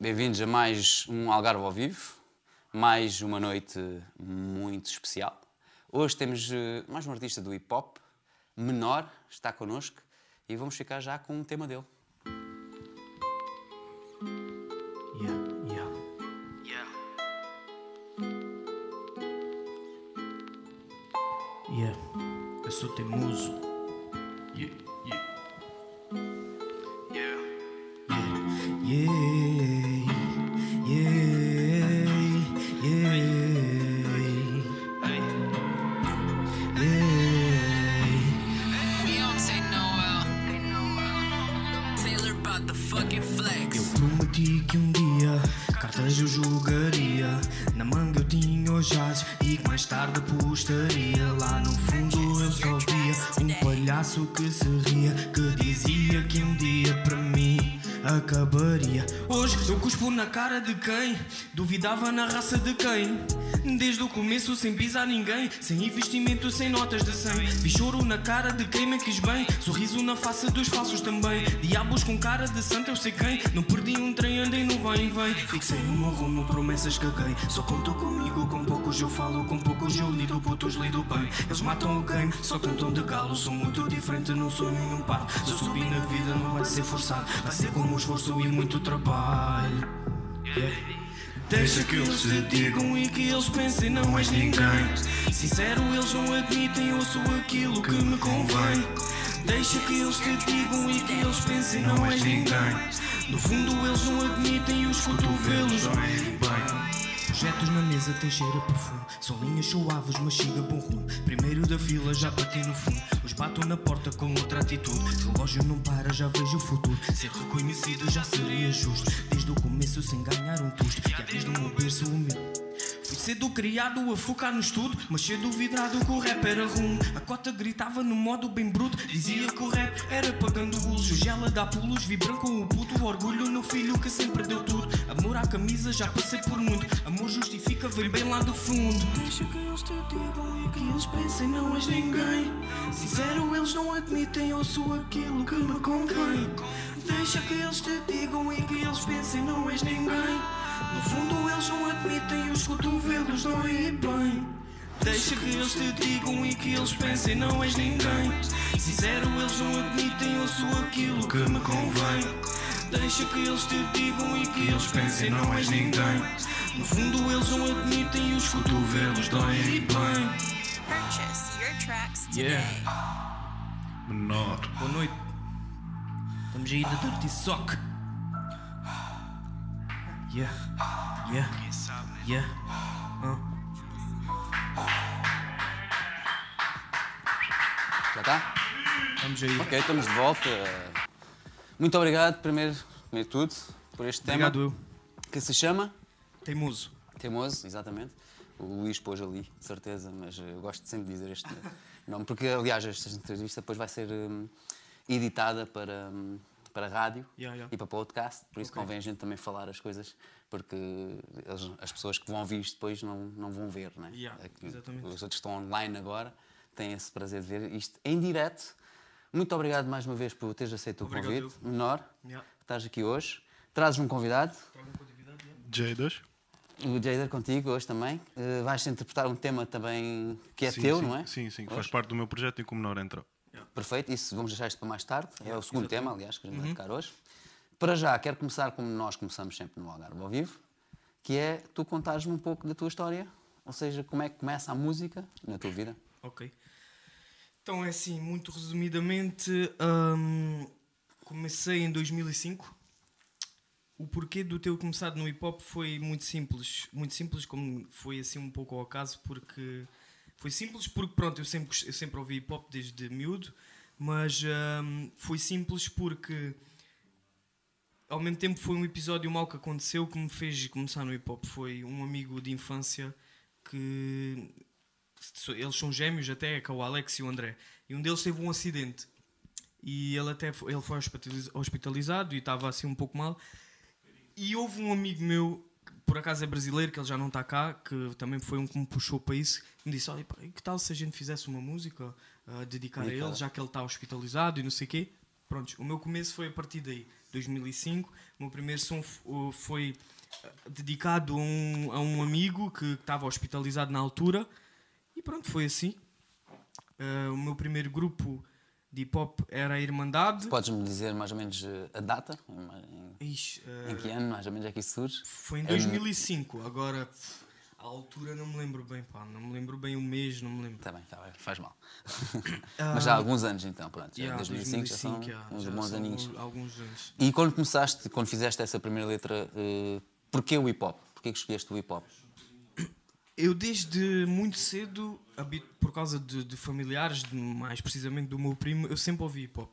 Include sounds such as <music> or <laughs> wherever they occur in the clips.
Bem-vindos a mais um Algarve ao vivo, mais uma noite muito especial. Hoje temos eh, mais um artista do hip hop, menor, está connosco e vamos ficar já com um tema dele. Yeah, yeah. Yeah, eu sou teimoso. Cara de quem duvidava na raça de quem. Desde o começo sem pisar ninguém, sem investimento, sem notas de 100. Vi choro na cara de quem me quis bem, sorriso na face dos falsos também. Diabos com cara de santo, eu sei quem. Não perdi um trem, andei no vem vem. Fixei o meu rumo, promessas caguei. Só conto comigo, com poucos eu falo, com poucos eu lido, putos lido bem. Eles matam o game, só cantam de galo. Sou muito diferente, não sou nenhum par. Se eu subir na vida, não vai ser forçado, vai ser com esforço e muito trabalho. Deixa que eles te digam e que eles pensem não és ninguém. Sincero eles não admitem, ouço aquilo que me convém. Deixa que eles te digam e que eles pensem não és ninguém. No fundo eles não admitem os cotovelos. Doem bem Projetos na mesa tem cheiro a perfume. São linhas suaves, mas chega bom rumo. Primeiro da fila já bati no fundo. Os bato na porta com outra atitude. Relógio não para, já vejo o futuro. Ser reconhecido já seria justo. Desde o começo sem ganhar um tusto. Já desde o meu berço humilde cedo criado a focar no estudo, mas cedo vidrado que o rap era rumo. A cota gritava no modo bem bruto, dizia que o rap era pagando gulos. Hoje ela dá pulos, vibram com o puto, orgulho no filho que sempre deu tudo. Amor à camisa, já passei por muito. Amor justifica, vem bem lá do fundo. Deixa que eles te digam e que eles pensem, não és ninguém. Sincero, eles não admitem, eu sou aquilo que me convém. Deixa que eles te digam e que eles pensem, não és ninguém. No fundo eles não admitem e os cotovelos doem bem. Deixa que eles te digam e que eles pensem não és ninguém. Sincero eles não admitem eu sou aquilo que me convém. Deixa que eles te digam e que eles pensem não és ninguém. No fundo eles não admitem e os cotovelos doem bem. Purchase your tracks today. Yeah. Menor. Boa noite. Estamos aí da Dirty Sock Yeah, yeah, yeah. Uh. Já está? Estamos aí. Ok, estamos de volta. Muito obrigado, primeiro, primeiro de tudo, por este tema Obrigado que se chama Teimoso. Teimoso, exatamente. O Luís pôs ali, de certeza, mas eu gosto sempre de dizer este nome, porque, aliás, esta entrevista depois vai ser hum, editada para, hum, para a rádio Yeah, yeah. e para podcast, por isso Ok. convém a gente também falar as coisas, porque eles- as pessoas que vão ouvir isto depois não, não vão ver, né? Yeah, É que exatamente. Os outros que estão online agora têm esse prazer de ver isto em direto. Muito obrigado mais uma vez por teres aceito o Obrigado convite. Menor, Yeah. estás aqui hoje. Trazes um convidado. J2? O Jader contigo hoje também. Uh, vais interpretar um tema também que é sim, teu, sim, não é? Sim, sim. Hoje? Faz parte do meu projeto e que o menor entrou. Perfeito, isso vamos deixar isto para mais tarde. É o segundo tema, aliás, que a gente Uhum. vai tocar hoje. Para já, quero começar como nós começamos sempre no Algarve ao vivo, que é tu contares-me um pouco da tua história, ou seja, como é que começa a música na tua vida. Ok. Então é assim, muito resumidamente, hum, comecei em 2005. O porquê do teu começado no hip hop foi muito simples. Muito simples, como foi assim um pouco ao acaso, porque. Foi simples porque, pronto, eu sempre, eu sempre ouvi hip hop desde miúdo, mas hum, foi simples porque. Ao mesmo tempo foi um episódio mau que aconteceu que me fez começar no hip hop. Foi um amigo de infância que eles são gêmeos até, que é o Alex e o André. E um deles teve um acidente. E ele até foi, ele foi hospitaliz- hospitalizado e estava assim um pouco mal. E houve um amigo meu, que por acaso é brasileiro, que ele já não está cá, que também foi um que me puxou para isso, que me disse: Olha, que tal se a gente fizesse uma música a dedicar a ele, já que ele está hospitalizado e não sei o quê. Pronto, o meu começo foi a partir daí. 2005. O meu primeiro som foi eh, dedicado a um, a um amigo que estava hospitalizado na altura. E pronto, foi assim. Eh, o meu primeiro grupo de hip hop era a Irmandade. Podes-me dizer mais ou menos eh, a data? Em, Ixi, eh, em que ano mais ou menos é que isso surge? foi em 2005. Agora, a altura não me lembro bem, pá. Não me lembro bem o mês, não me lembro. Está bem, está bem, faz mal. <coughs> Mas já há alguns anos então, pronto. Já Ah. Yeah, 2005, já são uns já bons aninhos. Alguns anos. E quando começaste, quando fizeste essa primeira letra, eh, porquê o hip hop? Porquê que escolheste o hip hop? <coughs> Eu desde muito cedo, por causa de, de familiares, mais precisamente do meu primo, eu sempre ouvi hip hop.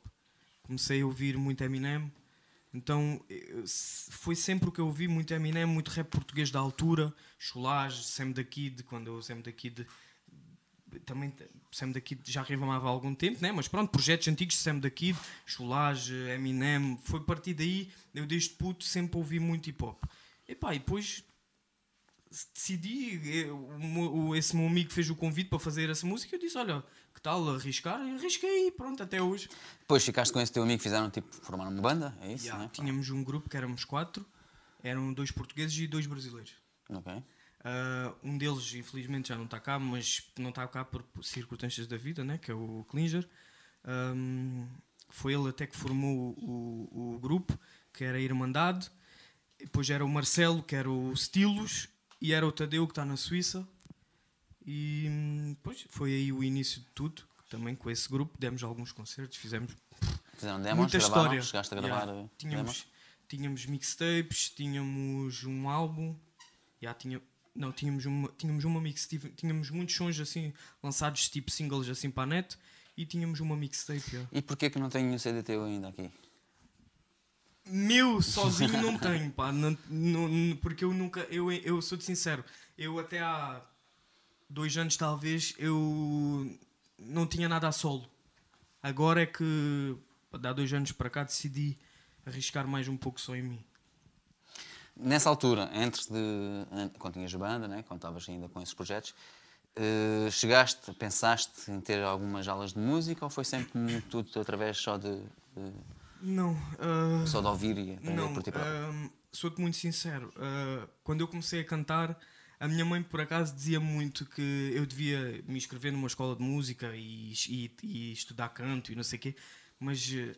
Comecei a ouvir muito Eminem, então foi sempre o que eu ouvi, muito Eminem, muito rap português da altura, Cholage, Sam da Kid, quando eu Sam da Kid também Sam da Kid já rimava há algum tempo, né? mas pronto, projetos antigos Sam da Kid, Cholage, Eminem, foi a partir daí, eu desde puto sempre ouvi muito hip hop. E pá, e depois decidi, eu- esse meu amigo fez o convite para fazer essa música, eu disse, olha, que tal arriscar? E arrisquei, pronto, até hoje. Depois ficaste com esse teu amigo, fizeram tipo, formaram uma banda, é isso? Já, né? Tínhamos um grupo que éramos quatro, eram dois portugueses e dois brasileiros. Ok. Ah, um deles, infelizmente, já não está cá, mas não está cá por circunstâncias da vida, né? que é o Klinger. Ahm, foi ele até que formou o, o, o grupo, que era a Irmandade. Depois era o Marcelo, que era o Stilos, e era o Tadeu, que está na Suíça. E hum, pois, foi aí o início de tudo. Também com esse grupo demos alguns concertos, fizemos Fizeram demos, muita gravaram, história. chegaste a gravar Yeah. eh, Tínhamos, demos? tínhamos mixtapes, tínhamos um álbum, já tinha, não, tínhamos uma, tínhamos uma mix, tive- tínhamos muitos sons assim lançados tipo singles assim para a net e tínhamos uma mixtape. já. E porquê que não tenho o CD teu ainda aqui? Meu, sozinho não tenho, pá, não- não- porque eu nunca, eu, eu sou-te sincero, eu até há dois anos talvez, eu não tinha nada a solo. Agora é que, há dois anos para cá, decidi arriscar mais um pouco só em mim. Nessa altura, antes de. an- quando tinhas banda, né? quando estavas ainda com esses projetos, eh, chegaste, pensaste em ter algumas aulas de música ou foi sempre tudo através só de, de- Não, ah, só de ouvir e aprender não por ti próprio? ah, sou-te muito sincero. ah, quando eu comecei a cantar, a minha mãe por acaso dizia muito que eu devia me inscrever numa escola de música e, e- e estudar canto e não sei o quê, mas eh,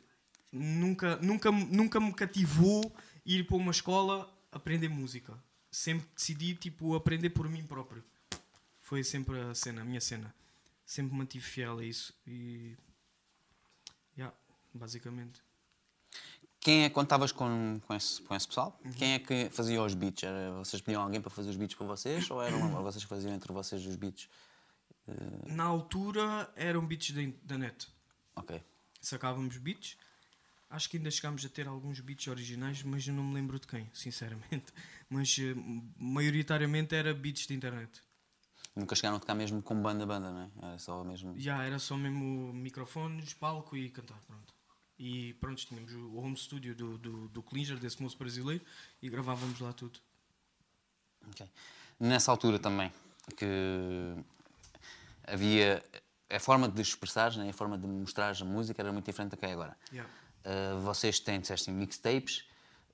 nunca, nunca, nunca me cativou ir para uma escola aprender música. Sempre decidi tipo, aprender por mim próprio. Foi sempre a cena, a minha cena. Sempre me mantive fiel a isso e. Yeah, basicamente. Quem é, quando estavas com, com, esse, com esse pessoal, Uhum. quem é que fazia os beats? Era, vocês pediam alguém para fazer os beats para vocês ou eram ou <coughs> vocês que faziam entre vocês os beats? Na altura eram beats da, da net. Ok. Sacávamos beats. Acho que ainda chegámos a ter alguns beats originais, mas eu não me lembro de quem, sinceramente. <laughs> Mas eh, maioritariamente era beats de internet. Nunca chegaram a tocar mesmo com banda-banda, não é? Era só mesmo. Já era só mesmo microfones, palco e cantar, pronto. E pronto, tínhamos o home studio do, do, do Klinger, desse moço brasileiro, e gravávamos lá tudo. Nessa altura também, que havia. A forma de expressar, né? a forma de mostrar a música era muito diferente da que é agora. Yeah. Uh, vocês têm, disseste, mixtapes.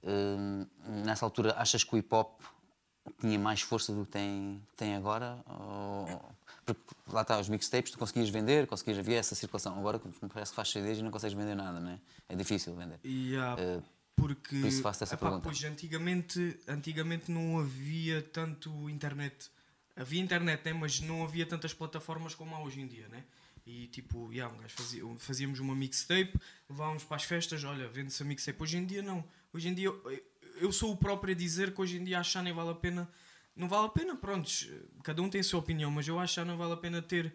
Uh, nessa altura, achas que o hip hop tinha mais força do que tem, tem agora? Ou- Porque lá está, os mixtapes, tu conseguias vender, conseguias havia essa circulação. Agora me parece que faz CDs e não consegues vender nada, né? É difícil vender. E, ah, Eh, porque por isso faço essa epá, pergunta. Pois antigamente, antigamente não havia tanto internet. Havia internet, né? mas não havia tantas plataformas como há hoje em dia, né? E tipo, yeah, um gajo fazia, fazíamos uma mixtape, levávamos para as festas, olha, vende-se a mixtape. Hoje em dia não. Hoje em dia eu, eu sou o próprio a dizer que hoje em dia achar nem vale a pena. Não vale a pena, prontos, cada um tem a sua opinião, mas eu acho que já não vale a pena ter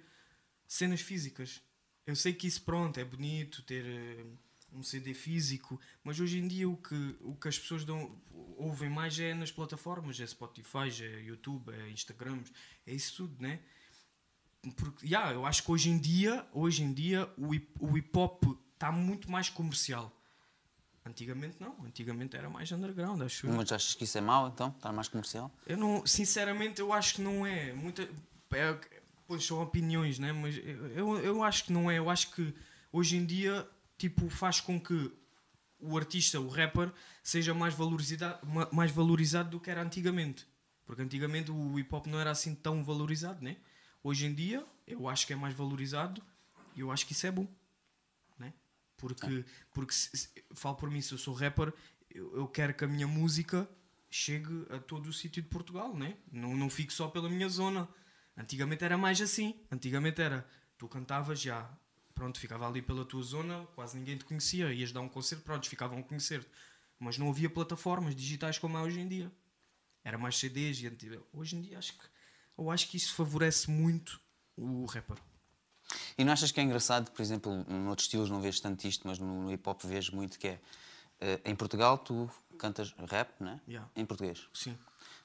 cenas físicas. Eu sei que isso, pronto, é bonito ter eh, um CD físico, mas hoje em dia o que, o que as pessoas dão, ouvem mais é nas plataformas, é Spotify, é YouTube, é Instagram, é isso tudo, né? Porque, yeah, eu acho que hoje em dia, hoje em dia o hip, o hip hop está muito mais comercial. Antigamente não, antigamente era mais underground, acho eu. Mas achas que isso é mau, então? Estar mais comercial? Eu não, sinceramente, eu acho que não é. Muita, é pois são opiniões, né? Mas eu, eu, acho que não é. Eu acho que hoje em dia, tipo, faz com que o artista, o rapper, seja mais valorizado, ma- mais valorizado do que era antigamente. Porque antigamente o hip hop não era assim tão valorizado, né? Hoje em dia, eu acho que é mais valorizado e eu acho que isso é bom, Porque, porque se, se- falo por mim, se eu sou rapper, eu, eu quero que a minha música chegue a todo o sítio de Portugal, né? Não, não fique só pela minha zona. Antigamente era mais assim. Antigamente era, tu cantavas já, pronto, ficava ali pela tua zona, quase ninguém te conhecia, ias dar um concerto, pronto, ficavam a conhecer-te. Mas não havia plataformas digitais como há hoje em dia. Era mais CDs e hoje em dia acho que eu acho que isso favorece muito o rapper. E não achas que é engraçado, por exemplo, noutros estilos não vês tanto isto, mas no, no hip hop vês muito que é. eh, em Portugal tu cantas rap, né? Yeah. Em português. Sim. Ou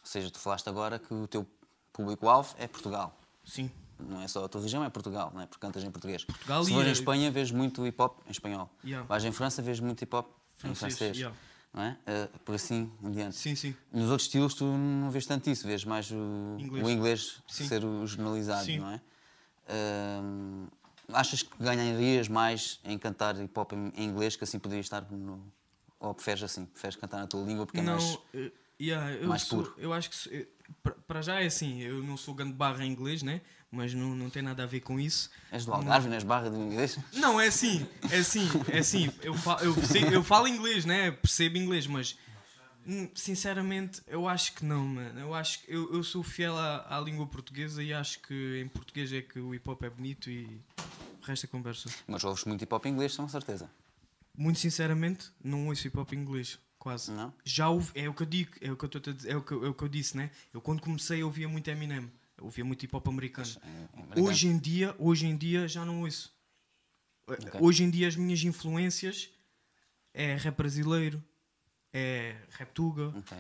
seja, tu falaste agora que o teu público-alvo é Portugal. Sim. Não é só a tua região, é Portugal, não é? Porque cantas em português. Portugal Se e- fores em Espanha, vês muito hip hop em espanhol. Yeah. Vais em França, vês muito hip hop em Francês, francês. yeah. Não é? Eh, por assim em diante. Sim, sim. Nos outros estilos tu não vês tanto isso, vês mais o Inglês. o inglês ser o generalizado, Sim. não é? Ahm, achas que ganharias mais em cantar hip hop em, inglês que assim poderias estar no. Ou preferes assim? Preferes cantar na tua língua porque é não, mais. eh, yeah, eu, mais sou- puro. eu acho que eh, para já é assim, eu não sou grande barra em inglês, né? Mas não, não tem nada a ver com isso. És do Algarve, não és barra do inglês? <laughs> Não, é assim, é assim, é assim. Eu falo, eu, sei- eu falo inglês, né? Percebo inglês, mas sinceramente eu acho que não, mano. Eu acho que eu, eu sou fiel à, à língua portuguesa e acho que em português é que o hip hop é bonito e o resto é conversa. Mas ouves muito hip hop em inglês, com certeza. Muito sinceramente, não ouço hip hop em inglês, quase. Não? Já ouvi, é o que eu digo, é o que eu, tô a dizer- é o que, eu- é o que eu disse, né? Eu quando comecei eu ouvia muito Eminem, eu ouvia muito hip hop americano. É- é americano. Hoje em dia, hoje em dia já não ouço. Eh, Ok. Hoje em dia as minhas influências é rap brasileiro, é rap tuga, Ok.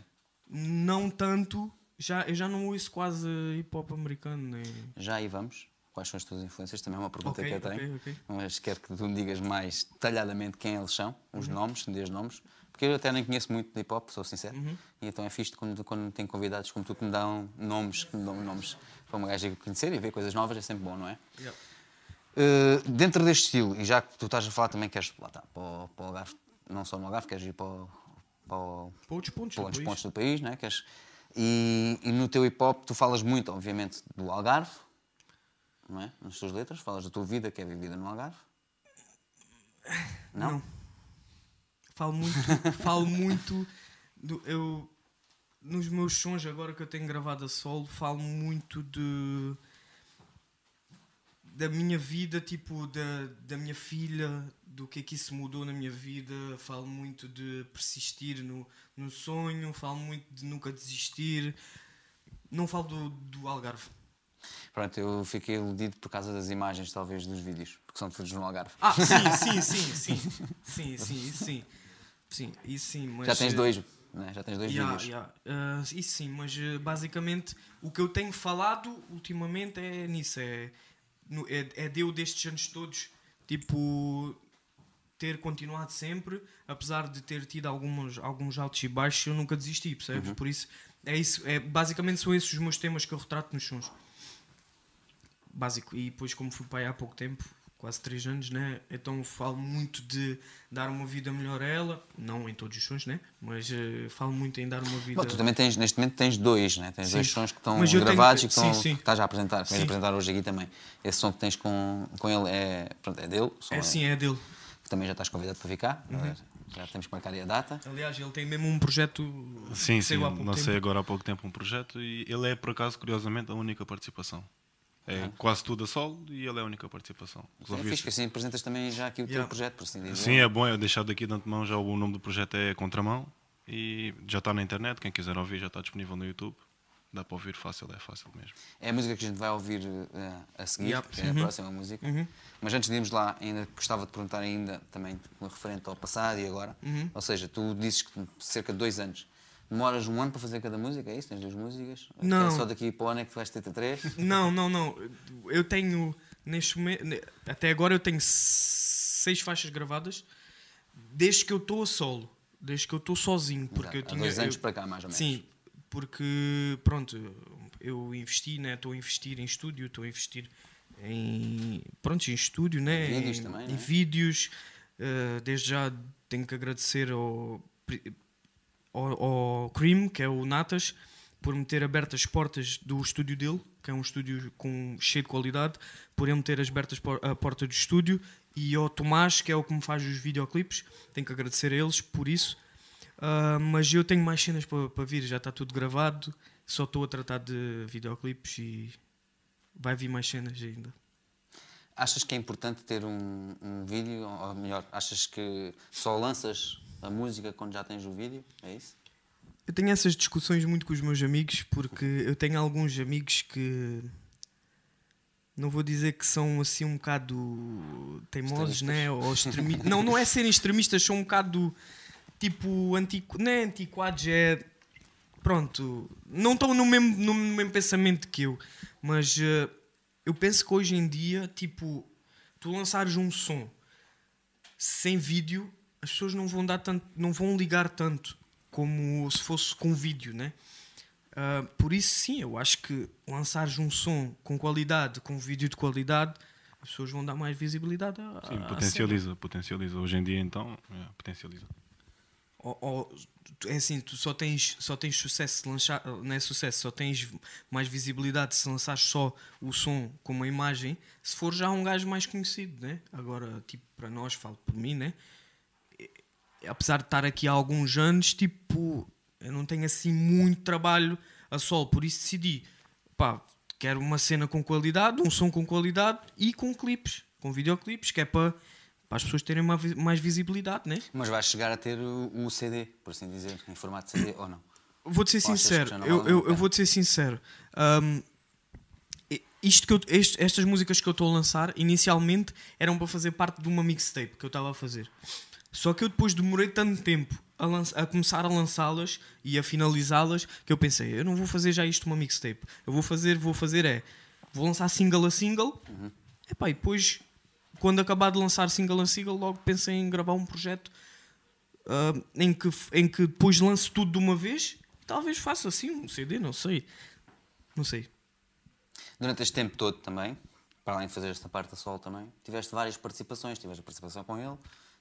não tanto, já, eu já não ouço quase hip hop americano. Nem... Já aí vamos. Quais são as tuas influências? Também é uma pergunta Ok, que eu tenho. ok, ok. Mas quero que tu me digas mais detalhadamente quem eles são, os Uhum. nomes, me dês nomes. Porque eu até nem conheço muito de hip hop, sou sincero. Uhum. E então é fixe quando, quando tenho convidados como tu que me dão nomes, que me dão nomes para uma gaja conhecer e ver coisas novas, é sempre bom, não é? Yeah. Uh, dentro deste estilo, e já que tu estás a falar também, queres lá, tá, para, o, para o Algarve, não só no Algarve, queres ir para, o- para, o- Para outros pontos para do país. pontos do país, né? queres, e, e no teu hip hop tu falas muito, obviamente, do Algarve, não é? Nas tuas letras, falas da tua vida que é vivida no Algarve. Não? Falo muito, falo muito do, eu nos meus sons agora que eu tenho gravado a solo, falo muito de da minha vida, tipo da, da minha filha, do que é que isso mudou na minha vida, falo muito de persistir no, no sonho, falo muito de nunca desistir. Não falo do, do Algarve. Pronto, eu fiquei iludido por causa das imagens, talvez, dos vídeos, porque são todos no Algarve. Ah, sim, <laughs> sim, sim, sim. Sim, sim, sim. Sim, isso sim, mas já tens eh, dois, né? já tens dois Yeah, vídeos. yeah. Uh, isso sim, mas uh, basicamente o que eu tenho falado ultimamente é nisso, é, é, é de eu destes anos todos, tipo, ter continuado sempre, apesar de ter tido alguns, alguns altos e baixos, eu nunca desisti, percebes? Uhum. Por isso, é isso, é, basicamente são esses os meus temas que eu retrato nos sons. Básico. E depois, como fui pai há pouco tempo, quase 3 anos, né? Então falo muito de dar uma vida melhor a ela, não em todos os sons, né? Mas eh, falo muito em dar uma vida. Bom, tu também tens, neste momento tens dois, né? tens Sim. dois sons que estão eu tenho- gravados e que, sim, estão, sim. que estás a apresentar, que vais apresentar hoje aqui também. Esse som que tens com, com ele é, é dele, som É sim, é dele. Que também já estás convidado para ficar, Uhum. já temos que marcar aí a data. Aliás, ele tem mesmo um projeto. Sim, sim, saiu há pouco lancei tempo. agora há pouco tempo um projeto e ele é, por acaso, curiosamente, a única participação. É quase tudo a solo e ele é a única participação. É Resolvi fixe, assim apresentas também já aqui o teu Yeah. projeto, por assim dizer. Sim, é bom, é deixar daqui de antemão já o nome do projeto é Contramão e já está na internet, quem quiser ouvir já está disponível no YouTube. Dá para ouvir fácil, é fácil mesmo. É a música que a gente vai ouvir eh, a seguir, que é a próxima música. Mas antes de irmos lá, ainda gostava de perguntar ainda também com referente ao passado e agora. Ou seja, tu dizes que cerca de dois anos. Demoras um ano para fazer cada música, é isso? Tens duas músicas? Não. É só daqui para o ano é que tu vais ter três? Não, não, não. Eu tenho, neste momento, até agora eu tenho seis faixas gravadas, desde que eu estou a solo, desde que eu estou sozinho. Porque eu Exato, há tinha, dois anos eu- para cá, mais ou menos. Sim, porque, pronto, eu investi, né? Estou a investir em estúdio, estou a investir em, pronto, em estúdio, né? Em vídeos em, também, em né? vídeos. Uh, desde já tenho que agradecer ao, ao, ao Cream, que é o Natas, por me ter aberto as portas do estúdio dele, que é um estúdio com, cheio de qualidade, por ele me ter aberto por- a porta do estúdio, e ao Tomás, que é o que me faz os videoclipes. Tenho que agradecer a eles por isso. Uh, mas eu tenho mais cenas para vir, já está tudo gravado, só estou a tratar de videoclipes e vai vir mais cenas ainda. Achas que é importante ter um, um vídeo, ou melhor, achas que só lanças a música quando já tens o vídeo? É isso? Eu tenho essas discussões muito com os meus amigos porque eu tenho alguns amigos que não vou dizer que são assim um bocado teimosos, né? Ou extremi... não, não é serem extremistas, são um bocado tipo antiqu... não é antiquados, é pronto, não estão no mesmo, no mesmo pensamento que eu, mas eh, eu penso que hoje em dia, tipo, tu lançares um som sem vídeo, as pessoas não vão dar tanto, não vão ligar tanto como se fosse com vídeo, né? Ah, por isso sim, eu acho que lançares um som com qualidade, com vídeo de qualidade, as pessoas vão dar mais visibilidade à, Sim, potencializa, potencializa. Hoje em dia, então, é, potencializa. Ou, ou, é assim, tu só tens, só tens sucesso se lançar, não é sucesso, só tens mais visibilidade se lançares só o som com uma imagem, se for já um gajo mais conhecido, né? Agora, tipo, para nós, falo por mim, né? Apesar de estar aqui há alguns anos, tipo, eu não tenho assim muito trabalho a sol, por isso decidi, pá, quero uma cena com qualidade, um som com qualidade e com clipes, com videoclipes, que é para, para as pessoas terem uma mais visibilidade, né? Mas vais chegar a ter o, o CD, por assim dizer, em formato CD ou não? Vou-te ser Ou sincero, eu, eu, eu vou-te ser sincero. I- isto que eu- este- estas músicas que eu estou a lançar, inicialmente eram para fazer parte de uma mixtape que eu estava a fazer. Só que eu depois demorei tanto tempo a, lança- a começar a lançá-las e a finalizá-las que eu pensei, eu não vou fazer já isto uma mixtape. Eu vou fazer, vou fazer é, vou lançar single a single. Uhum. Epá, e depois, quando acabar de lançar single a single, logo pensei em gravar um projeto ah, em, que, em que depois lance tudo de uma vez. Talvez faça assim um CD, não sei. Não sei. Durante este tempo todo também, para além de fazer esta parte a solo também, tiveste várias participações. Tiveste a participação com ele,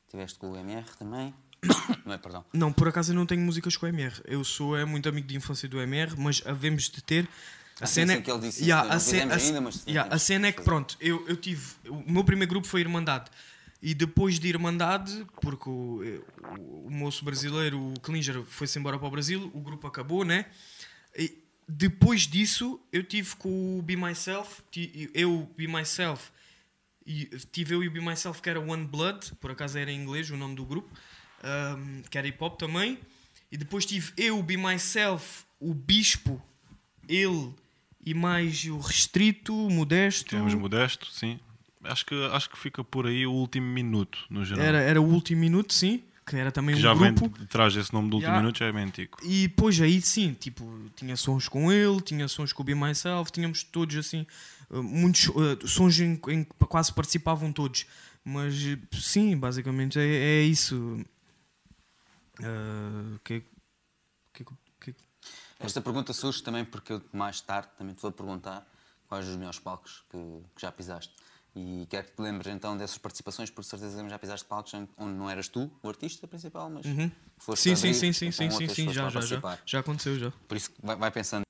tiveste com o MR também. <coughs> Não é, perdão. Não, por acaso eu não tenho músicas com o MR. Eu sou é muito amigo de infância do MR, mas havemos de ter. A cena ele disse Yeah, a, ce- fizemos a ce- ainda, mas yeah, temos a cena é que fazer. pronto, eu, eu tive. O meu primeiro grupo foi Irmandade. E depois de Irmandade, porque o, o, o moço brasileiro, o Klinger, foi-se embora para o Brasil, o grupo acabou, né? E depois disso, eu tive com o Be Myself, eu, Be Myself, e tive eu e o Be Myself, que era One Blood, por acaso era em inglês o nome do grupo, um, que era hip hop também. E depois tive eu, o Be Myself, o Bispo, ele e mais o Restrito, o Modesto. Temos modesto, sim. Acho que, acho que fica por aí o último minuto, no geral. Era, era o último minuto, sim, que era também que um já vem grupo. de trás desse nome do último Yeah. minuto, já é bem antigo. E depois aí sim, tipo, tinha sons com ele, tinha sons com o Be Myself, tínhamos todos assim, eh, muitos eh, sons em, em que quase participavam todos. Mas sim, basicamente é, é isso. Eh, que, que, Esta pergunta surge também porque eu mais tarde também te vou perguntar quais os melhores palcos que, que já pisaste. E quero que te lembres então dessas participações, por certeza já pisaste palcos onde não eras tu o artista principal, mas foste Uhum. Sim, sim, abrir sim, sim, sim, sim, sim, já, já, já. Já aconteceu, já. Por isso vai, vai pensando.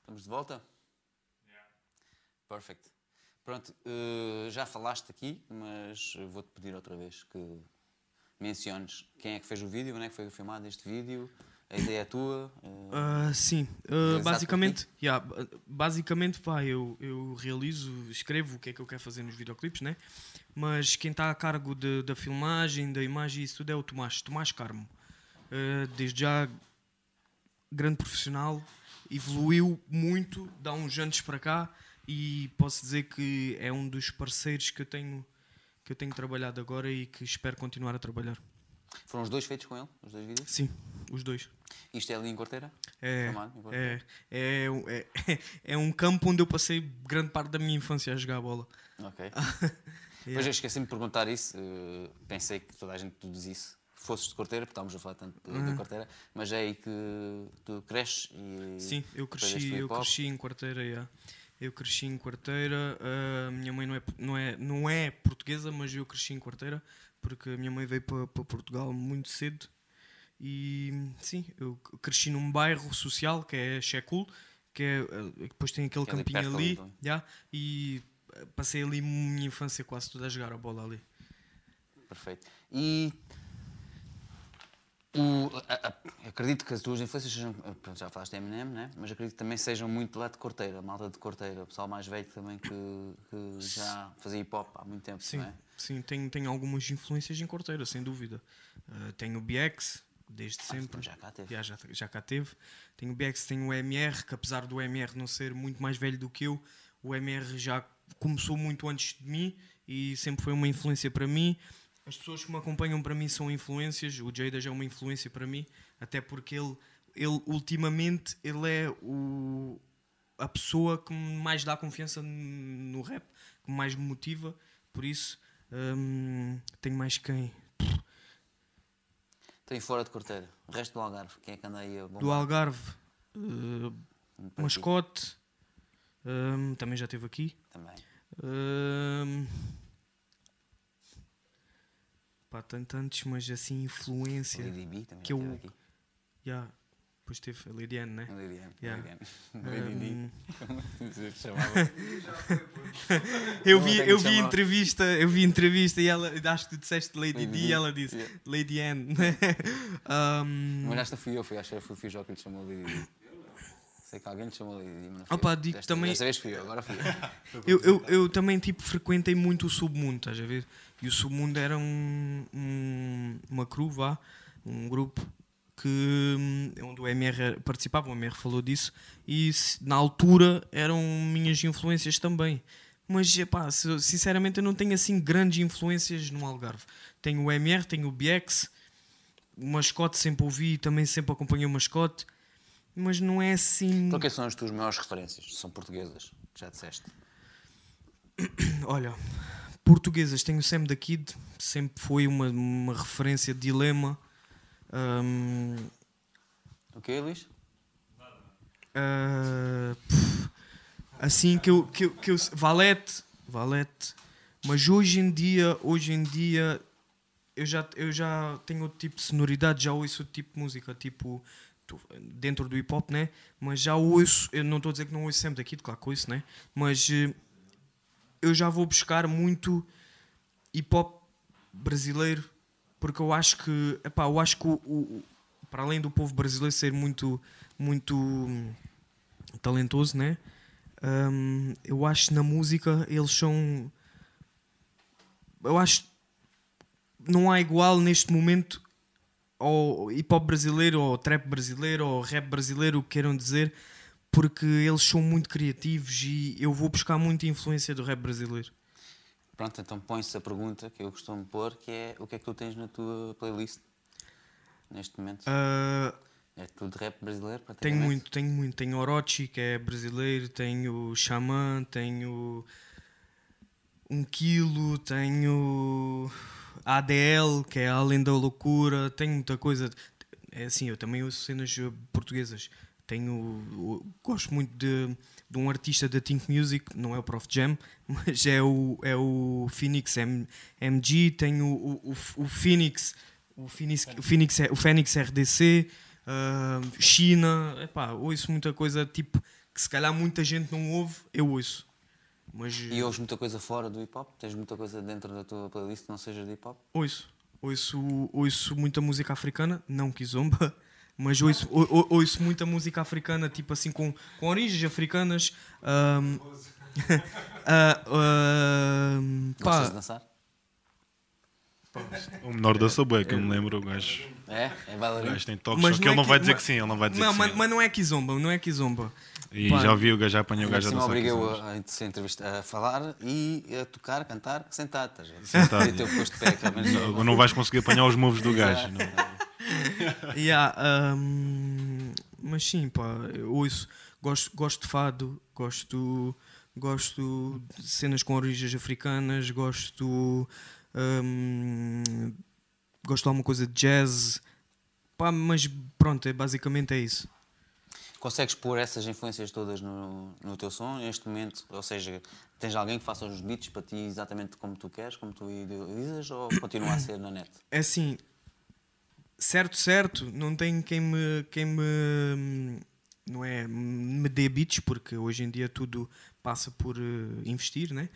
Estamos de volta? Perfect. Pronto, eh, já falaste aqui, mas vou-te pedir outra vez que menciones quem é que fez o vídeo, onde é que foi filmado este vídeo, a ideia é tua. Ah, sim, Realizado basicamente, yeah, ba- basicamente pá, eu, eu realizo, escrevo o que é que eu quero fazer nos videoclipes, né? Mas quem está a cargo de- da filmagem, da imagem, isso tudo é o Tomás, Tomás Carmo. Ah, desde já, grande profissional, evoluiu muito, dá uns anos para cá e posso dizer que é um dos parceiros que eu tenho que eu tenho trabalhado agora e que espero continuar a trabalhar. Foram os dois feitos com ele, os dois vídeos? Sim, os dois. Isto é ali em Corteira? É, Corteira? é, é, um- é, <laughs> é um campo onde eu passei grande parte da minha infância a jogar a bola. Ok. <laughs> Depois eu esqueci-me de perguntar isso, eh, pensei que toda a gente tudo isso. Fosses de Corteira, porque estávamos a falar tanto de, Corteira, mas é aí que tu cresces e. Sim, eu cresci, eu cresci em quarteira, yeah. Eu cresci em quarteira, a minha mãe não é, não, é, não é portuguesa, mas eu cresci em quarteira. Porque a minha mãe veio para, para Portugal muito cedo e sim, eu cresci num bairro social que é Checul, que é, eh, depois tem aquele Que é campinho ali, ali, então. já, e eh, passei ali minha infância quase toda a jogar a bola ali. Perfeito. E o, a- a- acredito que as tuas influências sejam. pronto, já falaste de Eminem, né? mas acredito que também sejam muito lá de Corteira, malta de Corteira, o pessoal mais velho também que, que já fazia hip hop há muito tempo, Sim, não é? sim tenho, tenho algumas influências em Corteira, sem dúvida. Eh, tenho o BX, desde sempre. então já cá teve. Já, já, já cá teve. Tenho o BX, tenho o MR, que apesar do MR não ser muito mais velho do que eu, o MR já começou muito antes de mim e sempre foi uma influência para mim. As pessoas que me acompanham para mim são influências. O Jada já é uma influência para mim, até porque ele, ele ultimamente ele é o, a pessoa que me mais dá confiança no rap, que mais me motiva. Por isso, hum, tenho mais quem? Aí fora de Corteira. O resto do Algarve, quem é que anda aí a bombar? Do Algarve, aqui Mascote, hum, também já esteve aqui. Também. Hum, pá, tem tantos, mas assim, influência. Lady B também Que eu- aqui. Já, depois teve a Lidiane, né? Lady M. Yeah. Lady chamava? <laughs> <laughs> eu vi, tenho eu vi entrevista, eu vi entrevista e ela, acho que tu disseste Lady, Lady D D, e ela disse yeah. Lady Anne. Hum, <laughs> Mas esta fui eu, fui, acho que foi o Fijó que lhe chamou Lady D. Sei que alguém lhe chamou mas não Opa, eu. digo desta, também- Desta vez fui eu, agora fui eu. <laughs> Eu, eu, eu também tipo frequentei muito o submundo, estás a ver? E o submundo era um, um- uma crew, vá, um grupo que hum, onde o MR participava, o MR falou disso e na altura eram minhas influências também. Mas epá, sinceramente eu não tenho assim grandes influências no Algarve. Tenho o MR, tenho o BX, o mascote sempre ouvi, também sempre acompanhei o mascote, mas não é assim. Então quem são as tuas maiores referências? São portuguesas, que já disseste. <clears throat> Olha, portuguesas, tenho o Sam da Kid, sempre foi uma, uma referência de dilema. Hum, O quê, Luís? ah, pff, assim que eu, que eu, que eu Valete, Valete, mas hoje em dia, hoje em dia eu já, eu já tenho outro tipo de sonoridade, já ouço outro tipo de música, tipo dentro do hip hop, né? Mas já ouço, eu não estou a dizer que não ouço sempre daqui, claro que ouço, né? Mas eh, eu já vou buscar muito hip hop brasileiro porque eu acho que, epá, eu acho que o, o- para além do povo brasileiro ser muito, muito hum, talentoso, né? Hum, eu acho na música eles são. Eu acho não há igual neste momento ao hip hop brasileiro, ou trap brasileiro, ou rap brasileiro, o que queiram dizer, porque eles são muito criativos e eu vou buscar muita influência do rap brasileiro. Pronto, então põe-se a pergunta que eu costumo pôr, que é o que é que tu tens na tua playlist neste momento? Ah, É tudo rap brasileiro, tenho muito, tenho muito. Tenho Orochi, que é brasileiro, tenho Xamã, tenho Um Quilo, tenho ADL, que é Além da Loucura, tenho muita coisa. É assim, eu também ouço cenas eh, portuguesas. Tenho, gosto muito de, de um artista da Think Music, não é o Prof Jam, <laughs> mas é o, é o Phoenix M, MG, tenho o, o, o Phoenix, o Phoenix, o Phoenix, o Phoenix RDC, ah, China, epá, ouço muita coisa tipo que se calhar muita gente não ouve, eu ouço. Mas E ouves muita coisa fora do hip hop? Tens muita coisa dentro da tua playlist que não seja de hip hop? ouço, ouço, ouço muita música africana, não kizomba, <laughs> mas ouço, ou- ou- ouço muita música africana, tipo assim, com, com origens africanas. <laughs> ah, ahm, pá, Gostas de dançar? O menor da Subway, que eu me lembro, o gajo, É? É o bailarino? gajo tem toques, Mas só que não ele é não que- vai dizer que sim, ele não vai dizer não, que mas, sim. mas não é kizomba, não é kizomba. E Pá. já vi o gajo, já apanhei o gajo a cima dançar. os a, a a falar e a tocar, cantar, sentado. Sentado. <laughs> Ter o posto de pé, menos amigos. não vais conseguir apanhar os moves do gajo. não. <laughs> Yeah, um, mas sim, pá, eu ouço, gosto, gosto de fado, gosto, gosto de cenas com origens africanas, gosto, um, gosto de alguma coisa de jazz, pá, mas pronto, é, basicamente é isso. Consegues pôr essas influências todas no, no teu som neste momento? Ou seja, tens alguém que faça os beats para ti exatamente como tu queres, como tu idealizas, ou continua a ser na net? É assim, certo, certo, não tem quem me, quem me não é, me dê beats, porque hoje em dia tudo passa por eh, investir, né?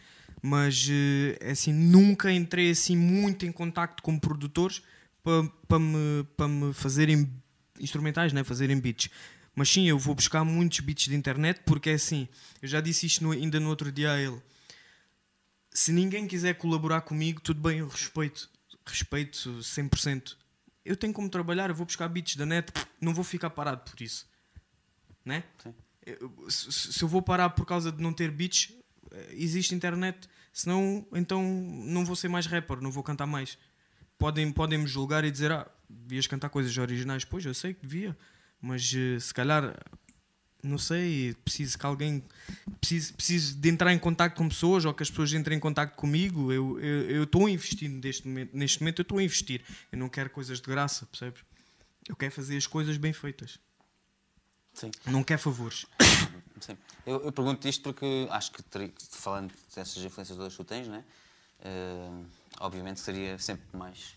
Mas eh, é assim, nunca entrei assim muito em contacto com produtores para pa me, pa me fazerem instrumentais, né? fazerem beats. Mas sim, eu vou buscar muitos beats de internet porque é assim, eu já disse isto no- ainda no outro dia a ele. Se ninguém quiser colaborar comigo, tudo bem, eu respeito. Respeito 100%. Eu tenho como trabalhar, eu vou buscar beats da net, não vou ficar parado por isso. Né? Sim. Eu- Se, se- eu vou parar por causa de não ter beats, eh, existe internet. Senão, então não vou ser mais rapper, não vou cantar mais. Podem, podem me julgar e dizer, ah, devias cantar coisas originais. Pois, eu sei que devia. Mas eh, se calhar, não sei, preciso que alguém... Preciso, preciso de entrar em contato com pessoas ou que as pessoas entrem em contato comigo. Eu estou investindo neste momento. Neste momento eu estou a investir. Eu não quero coisas de graça, percebes? Eu quero fazer as coisas bem feitas. Sim. Não quero favores. <coughs> Sim. Eu, eu pergunto isto porque acho que, falando dessas influências todas que tu tens, né? Eh, obviamente seria sempre mais.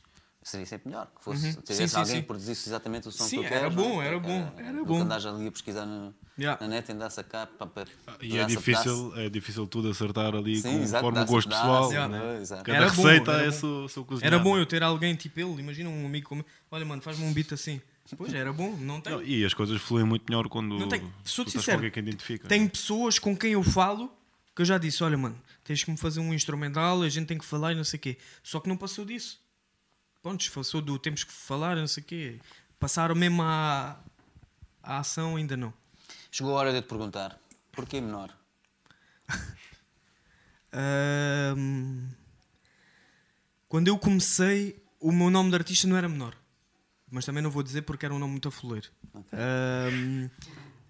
Seria sempre melhor que fosse. Uhum. tivesse Sim, alguém sim. que produzisse exatamente o som Sim, que tu era queres. bom, não é? era bom, era do bom. andares ali a pesquisar no, Yeah. na net e andar a sacar para, para, E é a difícil, é difícil tudo acertar ali Sim, conforme o a gosto pessoal. Né? exato. Cada Era bom, receita era é bom. seu, seu cozinhar. Era bom eu ter alguém tipo ele, imagina um amigo como. Olha, mano, faz-me um beat assim. Pois era bom, não tem. Não, e as coisas fluem muito melhor quando Não tem- tu sou-te estás sincero, com alguém que identifica. Tem pessoas com quem eu falo que eu já disse: olha, mano, tens que me fazer um instrumental, a gente tem que falar e não sei o quê. Só que não passou disso. Pronto, passou do temos que falar, não sei o quê. Passaram mesmo à, à ação, ainda não. Chegou a hora de te perguntar: porquê menor? Ahm, quando eu comecei, o meu nome de artista não era menor. Mas também não vou dizer porque era um nome muito afuleiro. Ahm,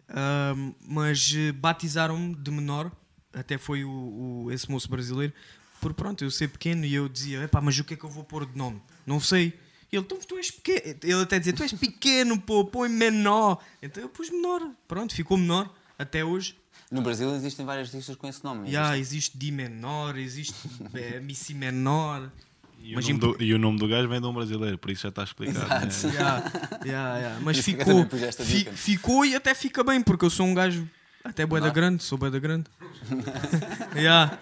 ahm, mas eh, batizaram-me de menor, até foi o, o- esse moço brasileiro, por pronto, eu ser pequeno e eu dizia, epá, mas o que é que eu vou pôr de nome? Não sei. E ele, então tu és pequeno. Ele até dizia, tu és pequeno, pô, põe menor. Então eu pus menor. Pronto, ficou menor até hoje. No Brasil existem vários artistas com esse nome. Já, existe? existe Di menor, existe si menor. E, Mas o nome em- do, e o nome do gajo vem de um brasileiro, por isso já está explicado. né? Já, já, já. Mas ficou, fi- ficou e até fica bem, porque eu sou um gajo até boeda Menor? grande, sou boeda grande. <laughs> Já.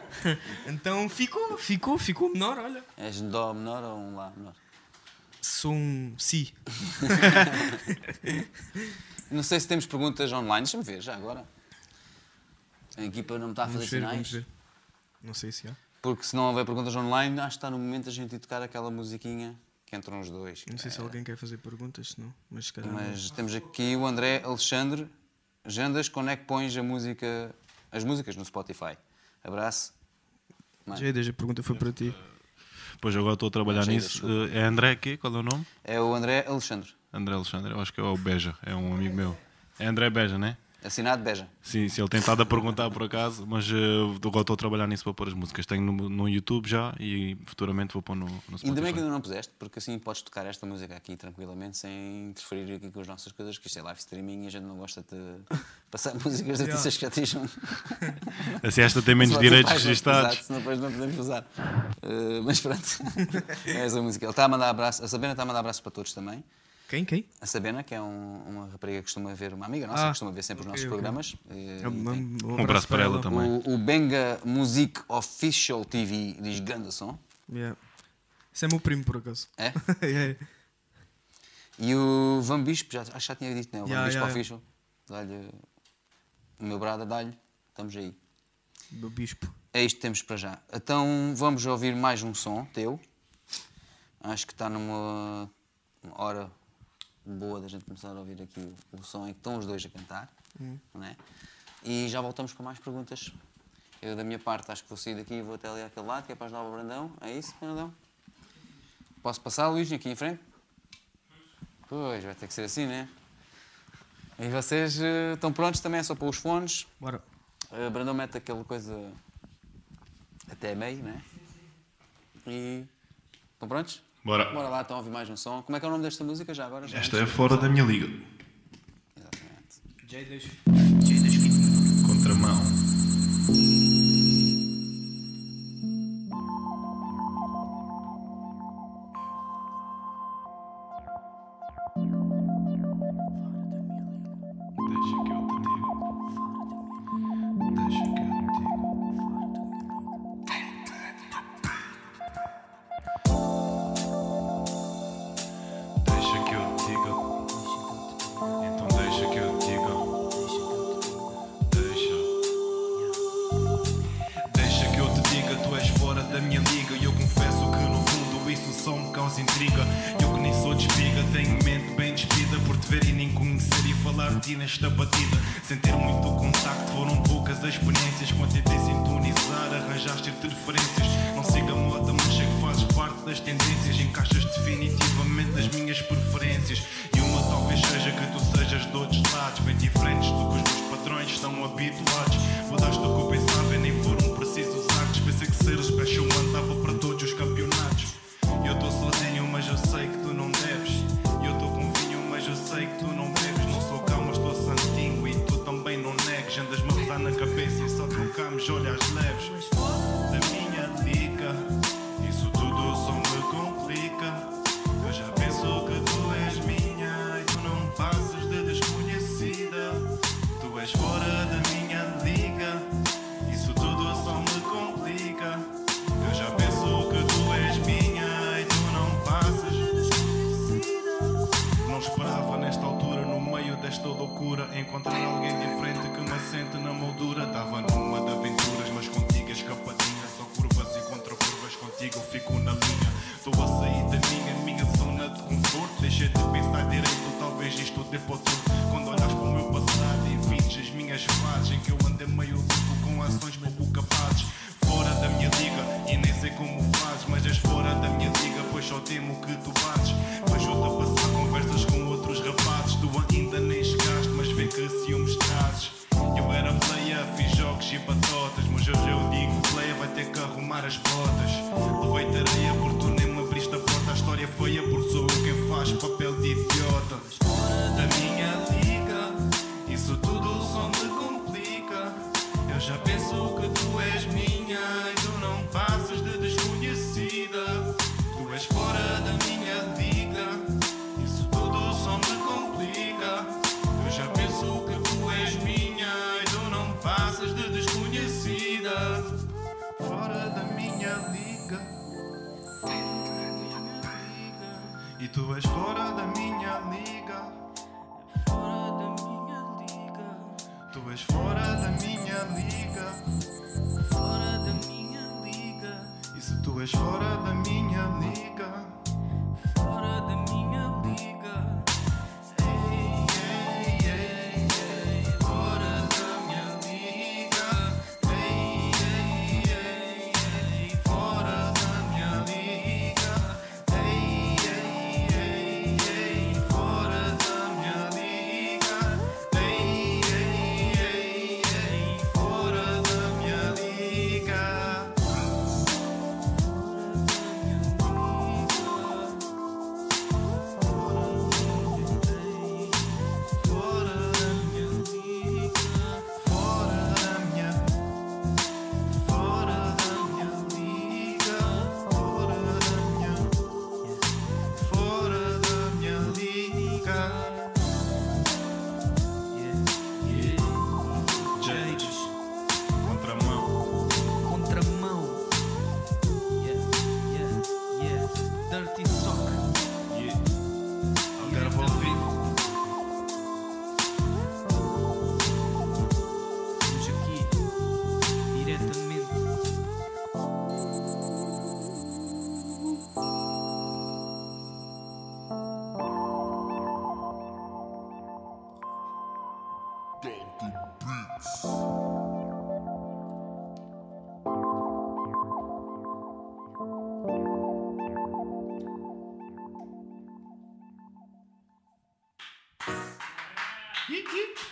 Então ficou, ficou, ficou menor, olha. És um Dó menor ou um Lá menor? Sou um si. <laughs> Não sei se temos perguntas online. Deixa-me ver, já agora. A equipa não me está a fazer ver, sinais. Não sei se há. Porque se não houver perguntas online, acho que está no momento a gente ir tocar aquela musiquinha que entram os dois. Não sei se alguém quer fazer perguntas, se não. Mas se calhar. não. Mas temos aqui o André Alexandre. Jandas, quando é que pões a música, as músicas no Spotify? Abraço. Mano, Jeidas, a pergunta foi para ti. Pois agora estou a trabalhar Não, nisso. desculpa. Eh, É André aqui? Qual é o nome? É o André Alexandre. André Alexandre, eu acho que é o Beja, é um amigo meu. É André Beja, né? Assinado Beja. Sim, se ele tem estado a perguntar por acaso, mas eh, agora estou a trabalhar nisso para pôr as músicas. Tenho no, no YouTube já e futuramente vou pôr no, no Spotify. Ainda bem que ainda não puseste, porque assim podes tocar esta música aqui tranquilamente sem interferir aqui com as nossas coisas, que isto é live streaming e a gente não gosta de passar <laughs> músicas de artistas que já estejam. <laughs> Assim, esta tem menos direitos exato, registados. Senão depois não podemos usar. Uh, mas pronto, <laughs> é essa música. Ele está a mandar abraços, a Sabena está a mandar abraços para todos também. Quem? Quem? A Sabena, que é um- uma rapariga que costuma ver, uma amiga nossa, Ah, que costuma ver sempre os nossos programas. eh, e Um, um Um abraço para ela também. o, o Benga Music Official TV diz grande som. Yeah. Esse é meu primo, por acaso. É? <laughs> é. E o Van Bispo, já, acho que já tinha dito, né? O Van Yeah, Bispo yeah, Official. Dá-lhe. O meu brother, dá-lhe. Estamos aí. Do bispo. É isto que temos para já. Então vamos ouvir mais um som teu. Acho que está numa uma hora boa da gente começar a ouvir aqui o, o som em que estão os dois a cantar. Não é? E já voltamos com mais perguntas. Eu, da minha parte, acho que vou sair daqui e vou até ali àquele lado, que é para ajudar o Brandão. É isso, Brandão? Posso passar, Luís, aqui em frente? Pois, vai ter que ser assim, né? E vocês eh, estão prontos também? É só para os fones. Bora. Uh, Brandão mete aquela coisa até meio, né? E. Estão prontos? Bora. Bora lá, estão a ouvir mais um som. Como é que é o nome desta música já agora? Já Esta é fora da minha liga. Exatamente. Jay das Kid. Contramão.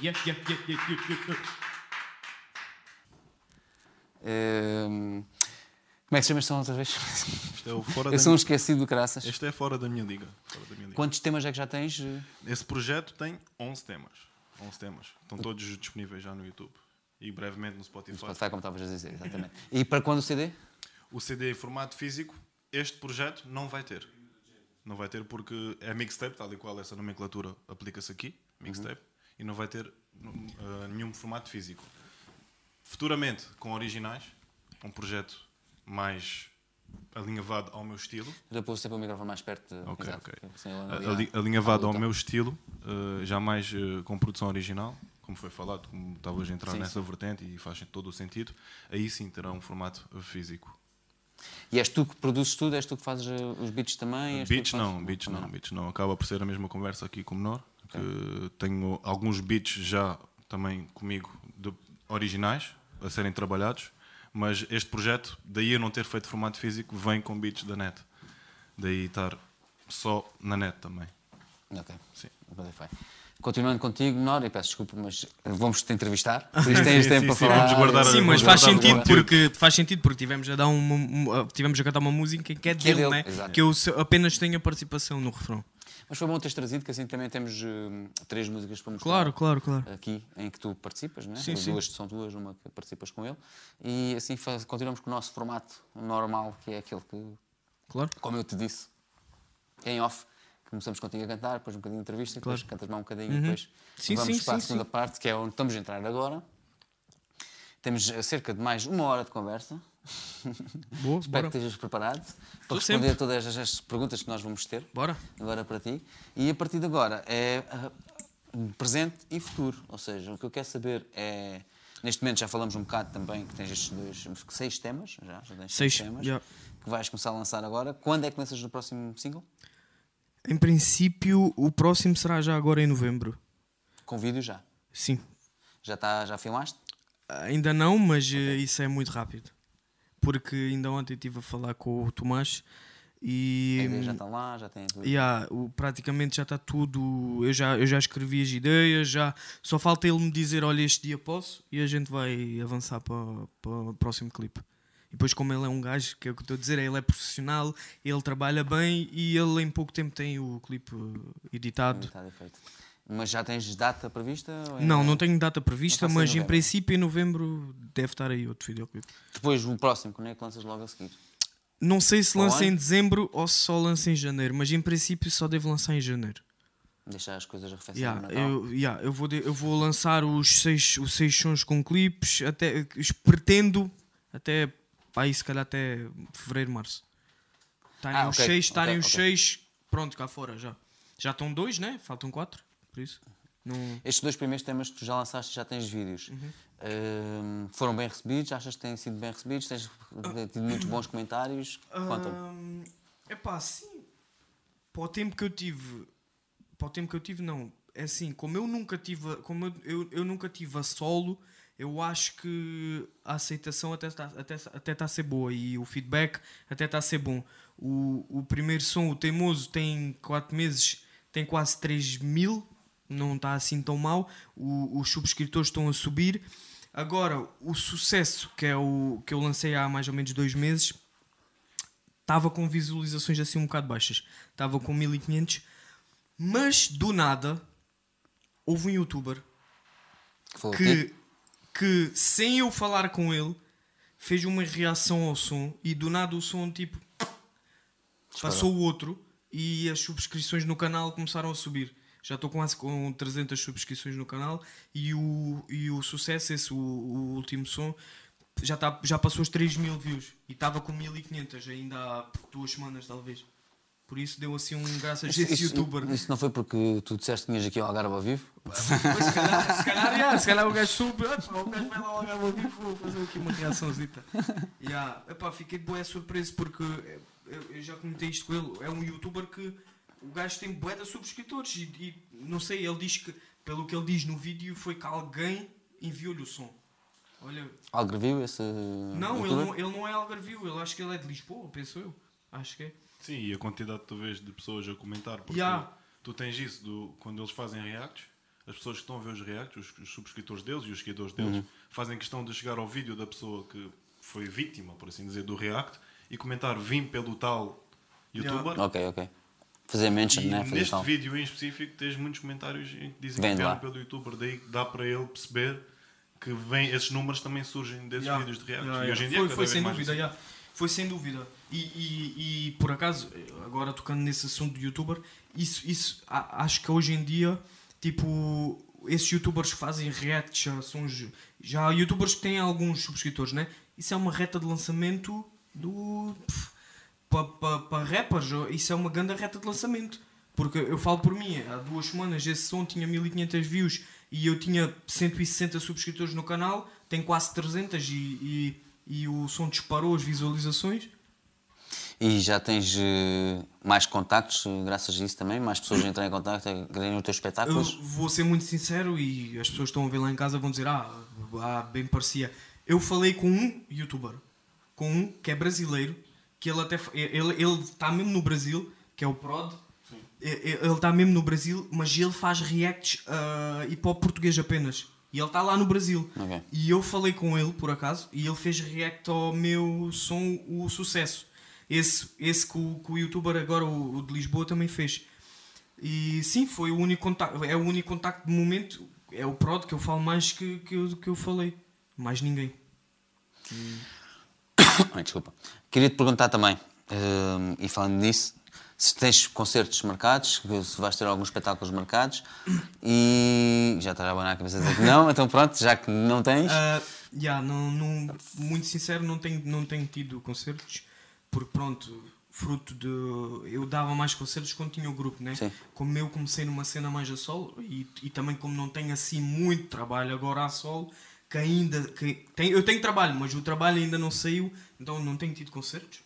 Yeah, yeah, yeah, yeah, yeah, yeah. Ehm, como é que se chama esta outra vez? Isto é o fora Eu da sou um esquecido do caraças. Este é fora da minha liga. Fora da minha liga. Quantos temas é que já tens? Esse projeto tem 11 temas. 11 temas. Estão todos disponíveis já no YouTube. E brevemente no Spotify. Spotify, como estavas a dizer, exatamente. E para quando o CD? O CD em formato físico, este projeto não vai ter. Não vai ter porque é mixtape, tal e qual essa nomenclatura aplica-se aqui, mixtape, e não vai ter uh, nenhum formato físico. Futuramente, com originais, um projeto mais alinhavado ao meu estilo, Depois sempre o microfone mais perto. de- Ok, exato, ok. assim Ali- alinhavado ao meu estilo, uh, já mais uh, com produção original, como foi falado, como estavas a entrar Sim, nessa vertente e faz todo o sentido, aí sim terá um formato físico. E és tu que produzes tudo? És tu que fazes uh, os beats também? Beats fazes? não, beats Também não, beats não. Acaba por ser a mesma conversa aqui com o menor. Que tenho alguns beats já também comigo de originais a serem trabalhados, mas este projeto, daí eu não ter feito formato físico, vem com beats da net. Daí estar só na net também. Ok. Sim. Spotify. Continuando contigo, Nora, e peço desculpa, mas vamos te entrevistar. Por <laughs> isso tens Sim, tempo sim, para sim, falar. vamos guardar a- Sim, mas faz sentido porque faz sentido porque tivemos a dar uma, tivemos a cantar uma música que é dele, dele, né? Que eu apenas tenho a participação no refrão. Mas foi bom teres trazido, que assim também temos uh, três músicas para mostrar. Claro, claro, claro. Aqui, em que tu participas, né? Sim, sim. Duas são duas, uma que participas com ele. E assim faz- continuamos com o nosso formato normal, que é aquele que, Claro. como eu te disse, em off. Começamos contigo a cantar, depois um bocadinho de entrevista, depois Claro. cantas mais um bocadinho, depois Sim, vamos sim, para a sim, segunda sim. parte, que é onde estamos a entrar agora. Temos eh, cerca de mais uma hora de conversa. Boa, <laughs> Espero bora. que estejas preparado para Tô responder sempre. a todas estas perguntas que nós vamos ter Bora. agora para ti. E a partir de agora é ah, presente e futuro. Ou seja, o que eu quero saber é. Neste momento já falamos um bocado também que tens estes dois, seis temas, já, já tens Seis, temas, já. que vais começar a lançar agora. Quando é que lanças o próximo single? Em princípio, o próximo será já agora em novembro. Com vídeo já. Sim. Já, tá, já filmaste? Ainda não, mas eh, isso é muito rápido. Porque ainda ontem estive a falar com o Tomás e. A ideia já está lá, já tem tudo. Yeah, o, praticamente já está tudo. Eu já, eu já escrevi as ideias, já só falta ele me dizer: Olha, este dia posso, e a gente vai avançar para, para o próximo clipe. E depois, como ele é um gajo, que é o que estou a dizer, ele é profissional, ele trabalha bem e ele em pouco tempo tem o clipe eh, editado. Está feito. Mas já tens data prevista? é- Não, não tenho data prevista, mas em novembro. princípio em novembro deve estar aí outro videoclipe. Depois o próximo, quando é que lanças logo a seguir? Não sei se lança em dezembro ou se só lança em janeiro, mas em princípio só devo lançar em janeiro. Deixar as coisas arrefecerem Yeah, eu, yeah, eu, vou de- eu vou lançar os seis, os seis sons com clipes, até, pretendo até aí se calhar até fevereiro, março. Estarem Ah, os ok, seis, estarem ok, os ok. seis, pronto, cá fora já. Já estão dois, né? Faltam quatro, por isso. Não... Estes dois primeiros temas que tu já lançaste já tens vídeos. Uhum. Hum, foram bem recebidos? Achas que têm sido bem recebidos? Tens tido muitos bons comentários? Conta-me. Hum, epá, sim. Para o tempo que eu tive. Para o tempo que eu tive, não. É assim, como eu nunca tive. Como eu, eu, eu nunca tive a solo, eu acho que a aceitação até está até, até tá a ser boa e o feedback até está a ser bom. O, o primeiro som, o Teimoso, tem 4 meses, tem quase 3 mil, não está assim tão mal. O- os subscritores estão a subir. Agora, o sucesso, que é o que eu lancei há mais ou menos dois meses, estava com visualizações assim um bocado baixas. Estava com 1500. Mas do nada houve um youtuber Que que? Que sem eu falar com ele fez uma reação ao som e do nada o som tipo passou o outro e as subscrições no canal começaram a subir. Já estou quase com 300 subscrições no canal e o, e o sucesso, esse, o, o último som, já, tá, já passou os 3 mil views e estava com 1500 ainda há duas semanas, talvez. Por isso deu assim um graças a esse Isso, youtuber. isso não foi porque tu disseste que vinhas aqui ao Algarve ao vivo? Pois, se calhar, se calhar, yeah, se calhar o gajo soube, "Epá, o gajo vai lá logo ao vivo, vou fazer aqui uma reaçãozita. <laughs> Yeah. Epá, fiquei de boa surpreso porque eu, eu já comentei isto com ele. É um youtuber que o gajo tem bué de subscritores e, e não sei, ele diz que, pelo que ele diz no vídeo, foi que alguém enviou-lhe o som. Olha, Algarvio, esse. não, ele não, ele não é algarvio, ele acho que ele é de Lisboa, penso eu. Acho que é. Sim, e a quantidade talvez de pessoas a comentar, porque Yeah. tu tens isso do, quando eles fazem reacts, as pessoas que estão a ver os reacts, os, os subscritores deles e os seguidores deles, Uhum. fazem questão de chegar ao vídeo da pessoa que foi vítima, por assim dizer, do react e comentar vim pelo tal youtuber Ok, ok. Fazer mention, E né? Fazer neste tal. vídeo em específico tens muitos comentários em que dizem Vem que vieram pelo youtuber, daí dá para ele perceber que vem, esses números também surgem desses Yeah. vídeos de react. Yeah, E yeah. hoje em dia foi, cada foi vez sem mais dúvida, assim. Foi sem dúvida. E, e, e, por acaso, agora tocando nesse assunto do youtuber, isso, isso acho que hoje em dia, tipo, esses youtubers que fazem react já são já há youtubers que têm alguns subscritores, né? Isso é uma reta de lançamento do para pa, pa rappers, isso é uma grande reta de lançamento. Porque eu falo por mim, há duas semanas esse som tinha 1500 views e eu tinha 160 subscritores no canal, tem quase 300 e, e, e o som disparou as visualizações. E já tens eh, mais contactos eh, graças a isso também? Mais pessoas a entrar em contacto, a quererem os teus Eu espetáculos? vou ser muito sincero e as pessoas que estão a ver lá em casa vão dizer: Ah, ah bem parecia. Eu falei com um youtuber, com um que é brasileiro, que ele até ele ele está mesmo no Brasil, que é o Prod. Ele está mesmo no Brasil, mas ele faz reacts uh, hip hop português apenas. E ele está lá no Brasil. Ok. E eu falei com ele, por acaso, e ele fez react ao meu som, o sucesso. Esse, esse que, o, que o youtuber agora, o, o de Lisboa, também fez. E sim, foi o único contacto, é o único contacto de momento, é o Prod que eu falo mais que, que, eu, que eu falei. Mais ninguém. <coughs> Ai, desculpa. Queria te perguntar também, eh, e falando nisso, se tens concertos marcados, se vais ter alguns espetáculos marcados <coughs> e já estás a abanar a cabeça a dizer que não, então pronto, já que não tens. Ah, yeah, não, não, muito sincero, não tenho, não tenho tido concertos, porque pronto, fruto de. Eu dava mais concertos quando tinha o grupo, né? Sim. Como eu comecei numa cena mais a solo e, e também como não tenho assim muito trabalho agora a solo, que ainda. Que tem, eu tenho trabalho, mas o trabalho ainda não saiu, então não tenho tido concertos.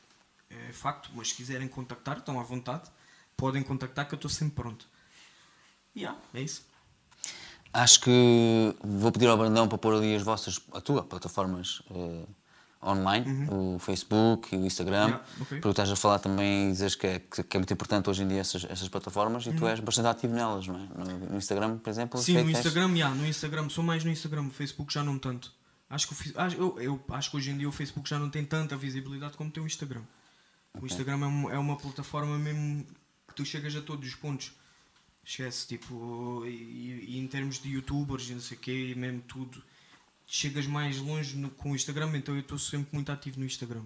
É facto, mas se quiserem contactar, estão à vontade. Podem contactar que eu estou sempre pronto. Yeah, é isso. Acho que vou pedir ao Brandão para pôr ali as vossas, a tua plataformas eh, online, o Facebook e o Instagram, Uhum. Yeah, ok. porque estás a falar também e dizes que é, que é muito importante hoje em dia essas, essas plataformas e tu és bastante ativo nelas, não é? No, no Instagram, por exemplo, Uhum. Sim, no Instagram, yeah, no Instagram, sou mais no Instagram, no Facebook já não tanto. Acho que, o eu, eu acho que hoje em dia o Facebook já não tem tanta visibilidade como tem o Instagram. O Instagram é, é uma plataforma mesmo que tu chegas a todos os pontos. Esquece, tipo, e, e em termos de youtubers e não sei o quê, e mesmo tudo, chegas mais longe no- com o Instagram, então eu estou sempre muito ativo no Instagram.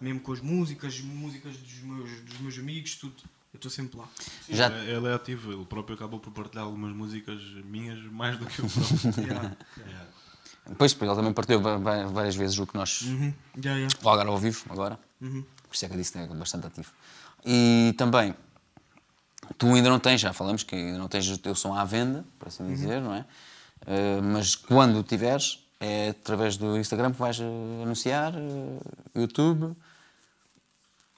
Mesmo com as músicas, músicas dos meus, dos meus amigos, tudo. Eu estou sempre lá. Já- Ele- é ativo, ele próprio acabou por partilhar algumas músicas minhas mais do que eu próprio. <laughs> Yeah. Pois, porque ele também partiu va- várias vezes o que nós. Uhum. Yeah, yeah. O Algarve ao vivo, agora. Uhum. Por isso é que eu disse que é bastante ativo. E também, tu ainda não tens, já falamos que ainda não tens o teu som à venda, por assim dizer, não é? Eh, mas quando tiveres, é através do Instagram que vais eh, anunciar, eh, YouTube.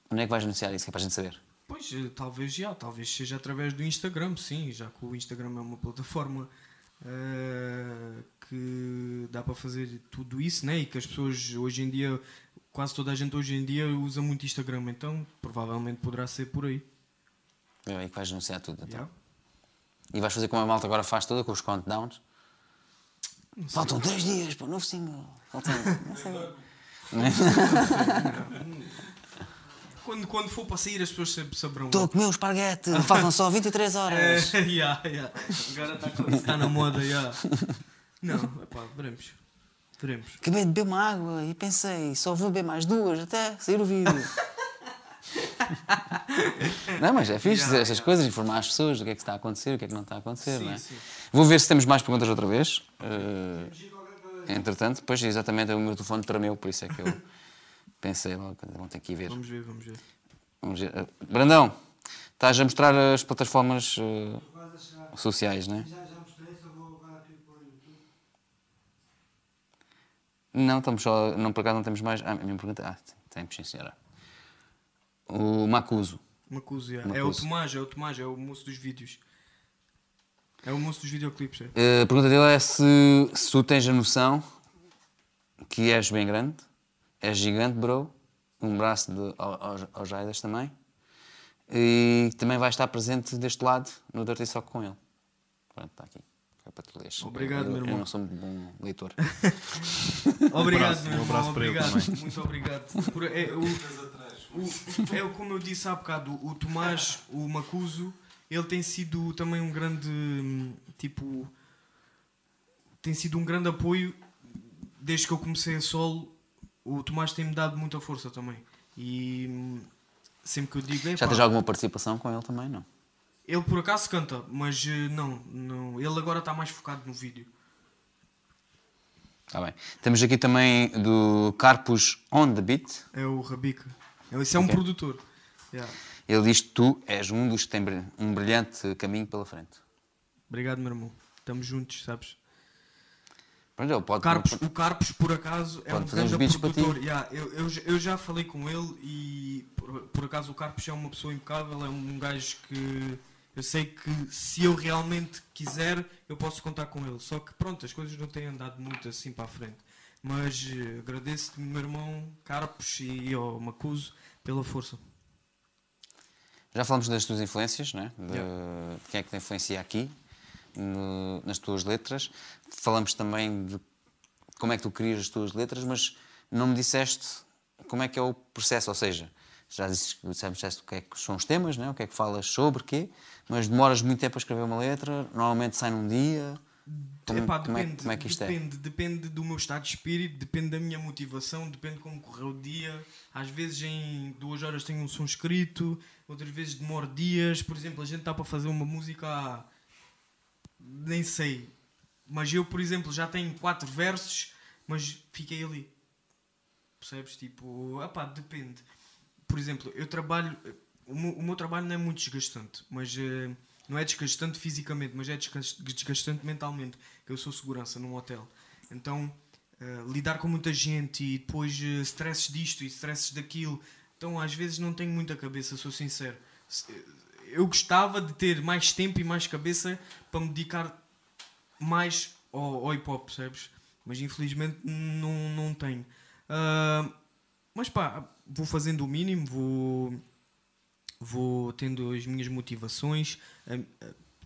Onde é que vais anunciar isso? Que é para a gente saber. Pois, talvez já, talvez seja através do Instagram, sim, já que o Instagram é uma plataforma que dá para fazer tudo isso, né? E que as pessoas hoje em dia, quase toda a gente hoje em dia usa muito Instagram, então provavelmente poderá ser por aí. É aí que vais anunciar tudo. Então. Yeah. E vais fazer como a malta agora faz toda, com os countdowns. Faltam 3 dias para o novo single. Faltam. <laughs> Não sei. <laughs> Quando, quando for para sair, as pessoas sempre saberão. Estou a comer um esparguete, faltam só 23 É, horas. <laughs> yeah, yeah. Agora está está na moda, yeah. Não, epá, veremos. Veremos. Acabei de beber uma água e pensei, só vou beber mais duas até sair o vídeo. <laughs> não, mas é fixe dizer essas coisas, informar as pessoas do que é que está a acontecer, o que é que não está a acontecer, Sim, não é? sim. Vou ver se temos mais perguntas outra vez. Eh, entretanto, depois exatamente o meu telefone tremeu, por isso é que eu <laughs> pensei logo, vão ter que ir ver. Vamos ver, vamos ver. Vamos ver. Eh, Brandão, estás a mostrar as plataformas eh, sociais, não é? Já, já mostrei, só vou agora aqui para o YouTube. Não, estamos só. Não, por acaso não temos mais. Ah, a minha pergunta. Ah, temos sim, senhora. O Macuso. Macuso, yeah. É Macuso. o Tomás, é o Tomás, é o moço dos vídeos. É o moço dos videoclipes, é. Eh, A pergunta dele é se, se tu tens a noção que és bem grande, és gigante, bro. Um braço de, ao- aos, aos Jaidas também. E também vais estar presente deste lado no Dirty Sock com ele. Pronto, está aqui. Para tu leres. Obrigado, eu, meu Eu irmão. não sou um bom leitor. <laughs> Obrigado, abraço, meu um irmão, abraço para ele obrigado. também. Muito obrigado. Por, é, o, O- é como eu disse há bocado, o Tomás, o Macuso, ele tem sido também um grande tipo. Tem sido um grande apoio desde que eu comecei a solo. O Tomás tem-me dado muita força também. E hum, sempre que eu digo. Já "Epá, tens alguma participação com ele também, não? Ele por acaso canta, mas eh, não, não. Ele agora está mais focado no vídeo. Está bem. Temos aqui também do Carpus On The Beat. É o Rabica. Esse é um produtor. Yeah. Ele diz que tu és um dos que tem um brilhante caminho pela frente. Obrigado, meu irmão. Estamos juntos, sabes? Pronto, ele pode... Carpos, o Carpos, por acaso, é Pode um grande produtor. Yeah, eu, eu, já- eu já falei com ele e, por, por acaso, o Carpos é uma pessoa impecável. É um gajo que eu sei que se eu realmente quiser, eu posso contar com ele. Só que, pronto, as coisas não têm andado muito assim para a frente. Mas eh, agradeço-te, meu irmão Carpos e ao Macuso pela força. Já falamos das tuas influências, né? de, Yeah. de quem é que te influencia aqui, no- nas tuas letras. Falamos também de como é que tu crias as tuas letras, mas não me disseste como é que é o processo, ou seja, já disseste, já disseste o que é que são os temas, né? o que é que falas sobre, quê, mas demoras muito tempo a escrever uma letra, normalmente sai num dia. Como, Epá, como é, depende, como é que isto é? depende, depende do meu estado de espírito, depende da minha motivação, depende de como correu o dia. Às vezes em duas horas tenho um som escrito, outras vezes demora dias. Por exemplo, a gente está para fazer uma música há... nem sei. Mas eu, por exemplo, já tenho quatro versos, mas fiquei ali. Percebes? Tipo, epá, depende. Por exemplo, eu trabalho. O meu, o meu trabalho não é muito desgastante, mas eh, não é desgastante fisicamente, mas é desgas- desgastante mentalmente. Eu sou segurança num hotel. Então, eh, lidar com muita gente e depois eh, stresses disto e stresses daquilo. Então, às vezes, não tenho muita cabeça, sou sincero. Eu gostava de ter mais tempo e mais cabeça para me dedicar mais ao, ao hip hop, percebes? Mas infelizmente não, não tenho. Ah, mas pá, vou fazendo o mínimo, vou, vou tendo as minhas motivações. Ah,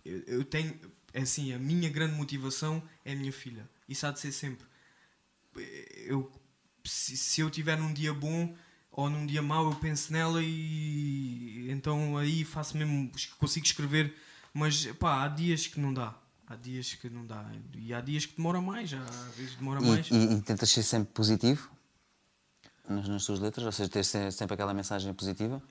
eu tenho, é assim, a minha grande motivação é a minha filha. Isso há de ser sempre. Eu, se, se eu tiver num dia bom ou num dia mau, eu penso nela e então aí faço mesmo, consigo escrever. Mas pá, há dias que não dá. Há dias que não dá. E há dias que demora mais, há vezes demora mais. E, e- e tentas ser sempre positivo nas, nas tuas letras, ou seja, ter se- sempre aquela mensagem positiva.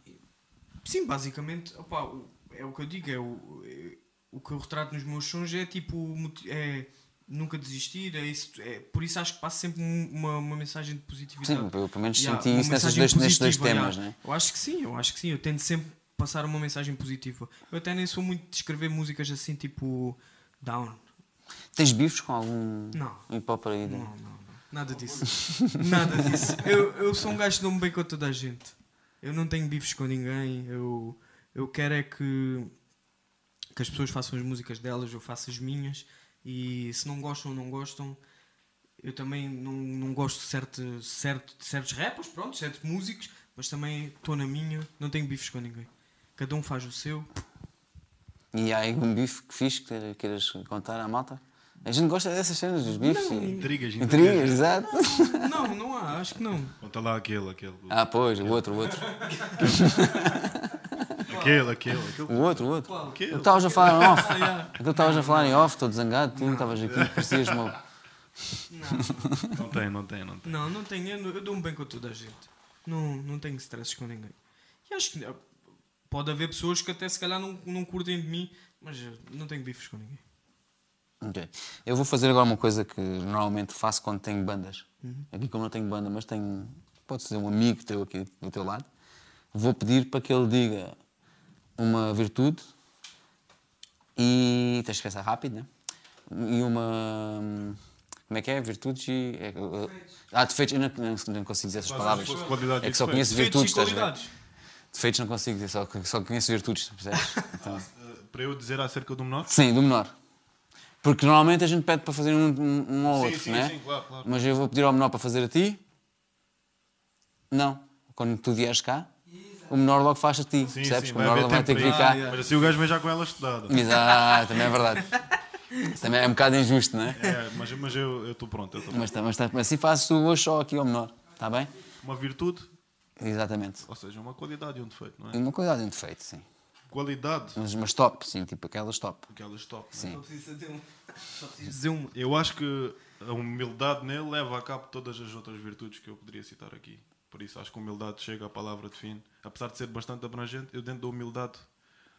Sim, basicamente, opá, o- é o que eu digo, é o, é- o que eu retrato nos meus sons é tipo é nunca desistir, é isso, é, por isso acho que passo sempre um- uma, uma mensagem de positividade. Sim, eu pelo menos Yeah, senti isso nesses dois, nestes dois temas, yeah. né? Eu acho que sim, eu acho que sim, eu tento sempre passar uma mensagem positiva. Eu até nem sou muito de escrever músicas assim tipo down. Tens bifes com algum Não. hip hop aí? Não, não, não. Nada disso. Nada disso. Eu, eu sou um gajo que dou-me bem com toda a gente. Eu não tenho bifes com ninguém. Eu, eu quero é que, que as pessoas façam as músicas delas, eu faço as minhas. E se não gostam, não gostam. Eu também não, não gosto de, certo, certo, de certos rappers, pronto, certos músicos, mas também estou na minha, não tenho bifes com ninguém. Cada um faz o seu. E há aí um bife que fiz que queiras contar à malta? A gente gosta dessas cenas, dos bifes. Intrigas, Intrigas, intrigas. exato. Não, não há, acho que não. Conta lá aquele, aquele. Ah, pois, o outro, o outro. <laughs> Aquele, aquele, aquele. O outro, o outro. Aquele. Tu estavas a falar em off. <laughs> Tu estavas a falar em off, todo zangado, tu estavas aqui, parecias uma. Não tem, não tem, não tem. Não, não tenho. Eu, eu dou-me bem com toda a gente. Não, não tenho stresses com ninguém. E acho que eh, pode haver pessoas que até se calhar não, não curtem de mim, mas não tenho bifes com ninguém. Ok. Eu vou fazer agora uma coisa que normalmente faço quando tenho bandas. Aqui como não tenho banda, mas tenho, pode ser um amigo teu aqui do teu lado, vou pedir para que ele diga uma virtude e tens de pensar rápido, né? E uma. Como é que é? Virtudes e. é, uh, ah, defeitos. Eu não, não, não consigo dizer essas Mas palavras. É que só defeitos. conheço Defeitos virtudes. Defeitos não consigo dizer, só, só conheço virtudes, percebes? <laughs> Então, Eh, Para eu dizer acerca do menor? Sim, do menor. Porque normalmente a gente pede para fazer um, um, um ou Sim, outro, sim, né? sim, claro, claro. Mas eu vou pedir ao menor para fazer a ti? Não. Quando tu vieres cá, o menor logo faz a ti, Sim, percebes? sim, o vai menor haver logo vai ter que vir cá. Ah. Mas assim o gajo vem já com ela estudada. Exato, também é verdade. Isso também é um bocado injusto, não é? É, mas, mas eu estou pronto. eu. Mas, tá- mas, tá- mas assim fazes tu hoje só aqui ao menor, está bem? Uma virtude? Exatamente. Ou seja, uma qualidade e um defeito, não E é? uma qualidade de defeito, sim. Qualidade, Mas, mas top, sim, tipo aquelas top. aquelas top. Sim. Só preciso dizer um. <laughs> Só preciso dizer uma. Eu acho que a humildade nele leva a cabo todas as outras virtudes que eu poderia citar aqui. Por isso acho que a humildade chega à palavra define. Apesar de ser bastante abrangente, eu dentro da humildade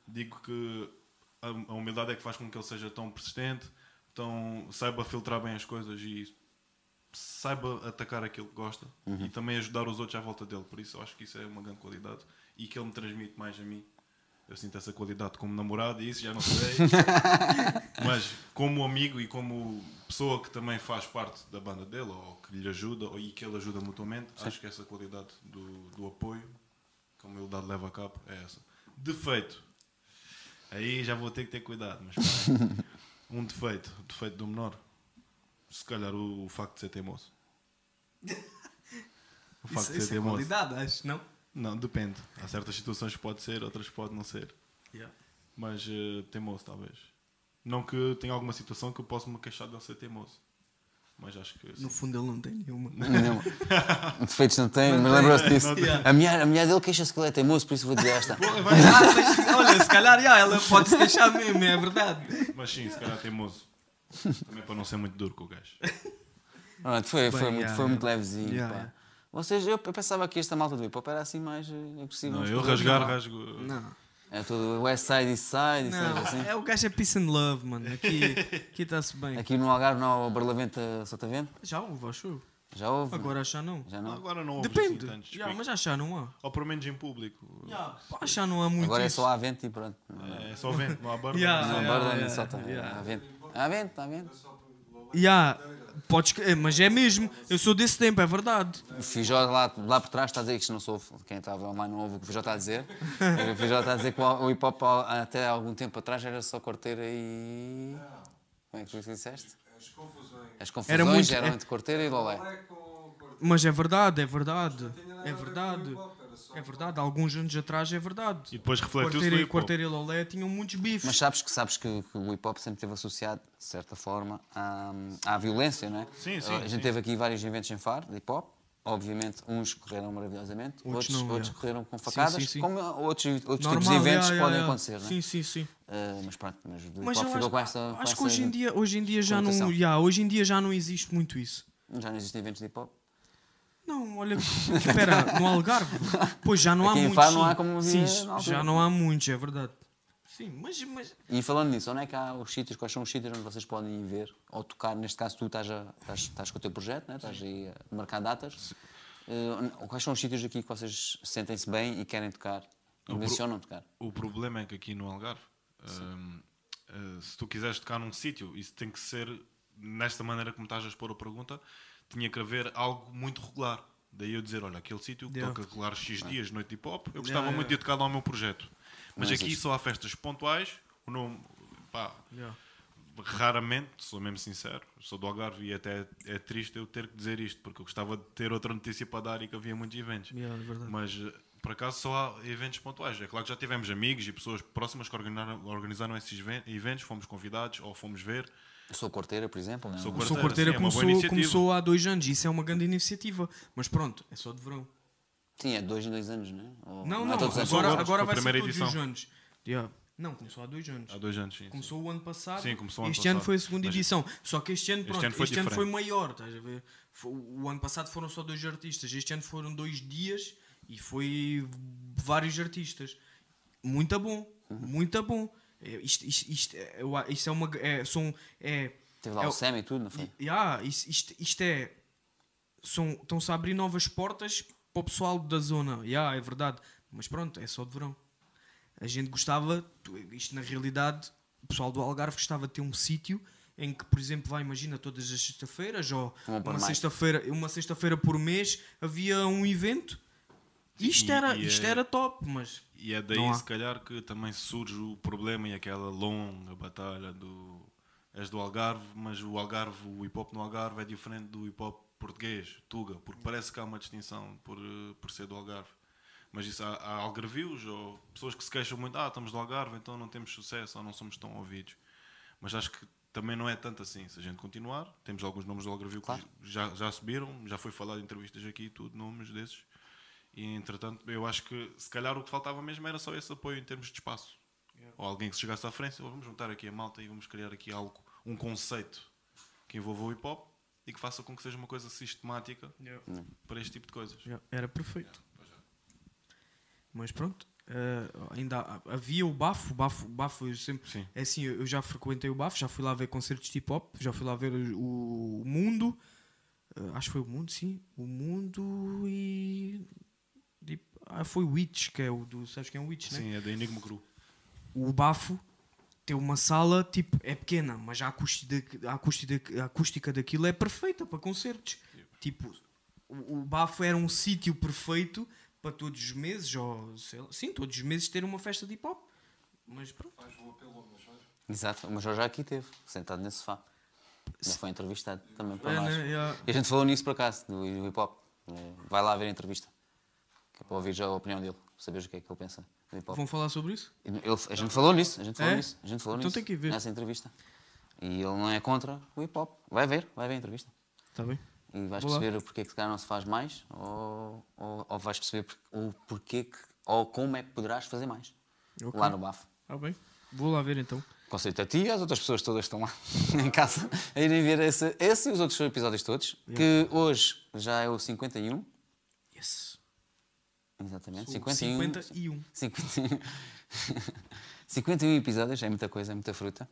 digo que a a humildade é que faz com que ele seja tão persistente, tão, saiba filtrar bem as coisas e saiba atacar aquilo que gosta e também ajudar os outros à volta dele. Por isso acho que isso é uma grande qualidade e que ele me transmite mais a mim. Eu sinto essa qualidade como namorado e isso já não sei. <laughs> Mas como amigo e como pessoa que também faz parte da banda dele, ou que lhe ajuda, ou, e que ele ajuda mutuamente, acho que essa qualidade do, do apoio que a humildade leva a cabo é essa. Defeito. Aí já vou ter que ter cuidado, mas aí. <laughs> um defeito, defeito do menor. Se calhar o, o facto de ser teimoso. <laughs> O facto Isso, de isso ser é teimoso. qualidade, acho, não? Não, depende. Há certas situações que pode ser, outras pode não ser. Mas eh, teimoso, talvez. Não que tenha alguma situação que eu possa me queixar de ele ser teimoso. Mas acho que. No fundo ele não tem nenhuma. Não. <laughs> Defeitos não tem, mas lembrou-se disso. tem. A mulher, a mulher dele queixa-se que ele é teimoso, por isso vou dizer esta. Ah, olha, se calhar já, ela pode se queixar mesmo, é verdade. Mas sim, se calhar teimoso. Também para não ser muito duro com o gajo. Foi, foi, Bem, muito, yeah, foi muito yeah. levezinho. Yeah, yeah. Vocês, eu, eu pensava que esta malta do hip hop era assim mais eh, agressiva. Não, eu rasgar, Não. rasgo. Não, É tudo West Side, East Side, não, assim. é, o gajo é peace and love, mano. Aqui aqui está-se bem. Aqui no Algarve não há o Barlavento Sotavento? Já houve, acho. Já houve? Agora já não. Já não? Agora não ouves Depende. assim tantos. Já, mas já já não há. Ou pelo menos em público. Pá, já não há muito Agora é isso. só há vento e pronto. É só vento, não há <laughs> barba. Yeah. Não há yeah, barba nem yeah, Sotavento. yeah. Há vento. Há vento, há vento. Já, podes, crer, mas é mesmo. Eu sou desse tempo, é verdade. O Fijó lá, lá por trás está a dizer que isto não sou quem estava online não ouve o que o Fijó está a dizer. <laughs> o Fijó está a dizer que o hip hop até algum tempo atrás era só corteira e. Como é que tu disseste? As confusões. As confusões Era muito- eram é- entre corteira e lolé. Não é. Mas é verdade, é verdade. É verdade. Hip-hop, É verdade, alguns anos atrás é verdade. E depois refletiu-se Quarteira no e hip hop. Quarteira e Lolé tinham muitos bifes. Mas sabes que, sabes que, que o hip hop sempre esteve associado, de certa forma, à, à violência, não é? Sim, sim, A gente sim. teve aqui vários eventos em Faro, de hip hop. Obviamente, uns correram maravilhosamente, outros, não, outros é. correram com Sim, facadas, sim, sim. como outros, outros Normal, tipos de eventos yeah, yeah, podem acontecer, não é? Sim, sim, sim. Uh, mas pronto, mas o Mas ficou acho, com essa. com acho que essa- hoje em dia, hoje em dia já não, yeah, hoje em dia já não existe muito isso. Já não existem eventos de hip hop. Não, olha, espera, no Algarve, pois já não Aqui há muitos. Não sim. há como Sim, já não há muitos, é verdade. Sim, mas, mas E falando nisso, onde é que há os sítios, quais são os sítios onde vocês podem ir ver ou tocar? Neste caso, tu estás, a, estás, estás com o teu projeto, né? estás aí a marcar datas. Uh, quais são os sítios aqui que vocês sentem-se bem e querem tocar? E mencionam tocar? O problema é que aqui no Algarve, eh, se tu quiseres tocar num sítio, isso tem que ser, nesta maneira como estás a expor a pergunta, tinha que haver algo muito regular. Daí eu dizer, olha, aquele sítio que Yeah. toca regular X dias, noite de hip hop, eu gostava Yeah, muito de tocar lá ao meu projeto. Mas Não aqui existe. só há festas pontuais, o nome, pá, yeah. raramente, sou mesmo sincero, sou do Algarve e até é triste eu ter que dizer isto, porque eu gostava de ter outra notícia para dar e que havia muitos eventos. Yeah, é. Mas eh, por acaso só há eventos pontuais. É claro que já tivemos amigos e pessoas próximas que organizaram, organizaram esses even- eventos, fomos convidados ou fomos ver. Sou corteira, por exemplo. Não? Sou O Quarteira, Sou Quarteira sim, é uma boa começou, começou há dois anos, isso é uma grande iniciativa. Mas pronto, é só de verão. Sim, é dois em dois anos, não é? Ou- Não, é não, anos? começou agora, agora, vai ser primeira todos edição. os anos. Yeah. Não, começou há dois anos. Há dois anos, sim. Começou o ano passado. Sim, começou o ano este ano passado. foi a segunda Mas edição. Só que este ano, pronto, ano foi este ano foi maior. Estás a ver? O ano passado foram só dois artistas. Este ano foram dois dias e foi vários artistas. Muito bom. Uhum. Muito bom. É, Isto, isto, isto, é, isto é uma. É, são, é, Teve lá é o Sam e tudo, não foi? Yeah, isto, isto, isto é. Estão-se a abrir novas portas para o pessoal da zona. Yeah, é verdade. Mas pronto, é só de verão. A gente gostava, isto na realidade, o pessoal do Algarve gostava de ter um sítio em que, por exemplo, vai, imagina todas as sexta-feiras ou Um uma sexta-feira, uma sexta-feira por mês havia um evento. Isto E- era, e isto é- era top, mas E é daí, se calhar, que também surge o problema e aquela longa batalha do. És do Algarve, mas o Algarve, o hip hop no Algarve é diferente do hip hop português, Tuga, porque parece que há uma distinção por, eh, por ser do Algarve. Mas isso há, há algarvios ou pessoas que se queixam muito, ah, estamos do Algarve, então não temos sucesso ou não somos tão ouvidos. Mas acho que também não é tanto assim. Se a gente continuar, temos alguns nomes do Algarvio Claro. que já, já subiram, já foi falado em entrevistas aqui e tudo, nomes desses. E entretanto, eu acho que se calhar o que faltava mesmo era só esse apoio em termos de espaço. Ou alguém que se chegasse à frente, "Oh, vamos juntar aqui a malta e vamos criar aqui algo, um conceito que envolva o hip hop e que faça com que seja uma coisa sistemática para este tipo de coisas. Já, Era perfeito. Mas pronto, eh, ainda há- havia o bafo, o bafo, bafo eu sempre. Sim. É assim, eu eu já frequentei o bafo, já fui lá ver concertos de hip hop, já fui lá ver o, o mundo. eh, acho que foi o mundo, sim. O mundo e. ah, foi o Witch, que é o do. Sabes quem é o Witch, né? Sim, é da Enigma Cru. o bafo tem uma sala tipo é pequena, mas a acústica, a acústica, a acústica daquilo é perfeita para concertos. Tipo, o, o bafo era um sítio perfeito para todos os meses, ou sei lá, sim, todos os meses ter uma festa de hip hop. Mas pronto. Exato, mas Jorge já aqui teve, sentado nesse sofá. Já foi entrevistado também para É, nós. né? Yeah. E a gente falou nisso por acaso, do, do hip hop. Eh, Vai lá ver a entrevista. Que é para ouvir já a opinião dele, saberes o que é que ele pensa do hip hop. Vão falar sobre isso? Ele- a gente falou nisso, a gente falou É? nisso, a gente falou Então nisso. tem que ver. Nessa entrevista. E ele não é contra o hip hop. Vai ver, vai ver a entrevista. Está bem. E vais Vou lá. perceber o porquê que se calhar não se faz mais, ou, ou, ou vais perceber o porquê que, ou como é que poderás fazer mais. Ok. Lá no bafo. Está bem. Vou lá ver então. Conceito a ti e às outras pessoas todas que estão lá <laughs> em casa a irem ver esse, esse e os outros episódios todos. Que hoje já é o 51. Yes. Exatamente, Sou 51. 51. 51. 51 episódios, é muita coisa, é muita fruta.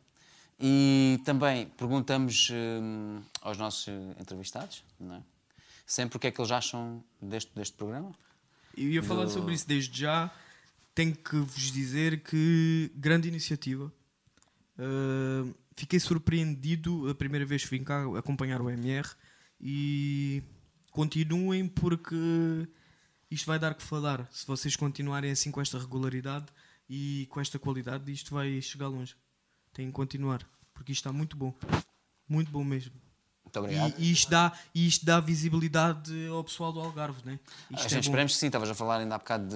E também perguntamos hum, aos nossos entrevistados, não é? sempre o que é que eles acham deste, deste programa. Eu ia falar Do- sobre isso desde já. Tenho que vos dizer que grande iniciativa. Uh, fiquei surpreendido a primeira vez que vim cá acompanhar o MR e continuem porque isto vai dar que falar. Se vocês continuarem assim com esta regularidade e com esta qualidade, isto vai chegar longe. Tem que continuar, porque isto está muito bom. Muito bom mesmo. Muito obrigado. E, e isto dá, e isto dá visibilidade ao pessoal do Algarve, né? a Isto é gente bom. esperamos que sim, estavas a falar ainda há bocado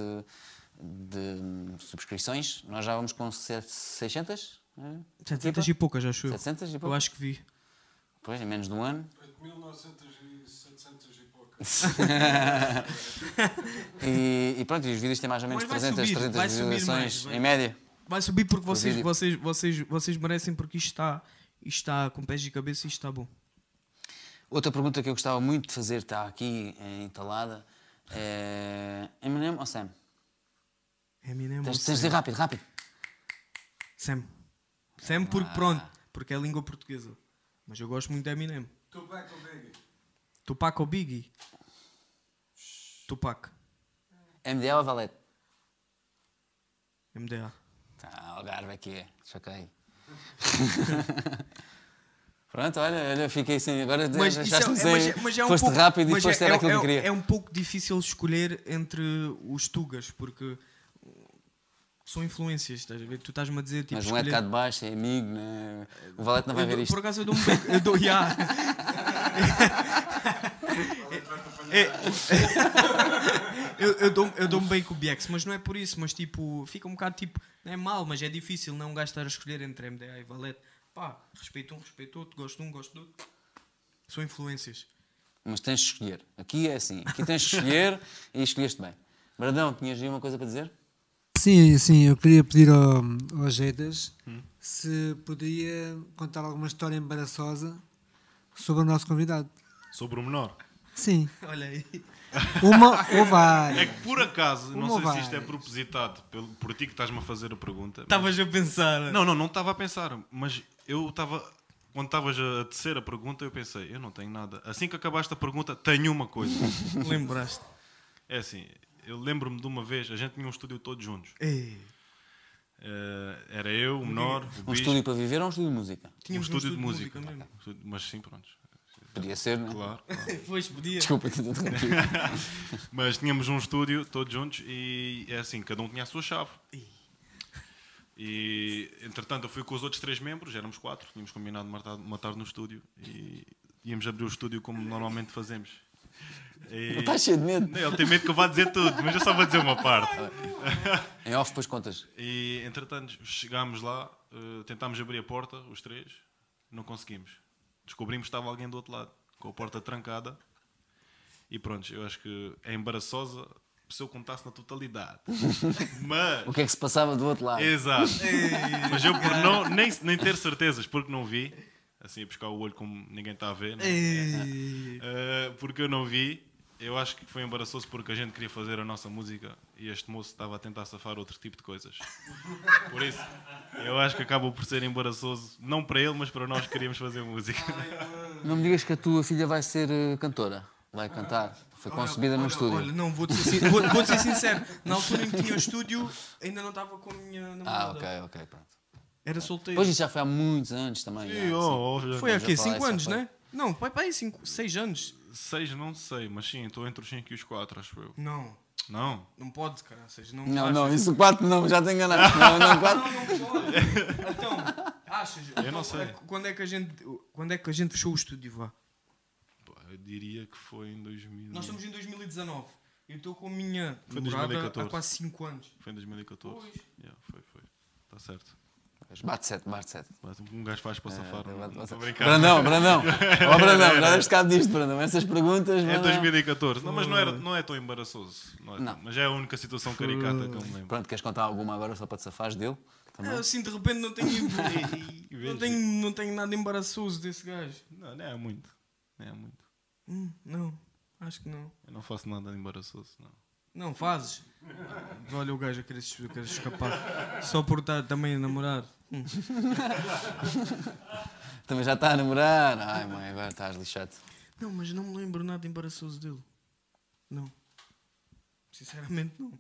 de, de subscrições. Nós já vamos com 600? é? 700 e poucas, acho eu. 700 e Eu pouco? acho que vi. Pois, em menos de um ano. 1900 e 700 <laughs> e. E, pronto, e os vídeos têm mais ou menos Mas vai 300, subir, 300 vai subir visualizações mais, em média. Vai subir porque vocês, vocês, vocês, vocês merecem porque isto está, isto está com pés e cabeça e isto está bom. Outra pergunta que eu gostava muito de fazer, está aqui eh, entalada, é Eminem ou Sam? Eminem ou Tens, tens de Sam? dizer rápido, rápido. Sam. Sam porque pronto, porque é língua portuguesa. Mas eu gosto muito de Eminem. Tupac ou Biggie? Tupac ou Biggie? Tupac. MDA ou Valete? MDA. Tá, Algarve aqui é, choquei. <laughs> Pronto, olha, olha, fiquei sem. Agora Mas, deixaste-me é, sem. mas, é- mas é um foste pouco, rápido e mas foste é, era é, aquilo é, que queria. é um pouco difícil escolher entre os tugas, porque são influências, estás a ver? Tu estás-me a dizer tipo. Mas um é de cá escolher- de baixo, é amigo, né? o Valete não vai Eu ver isto. Por acaso eu dou um bem. Eu dou, <laughs> yeah. <laughs> Eu, eu, dou, eu dou-me bem com o BX, mas não é por isso, mas tipo, fica um bocado tipo, não é mal, mas é difícil não um gajo estar a escolher entre MDA e Valete. Pá, respeito um, respeito outro, gosto de um, gosto do outro. São influências. Mas tens de escolher. Aqui é assim, aqui tens de escolher e escolheste bem. Brandão, tinhas aí uma coisa para dizer? Sim, sim, eu queria pedir ao, ao Jeitas se poderia contar alguma história embaraçosa sobre o nosso convidado. Sobre o menor. Sim, <laughs> Olha aí. uma ou várias. É que por acaso, não Uma sei se isto é várias. propositado pelo, por ti que estás-me a fazer a pergunta. mas- Estavas a pensar. Não, não, não estava a pensar, mas eu estava. Quando estavas a tecer a pergunta, eu pensei, eu não tenho nada. Assim que acabaste a pergunta, tenho uma coisa. <laughs> Lembraste. É assim, eu lembro-me de uma vez, a gente tinha um estúdio todos juntos. Ei, Eh, era eu, o menor, o Um estúdio para viver ou um estúdio de música? um tínhamos um estúdio de música. mesmo. Estúdio- Mas sim, pronto. Podia ser, não é? Claro. claro. <laughs> Pois, podia. Desculpa. <laughs> Mas tínhamos um estúdio todos juntos e é assim, cada um tinha a sua chave. E entretanto eu fui com os outros três membros, éramos quatro, tínhamos combinado de matar, matar no estúdio e íamos abrir o estúdio como normalmente fazemos. E... Estás cheio de medo. Ele tem medo que eu vá dizer tudo, mas eu só vou dizer uma parte. Em off, depois contas. E entretanto chegámos lá, eh, tentámos abrir a porta, os três, não conseguimos. Descobrimos que estava alguém do outro lado, com a porta trancada. E pronto, eu acho que é embaraçosa se eu contasse na totalidade. <laughs> Mas. O que é que se passava do outro lado? Exato. Mas eu por não, nem, nem ter certezas, porque não vi, assim a buscar o olho como ninguém está a ver, né? Eh, porque eu não vi, eu acho que foi embaraçoso porque a gente queria fazer a nossa música e este moço estava a tentar safar outro tipo de coisas. Por isso, eu acho que acaba por ser embaraçoso, não para ele, mas para nós que queríamos fazer música. Não me digas que a tua filha vai ser eh, cantora. Vai cantar. Foi concebida num Olha, estúdio. Olha, não, vou-te ser, sin- vou, vou-te ser sincero. Na altura em que tinha o estúdio, ainda não estava com a minha Ah, namorada. ok, ok, pronto. Era solteiro. Pois isso já foi há muitos anos também. já, E, sim. oh, oh, já- Foi há quê? falei, 5 já anos, foi. né? Não, pai, pai, 6 anos. Seis, não sei, mas sim, estou entre os 5 e os 4, acho eu. Não, Não? não pode, cara. Seja, não, Não, não, isso 4 não, já te enganaste. <laughs> Não, não, 4. Não, não pode. Então, achas? Eu não sei. Quando é que a gente, quando é que a gente fechou o estúdio, vá? Eu diria que foi em 2000. Nós estamos em 2019. Eu estou com a minha Foi em namorada 2014. há quase 5 anos. Foi em 2014. Pois. Yeah, foi, foi. Está certo. Bate 7, bate 7. Mas um gajo faz para safar. não estou a brincar. Brandão, Brandão. <laughs> Ó Brandão, já deves cabo disto, Brandão. Essas perguntas. É Brandão. 2014. Não, mas não, era, não é tão embaraçoso. Não é Não. Mas é a única situação caricata que eu me lembro. Pronto, queres contar alguma agora só para te safares dele? Também? Ah, assim, de repente, não tenho, <laughs> não tenho, não tenho nada embaraçoso desse gajo. Não, não é muito. Não é muito. Hum, não, acho que não. Eu não faço nada de embaraçoso. Não. Não, fazes. Olha o gajo a querer, a querer escapar. Só por estar também a namorar. <laughs> Também já está a namorar. Ai, mãe, agora estás lixado. Não, mas não me lembro nada embaraçoso dele. Não. Sinceramente, não.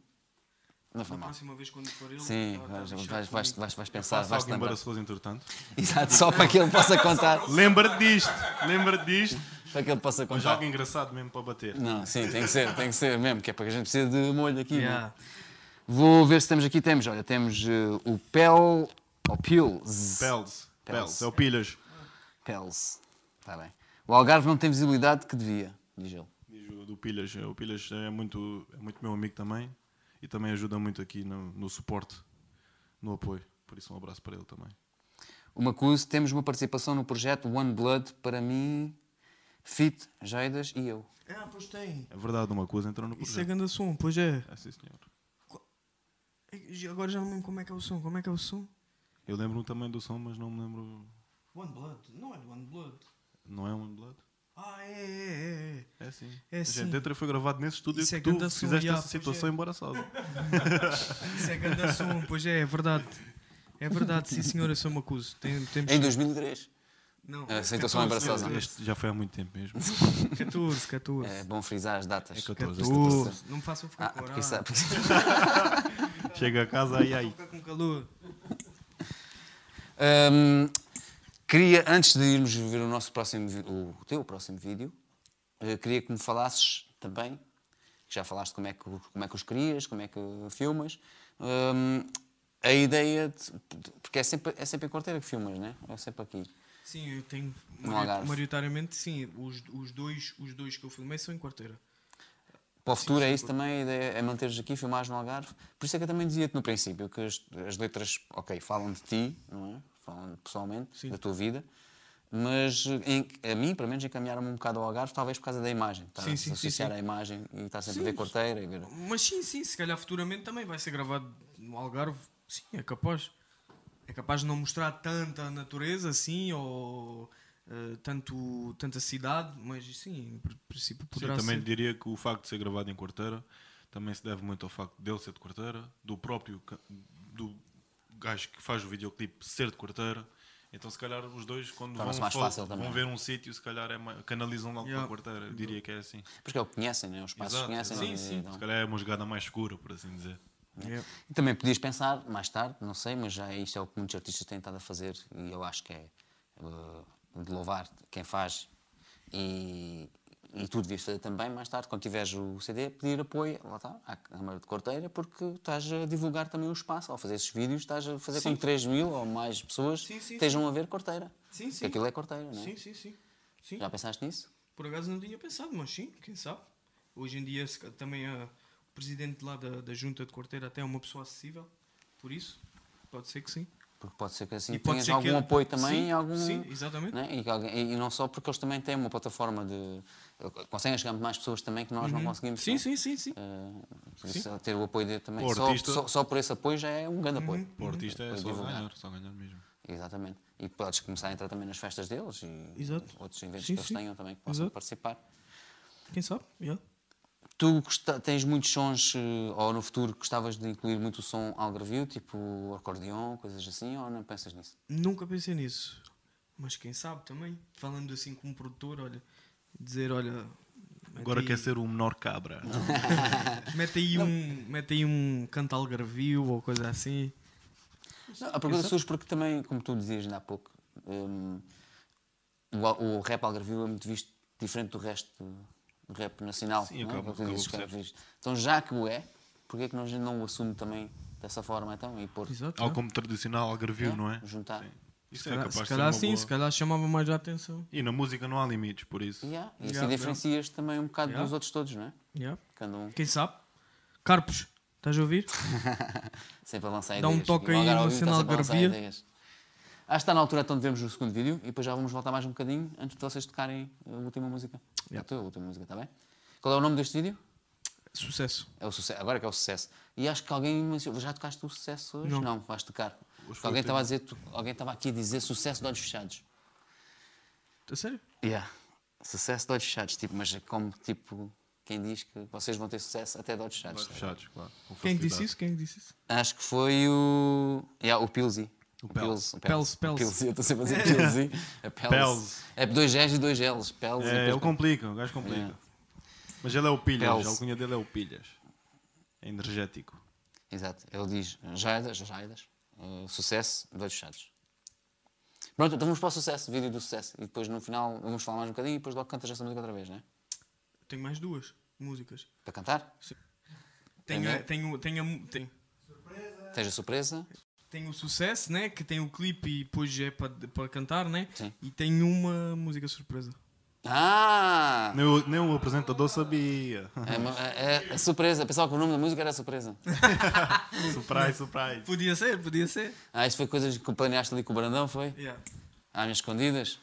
Não foi mal. próxima vez quando for ele. Sim, tá- vais, vais, vais, vais, vais pensar, vais algo embaraçoso, entretanto. Exato, só para que ele possa contar. <laughs> Lembra-te disto. Lembra-te disto. Para que ele possa Mas contar. algo engraçado mesmo para bater. Não, sim, tem que ser, tem que ser mesmo, que é para que a gente precisa de molho aqui. é? Yeah. Vou ver se temos aqui, temos, olha, temos eh, o Pel, ou Pils. Pels. Pels. É o pilhas. Pels. Está bem. O Algarve não tem visibilidade que devia, diz ele. Diz o do Pilhas. O Pilhas é muito, é muito meu amigo também e também ajuda muito aqui no, no suporte, no apoio. Por isso, um abraço para ele também. O Macuse, temos uma participação no projeto One Blood, para mim, Fit, Jaidas e eu. Ah, pois tem. É verdade, uma coisa entrou no Isso é projeto. grande som, pois é. É sim, senhor. Agora já não me lembro como é que é o som. Como é que é o som? Eu lembro-me também do som, mas não me lembro. One Blood. Não é One Blood. Não é One Blood? Ah, é, é, é. É sim. É a sim. gente entra foi gravado nesse estúdio Isso é que tu ganda som, fizeste já, essa situação é. embaraçosa. <laughs> é. Isso é grande som, pois é, é verdade. É verdade, sim senhor, eu sou Macuso. Tem, temos... Em 2003. Não, A situação 14, embaraçosa. Este já foi há muito tempo mesmo. <laughs> 14, 14. É bom frisar as datas. É 14. 14. Não me façam ficar Ah, com porque porque- <laughs> Chega a casa, ai ai. Ficar com calor. Hum, queria, antes de irmos ver o nosso próximo, o teu próximo vídeo, eh, queria que me falasses também, que já falaste como é que, como é que os crias, como é que filmas, hum, a ideia de, porque é sempre, é sempre em quarteira que filmas, né? É sempre aqui. Sim, eu tenho. Maioritariamente, sim. Os, os, dois, os dois que eu filmei são em quarteira. Para o futuro é isso também, a ideia é manteres aqui, filmares no Algarve. Por isso é que eu também dizia-te no princípio que as, as letras, ok, falam de ti, não é? Falam pessoalmente, da tua vida, mas em- a mim, pelo menos, encaminharam-me um bocado ao Algarve, talvez por causa da imagem. Está Sim, sim, sim, associar sim. a imagem e está sempre Sim. a ver quarteira. E ver... Mas sim, sim, se calhar futuramente também vai ser gravado no Algarve. Sim, é capaz. É capaz de não mostrar tanta natureza assim, ou eh, tanto, tanta cidade, mas sim, em pr- princípio Sim, poderá também ser. diria que o facto de ser gravado em quarteira também se deve muito ao facto dele ser de quarteira, do próprio do gajo que faz o videoclipe ser de quarteira. Então, se calhar, os dois, quando vão, mais fácil também. vão ver um sítio, se calhar é mais- canalizam logo Yeah. para a quarteira. Eu diria que é assim. Porque é o que conhecem, né? os passos Exato, conhecem. né? Sim, sim. Então- Se calhar é uma jogada mais escura, por assim dizer. Yeah. E também podias pensar, mais tarde, não sei, mas já isto é o que muitos artistas têm estado a fazer e eu acho que é eh, de louvar quem faz e, e tu devias fazer também, mais tarde, quando tiveres o CD, pedir apoio lá está, à Câmara de Corteira, porque estás a divulgar também o espaço. Ao fazer esses vídeos, estás a fazer com que 3 mil ou mais pessoas Sim, sim, estejam a ver Corteira. Sim, sim. aquilo é Corteira, não é? Sim, sim, sim. sim. Já pensaste nisso? Por acaso não tinha pensado, mas sim, quem sabe. Hoje em dia também a- o presidente lá da, da junta de quarteira até é uma pessoa acessível, por isso, pode ser que sim. Porque pode ser que assim tenhas algum que- apoio também sim, algum. sim, exatamente. né? E, e não só porque eles também têm uma plataforma de. conseguem chegar mais pessoas também que nós não conseguimos. Sim, sim, sim, sim. Eh, por isso, ter o apoio dele também. Só, artista- só, só por esse apoio já é um grande Uhum. apoio. Para o artista é Para só divulgar. ganhar, só ganhar mesmo. Exatamente. E podes começar a entrar também nas festas deles e Exato. outros eventos Sim, que eles sim. tenham também que possam Exato. participar. Quem sabe? Yeah. Tu tens muitos sons, eh, ou no futuro gostavas de incluir muito o som algarvio, tipo acordeão, coisas assim, ou não pensas nisso? Nunca pensei nisso. Mas quem sabe também, falando assim como produtor, olha, dizer, olha. Agora aí- quer ser o menor cabra. <laughs> Mete aí um, mete aí um canto algarvio ou coisa assim. Não, a pergunta surge porque também, como tu dizias ainda há pouco, hum, o, o rap algarvio é muito visto diferente do resto do, rap nacional. Sim, não é? por é. Então, já que o é, porquê é que nós não o assume também dessa forma então? E pôr, Exato. Algo como tradicional, algarvio, não é? juntar. Isso Se é calhar, capaz se de ser calhar sim, boa- se calhar chamava mais a atenção. E na música não há limites, por isso. Yeah, E assim Yeah, diferencias também um bocado Yeah. dos outros todos, não é? Yeah. Cada um Quem sabe? Carpos, estás a ouvir? <laughs> sempre a lançar Dá um ideias. toque E o aí no sinal sempre a lançar Algarvia. ideias. Acho que está na altura então de vermos o segundo vídeo e depois já vamos voltar mais um bocadinho antes de vocês tocarem a última música. Yeah. A tua última música, está bem? Qual é o nome deste vídeo? Sucesso. É o sucesso. Agora que é o sucesso. E acho que alguém mencionou. Já tocaste o sucesso hoje? Não. vais tocar. Alguém estava a dizer, tu- alguém estava aqui a dizer sucesso de olhos fechados. A sério? Yeah. Sucesso de olhos fechados, tipo, mas é como tipo quem diz que vocês vão ter sucesso até de olhos fechados. Olhos fechados, claro. Quem é que disse isso? Quem é que disse isso? Acho que foi o. Yeah, o Pilsi. O Pels. o Pels, Pels. Pilsi, eu estou sempre a dizer <laughs> Pilsi. É Pels. Pels. É dois Gs e dois Ls. Pels e É, ele complica, o gajo complica. Yeah. Mas ele é o Pilhas, Pels. a alcunha dele é o Pilhas. É energético. Exato. Ele diz Jaidas, Jaidas, eh, sucesso, olhos fechados. Pronto, então vamos para o sucesso, vídeo do sucesso. E depois no final vamos falar mais um bocadinho e depois logo cantas esta música outra vez, não é? Tenho mais duas músicas. Para cantar? Tenho, Tem, a- tenho, tenho, a- tenho, Tens a surpresa. Tenho o sucesso, né? Que tem o clipe e depois é para, para cantar, né? Sim. E tenho uma música surpresa. Ah! Nem o, nem o apresentador sabia. É, uma- é- é surpresa. Pensava que o nome da música era surpresa. <laughs> surprise, surprise. Podia ser, podia ser. Ah, isso foi coisas que planeaste ali com o Brandão, foi? Yeah. Às minhas escondidas.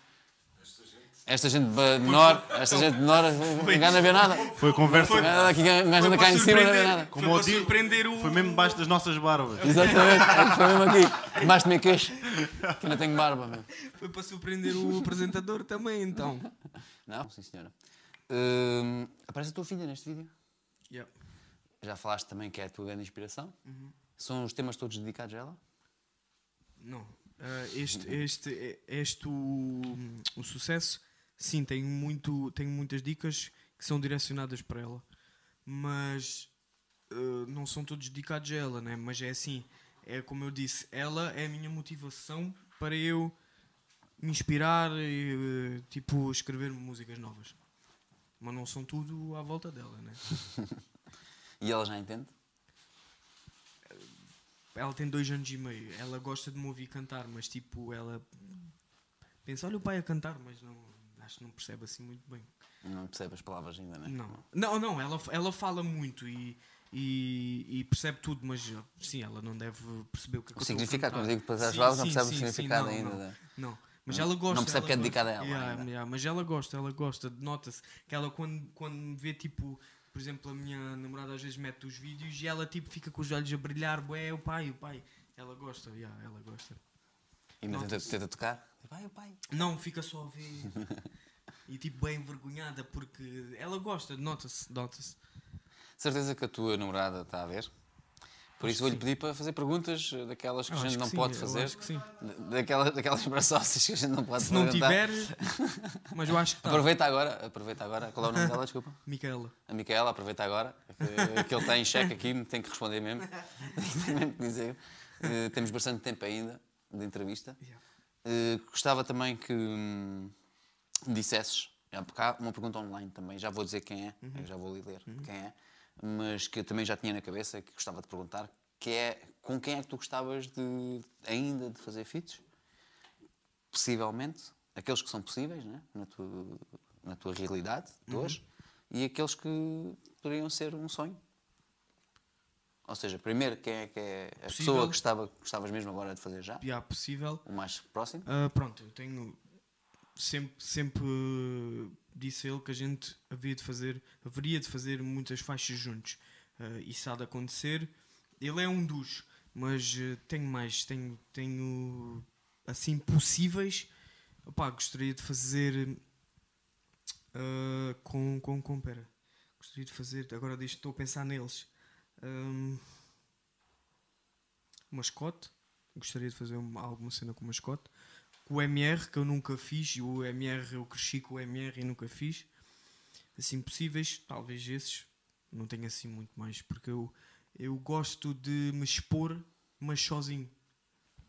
Esta gente de menor, esta gente de menor, não ganha a ver nada. Foi conversa. Nada aqui, um gajo anda cá para em cima, não vê nada. Foi Como para eu digo, surpreender o. Foi mesmo debaixo das nossas barbas. Exatamente, é foi mesmo aqui. Debaixo do meu queixo. Que ainda tenho barba, meu. Foi para surpreender o apresentador também, então. Não? Sim, senhora. Hum, aparece a tua filha neste vídeo. Yeah. Já falaste também que é a tua grande inspiração. São os temas todos dedicados a ela? Não. Ah, este, este, este o, o sucesso, sim, tenho, muito, tenho muitas dicas que são direcionadas para ela. Mas ah, não são todos dedicados a ela, né? Mas é assim, é como eu disse, ela é a minha motivação para eu me inspirar e eh, tipo escrever músicas novas. Mas não são tudo à volta dela, né? <laughs> E ela já entende? Ela tem dois anos e meio. Ela gosta de me ouvir cantar, mas tipo, ela pensa, olha o pai a cantar, mas não, acho que não percebe assim muito bem. Não percebe as palavras ainda, né? Não, não, não ela, ela fala muito e, e, e percebe tudo, mas sim, ela não deve perceber o que é que O significado, quando digo depois Sim, palavras, não sim, percebe o sim, sim, significado não, ainda, Não, né? não. Mas Não- ela gosta. não percebe que é gosta. dedicado a ela Yeah, yeah, mas ela gosta, ela gosta. Nota-se que ela, quando, quando me vê, tipo, por exemplo, a minha namorada às vezes mete os vídeos e ela, tipo, fica com os olhos a brilhar. Bué, o pai, o pai. Ela gosta, yeah, ela gosta. E ainda tenta, tenta tocar? Pai, o pai. Não, fica só a ver. <laughs> e tipo, bem envergonhada porque ela gosta, nota-se, nota-se. Certeza que a tua namorada está a ver? Por isso vou-lhe pedir para fazer perguntas eh, daquelas que Eu a acho gente que não sim, pode fazer. acho que sim. Da- Daquelas, daquelas braçosas que a gente não pode Se não tiver, mas eu acho que está. Aproveita agora, aproveita agora. Qual é o nome dela, desculpa? <laughs> Micaela. A Micaela, aproveita agora, que, que ele está em xeque aqui, tem que responder mesmo. <laughs> Tem mesmo que dizer. Eh, temos bastante tempo ainda de entrevista. Eh, gostava também que hum, dissesses, porque há uma pergunta online também, já vou dizer quem é, eu já vou ler quem é, mas que eu também já tinha na cabeça, que gostava de perguntar, que é com quem é que tu gostavas de ainda de fazer feats? Possivelmente, aqueles que são possíveis, né? na, tua, na tua realidade de hoje, e aqueles que poderiam ser um sonho. Ou seja, primeiro, quem é que é a Possível. pessoa que que gostavas mesmo agora de fazer já? Já possível. O mais próximo? Ah, pronto, eu tenho. Sempre, sempre disse ele que a gente havia de fazer, haveria de fazer muitas faixas juntos. Ah, isso há de acontecer. Ele é um dos, mas eh, tenho mais. Tenho, tenho assim possíveis. Opá, gostaria de fazer ah, com, com, com. Pera. Gostaria de fazer. Agora deixa, estou a pensar neles. Ahm, mascote. Gostaria de fazer uma- alguma cena com mascote. O MR, que eu nunca fiz. e O MR, eu cresci com o MR e nunca fiz. Assim, possíveis, talvez esses. Não tenho assim muito mais. Porque eu, eu gosto de me expor, mas sozinho.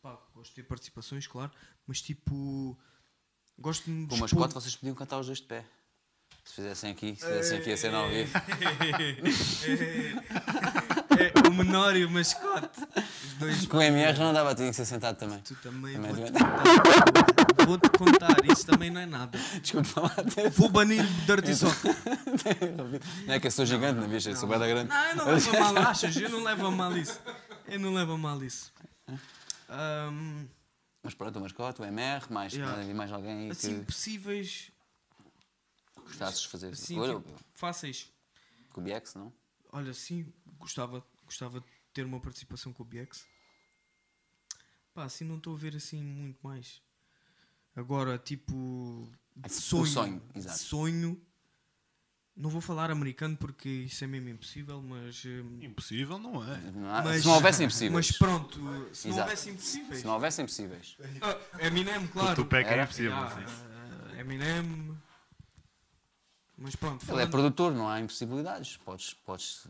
Pá, gosto de ter participações, claro. Mas tipo. Gosto de me Com expor- mascote vocês podiam cantar os dois de pé. Se fizessem aqui, se fizessem aqui a cena ao vivo. <laughs> <laughs> <laughs> é, o menor e o mascote. Os dois. Com o MR não dava, tinha que ser sentado também. Tu também Também vou-te contar. Vou-te contar, isso também não é nada. Desculpa lá. Vou banir Dirty Soccer. <laughs> Não é que eu sou gigante, não é, bicho? Eu sou bem da grande. Não, eu não levo a mal, achas? Eu não levo a mal isso. Eu não levo a mal isso. Ahm, Mas pronto, o mascote, o MR, mais, Yeah. mais, alguém aí assim, que possíveis. gostasses de fazer. Olha, tipo, fáceis. com o BX, não? Olha, sim, gostava, gostava de ter uma participação com o BX. Pá, assim não estou a ver assim muito mais. Agora, tipo, de O sonho. sonho, de exato. sonho. Não vou falar americano porque isso é mesmo impossível, mas. hum, Impossível não é. Não há- mas se não houvessem impossíveis. Mas pronto, se não houvesse impossíveis. Se não houvessem impossíveis. Ah, Eminem, claro. Tu pega é Era? impossível. Ah, ah, Eminem. Mas pronto, Ele é falando- produtor, não há impossibilidades. Podes, podes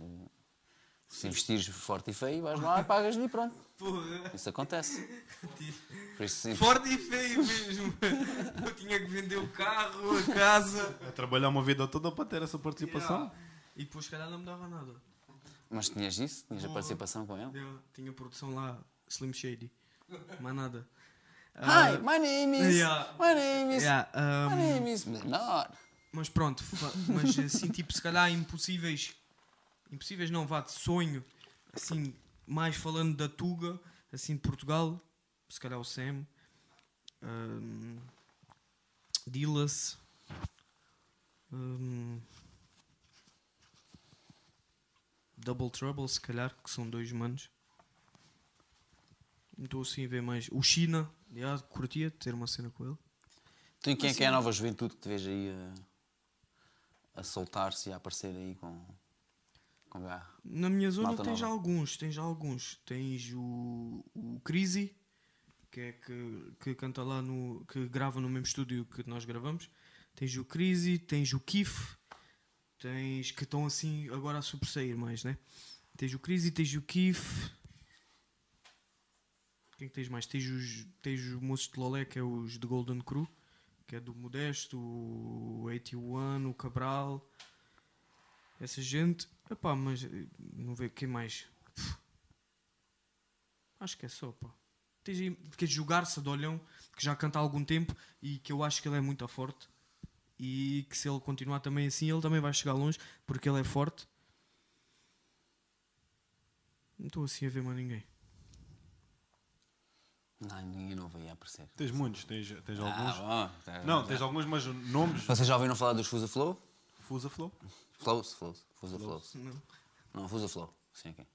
se investires forte e feio, vais lá, pagas-lhe e pronto. Porra. Isso acontece. Por isso, Forte e feio mesmo. Eu tinha que vender o carro, a casa. A trabalhar uma vida toda para ter essa participação. Yeah. E depois, se calhar, não me dava nada. mas tinhas isso, tinhas a participação com ele. Yeah. Tinha produção lá, Slim Shady. Mais nada. Hi, my name is. Yeah. My name is. Yeah, um, My name is Menor. mas pronto, mas assim, tipo, se calhar impossíveis. Impossíveis não, vá de sonho. Assim, mais falando da Tuga, assim de Portugal. Se calhar o Sam. Um, Dillas. Um, Double Trouble, se calhar, que são dois manos. Não Estou assim a ver mais. O China, já, curtia de ter uma cena com ele. Tu e quem é que é a nova juventude que te vejo aí a, a soltar-se e a aparecer aí com, Na minha zona Malta tens nova. alguns, tens alguns. Tens o, o Crisi, que é que, que canta lá no. que grava no mesmo estúdio que nós gravamos. Tens o Crisi, tens o Kif, tens. que estão assim agora a sobressair mais, né? Tens o Crisi, tens o Kif. Quem é que tens mais? Tens os, tens os moços de Lolé, que é os de Golden Crew, que é do Modesto, o 81, o Cabral. Essa gente. Epá, mas eh, não vê quem mais. Acho que é só, pá. Tens aí que jogar-se de olhão, que já canta há algum tempo e que eu acho que ele é muito forte. E que se ele continuar também assim, ele também vai chegar longe, porque ele é forte. Não estou assim a ver mais ninguém. Não, ninguém novo aí a aparecer. Tens muitos, tens, tens Ah, alguns. bom, tá- Não, tens alguns, mas nomes. Vocês já ouviram falar dos Fusa Flow? Fusa Flow. Flows, Flows, Fusa Flows. Não. Não, Fusa Flow. Sim, aqui.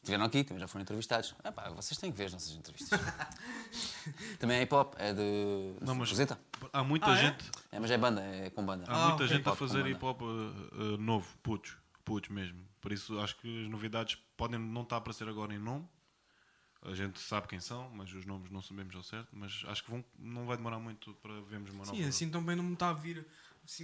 Estiveram aqui, também já foram entrevistados. Epá, vocês têm que ver as nossas entrevistas. <laughs> também é hip hop, é de. Não, mas- Fuseta? Há muita Ah, é? gente, É, mas é banda, é com banda. há muita ok. gente a fazer hip hop uh, uh, novo, putos, putos mesmo. Por isso acho que as novidades podem não estar a aparecer agora em nome. A gente sabe quem são, mas os nomes não sabemos ao certo. Mas acho que vão, não vai demorar muito para vermos uma nova. Sim, assim também não me está a vir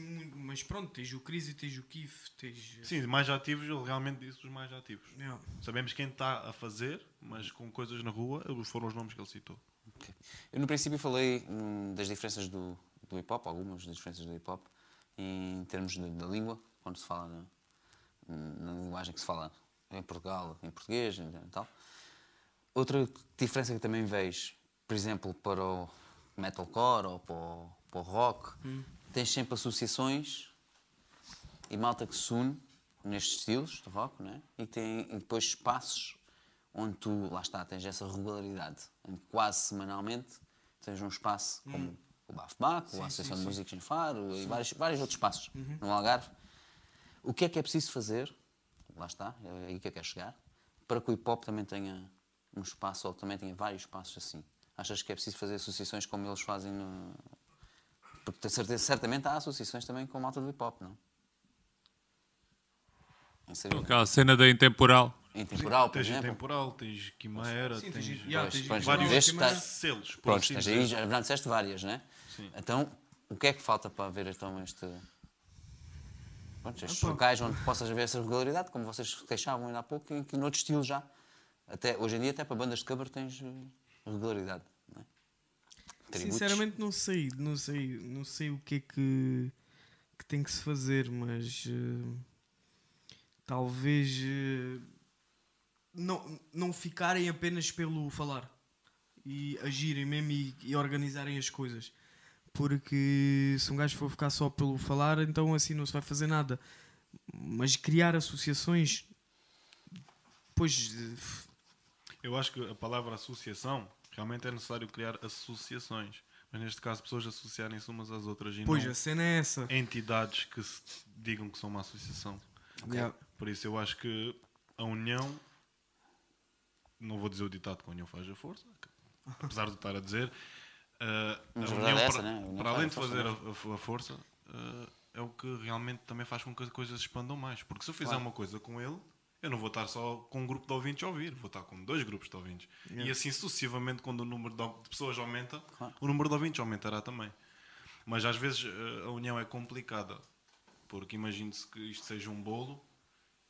muito. Mas pronto, tens o Cris e tens o Kif, tens. Sim, mais ativos, ele realmente disse os mais ativos. Yeah. Sabemos quem está a fazer, mas com coisas na rua, foram os nomes que ele citou. Ok. Eu no princípio falei hum, das diferenças do, do hip hop, algumas das diferenças do hip hop, em termos de- da língua, quando se fala na, na linguagem que se fala em Portugal, em português e tal. Outra diferença que também vejo, por exemplo, para o metalcore ou para o, para o rock, tens sempre associações e malta que se une nestes estilos de rock, né? e tem e depois espaços onde tu, lá está, tens essa regularidade, onde quase semanalmente tens um espaço como o Baf Bac, a Associação de Músicos em Faro e vários, vários outros espaços no Algarve. O que é que é preciso fazer, lá está, é aí que eu quero chegar, para que o hip hop também tenha um espaço ou também tenha vários espaços assim? Achas que é preciso fazer associações como eles fazem no... Porque tenho certeza, certamente há associações também com a malta do hip hop, não? Em Sabina. Aquela cena da intemporal. Em temporal, por Tens exemplo. temporal, tens Quimaera, Sim, tens tens- yeah, tens- pois, vários selos. Pronto, assim tens aí, já disseste várias, né? Então, o que é que falta para haver então este. Pronto, estes locais onde possas ver essa regularidade, como vocês queixavam ainda há pouco, e que noutro estilo já. Até, hoje em dia, até para bandas de cover tens eh, regularidade. Tributos. Sinceramente não sei, não sei, não sei o que é que, que tem que se fazer, mas eh, talvez eh, não, não ficarem apenas pelo falar e agirem mesmo e, e organizarem as coisas. Porque se um gajo for ficar só pelo falar, então assim não se vai fazer nada. Mas criar associações, pois eh, Eu acho que a palavra associação realmente é necessário criar associações. Mas neste caso, pessoas associarem-se umas às outras e pois não a cena é essa. entidades que se digam que são uma associação. Yeah. Por isso, eu acho que a união. Não vou dizer o ditado que a união faz a força, apesar de estar a dizer. uh, Mas a união, é para, essa, né? A união para além de força, fazer né? a, a- a força, uh, é o que realmente também faz com que as coisas expandam mais. Porque se eu fizer uma coisa com ele, eu não vou estar só com um grupo de ouvintes a ouvir, vou estar com dois grupos de ouvintes. E assim sucessivamente, quando o número de pessoas aumenta, o número de ouvintes aumentará também. Mas às vezes eh, a união é complicada, porque imagine-se que isto seja um bolo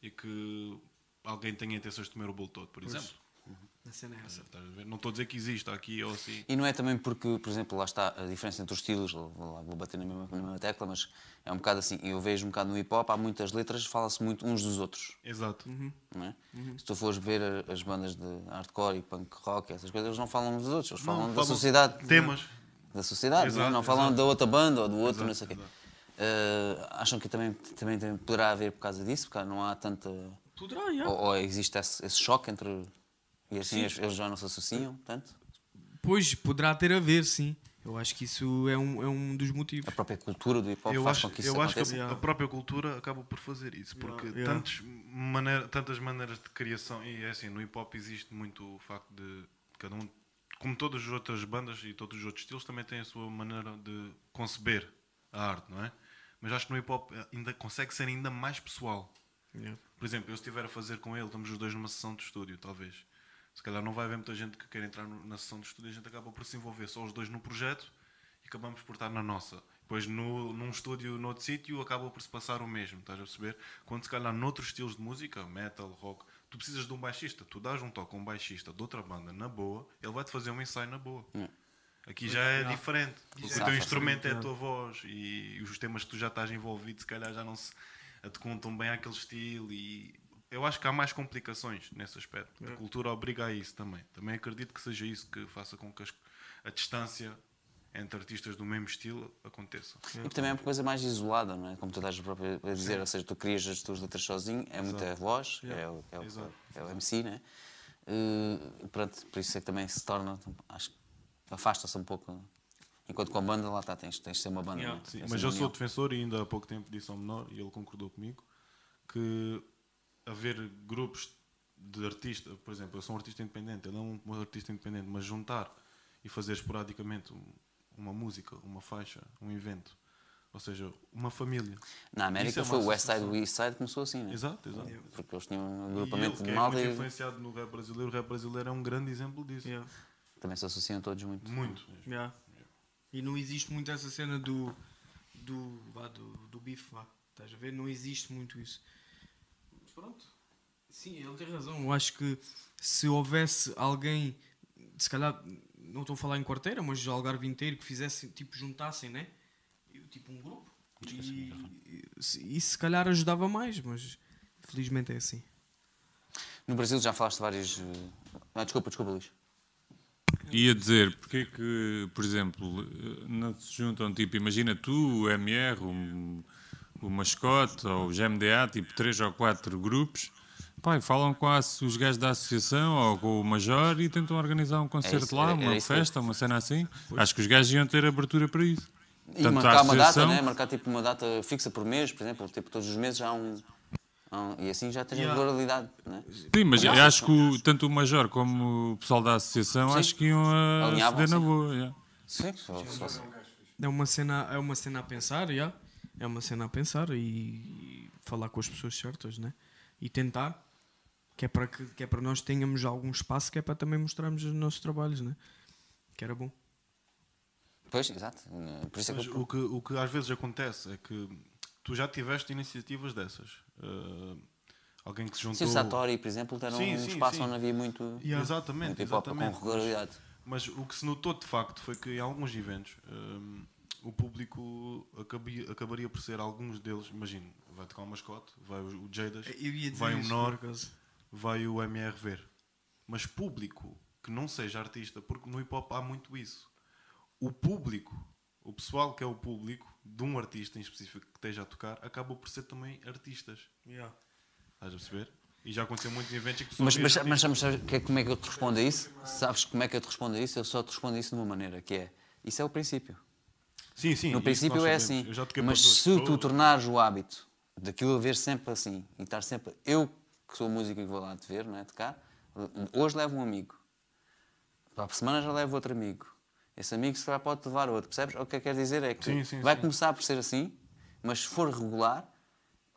e que alguém tenha intenções de comer o bolo todo, por exemplo. A cena é essa. Estás a ver? Não estou a dizer que existe aqui ou assim. E não é também porque, por exemplo, lá está a diferença entre os estilos, vou, lá- vou bater na mesma, na mesma tecla, mas é um bocado assim, eu vejo um bocado no hip hop, há muitas letras, fala-se muito uns dos outros. Exato. não é? Se tu fores ver a- as bandas de hardcore e punk rock, essas coisas, eles não falam uns dos outros, eles falam da falam sociedade. Temas. Da sociedade, não, é? Exato, não falam exato. da outra banda ou do outro, Exato, não sei o quê. Eh, acham que também, também, também poderá haver por causa disso, porque não há tanta. Poderá, já. Ou, ou existe esse, esse choque entre. E assim eles, eles já não se associam tanto? Pois, poderá ter a ver, sim. Eu acho que isso é um, é um dos motivos. A própria cultura do hip hop Eu faz acho, com que isso eu acho aconteça? que a, a própria cultura acaba por fazer isso, porque Yeah. tantos maneira- tantas maneiras de criação, e é assim, no hip hop existe muito o facto de cada um, como todas as outras bandas e todos os outros estilos, também têm a sua maneira de conceber a arte, não é? Mas acho que no hip hop ainda consegue ser ainda mais pessoal. Por exemplo, eu se estiver a fazer com ele, estamos os dois numa sessão de estúdio, talvez. Se calhar não vai haver muita gente que queira entrar no- na sessão de estúdio, a gente acaba por se envolver só os dois no projeto e acabamos por estar na nossa. Depois, no, num estúdio, noutro sítio, acaba por se passar o mesmo, estás a perceber? Quando se calhar noutros estilos de música, metal, rock, tu precisas de um baixista. Tu dás um toque a um baixista de outra banda na boa, ele vai-te fazer um ensaio na boa. Aqui já é diferente. Porque o teu instrumento é a tua voz e os temas que tu já estás envolvido, se calhar já não se adequam bem àquele estilo. E eu acho que há mais complicações nesse aspecto. A cultura obriga a isso também. Também acredito que seja isso que faça com que as- a distância entre artistas do mesmo estilo aconteça. E também é uma coisa mais isolada, não é? Como tu estás próprio a dizer, ou seja, tu crias as tuas letras sozinho, é muita voz, é o, é, o, Exato. é o MC, né? Eh, pronto, por isso é que também se torna, acho que afasta-se um pouco. Enquanto com a banda, lá está, tens, tens de ser uma banda. Yeah. é? Sim, Tens mas eu sou defensor e ainda há pouco tempo disse ao menor, e ele concordou comigo, que haver grupos de artista, por exemplo, eu sou um artista independente, ele é um, um artista independente, mas juntar e fazer esporadicamente um- uma música, uma faixa, um evento, ou seja, uma família. Na América é foi o West Side, o East Side começou assim, né? Exato, exato. Porque eles tinham um E ele, agrupamento que de é malta muito e influenciado no rap brasileiro, o rap brasileiro é um grande exemplo disso. Yeah. também se associam todos muito. Muito. Yeah. E não existe muito essa cena do. do. vá, do, do bife, vá. Estás a ver? Não existe muito isso. Pronto. Sim, ele tem razão. Eu acho que se houvesse alguém, se calhar, não estou a falar em quarteira, mas de Algarve inteiro, que fizesse, tipo, juntassem, né? E, Tipo um grupo. E, e se- isso se calhar ajudava mais, mas felizmente é assim. No Brasil já falaste várias. eh, Ah, desculpa, desculpa, Luís. Ia dizer, porque é que, por exemplo, eh, não se juntam, tipo, imagina tu, o MR, o, o mascote ou o GMDA, tipo três ou quatro grupos, pá, e falam com a- os gajos da associação ou com o Major e tentam organizar um concerto isso, lá, era- era uma que eu- festa, uma cena assim. Acho que os gajos iam ter abertura para isso. E Tanto marcar uma data, né? marcar tipo uma data fixa por mês, por exemplo, tipo todos os meses há um. um- e assim já tens Yeah. regularidade. Né? Sim, mas Aliás, acho que o- tanto o Major como o pessoal da associação acho que iam a Alinhavam, ceder na sim. boa. yeah. Sim, só, só, só. É uma cena, é uma cena a pensar, já. É uma cena a pensar e, falar com as pessoas certas, né? E tentar, que é para que, que é para nós tenhamos algum espaço, que é para também mostrarmos os nossos trabalhos, né? Que era bom. Pois, exato. Por isso é Mas que eu, o que, o que às vezes acontece é que tu já tiveste iniciativas dessas. Uh, alguém que se juntou. Sim, o Satori, por exemplo, era Sim, um sim, espaço sim. onde havia muito, Exatamente, muito hop com exatamente. regularidade. Mas o que se notou de facto foi que em alguns eventos hum, o público acabia- acabaria por ser alguns deles. Imagino, vai tocar o mascote, vai o, o Jadas, vai o menor, vai o MR ver. Mas público que não seja artista, porque no hip hop há muito isso. O público, o pessoal que é o público de um artista em específico que esteja a tocar, acaba por ser também artistas. Estás a perceber? E já aconteceu muitos eventos em que tu Mas, mas, mas artistas. sabes que é- como é que eu te respondo a isso? Sabes como é que eu te respondo a isso? Eu só te respondo a isso de uma maneira, que é, isso é o princípio. Sim, sim, No princípio é assim. Mas se tu tornares o hábito daquilo a ver sempre assim e estar sempre. Eu, que sou músico e vou lá te ver, não é? Tocar, hoje levo um amigo. Para a semana já levo outro amigo. Esse amigo se calhar pode levar outro, percebes? O que eu quero dizer é que Sim, sim, vai sim. começar por ser assim, mas se for regular,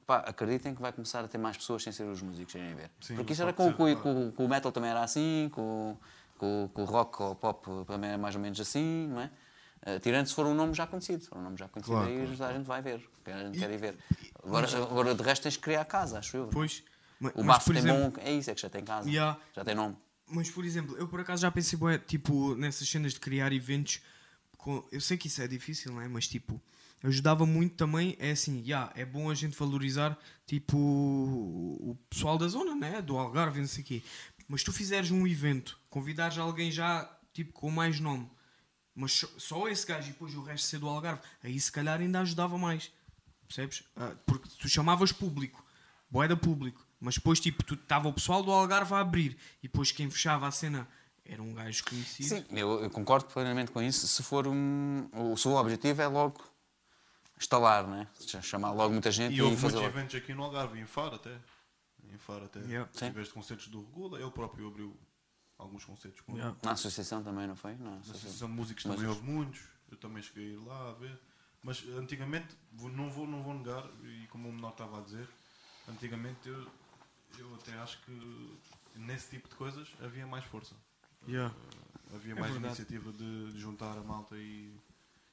pá, acreditem que vai começar a ter mais pessoas sem ser os músicos irem ver. Sim, Porque isso era com, com, com- com o metal também era assim, com, com, com o rock ou o pop também era mais ou menos assim, não é? Eh, tirando se for um nome já conhecido. Se for um nome já conhecido, Claro, aí claro, a gente vai ver. A gente quer ir ver. Agora, agora, de resto, tens que criar casa, acho eu. Pois. Ma- O mas, bafo tem exemplo, bom. É isso, é que já tem casa. Yeah. Já tem nome. Mas, por exemplo, eu por acaso já pensei, bué, tipo, nessas cenas de criar eventos. Com... Eu sei que isso é difícil, não é? Mas, tipo, ajudava muito também. É assim, yeah, é bom a gente valorizar, tipo, o pessoal da zona, né? Do Algarve e não sei o quê. Mas tu fizeres um evento, convidares alguém já, tipo, com mais nome, mas só, esse gajo e depois o resto ser do Algarve, aí se calhar ainda ajudava mais. Percebes? Ah, porque tu chamavas público, boeda público, mas depois tipo, tu estava o pessoal do Algarve a abrir e depois quem fechava a cena era um gajo conhecido. Sim, eu, eu concordo plenamente com isso. Se for um. O seu objetivo é logo instalar, né? Chamar logo muita gente E e, houve fazer muitos logo. eventos aqui no Algarve, em Faro até. Em Faro até. Yeah. Sim. Em vez de concertos do Regula, ele próprio abriu alguns concertos com Yeah. Na associação também, não foi? Não, Na Associação de Músicos também houve muitos. Eu também cheguei a ir lá a ver. Mas antigamente, não vou, não vou negar, e como o menor estava a dizer, antigamente eu, eu até acho que nesse tipo de coisas havia mais força. Yeah. Uh, havia É mais verdade. iniciativa de, de juntar a malta e,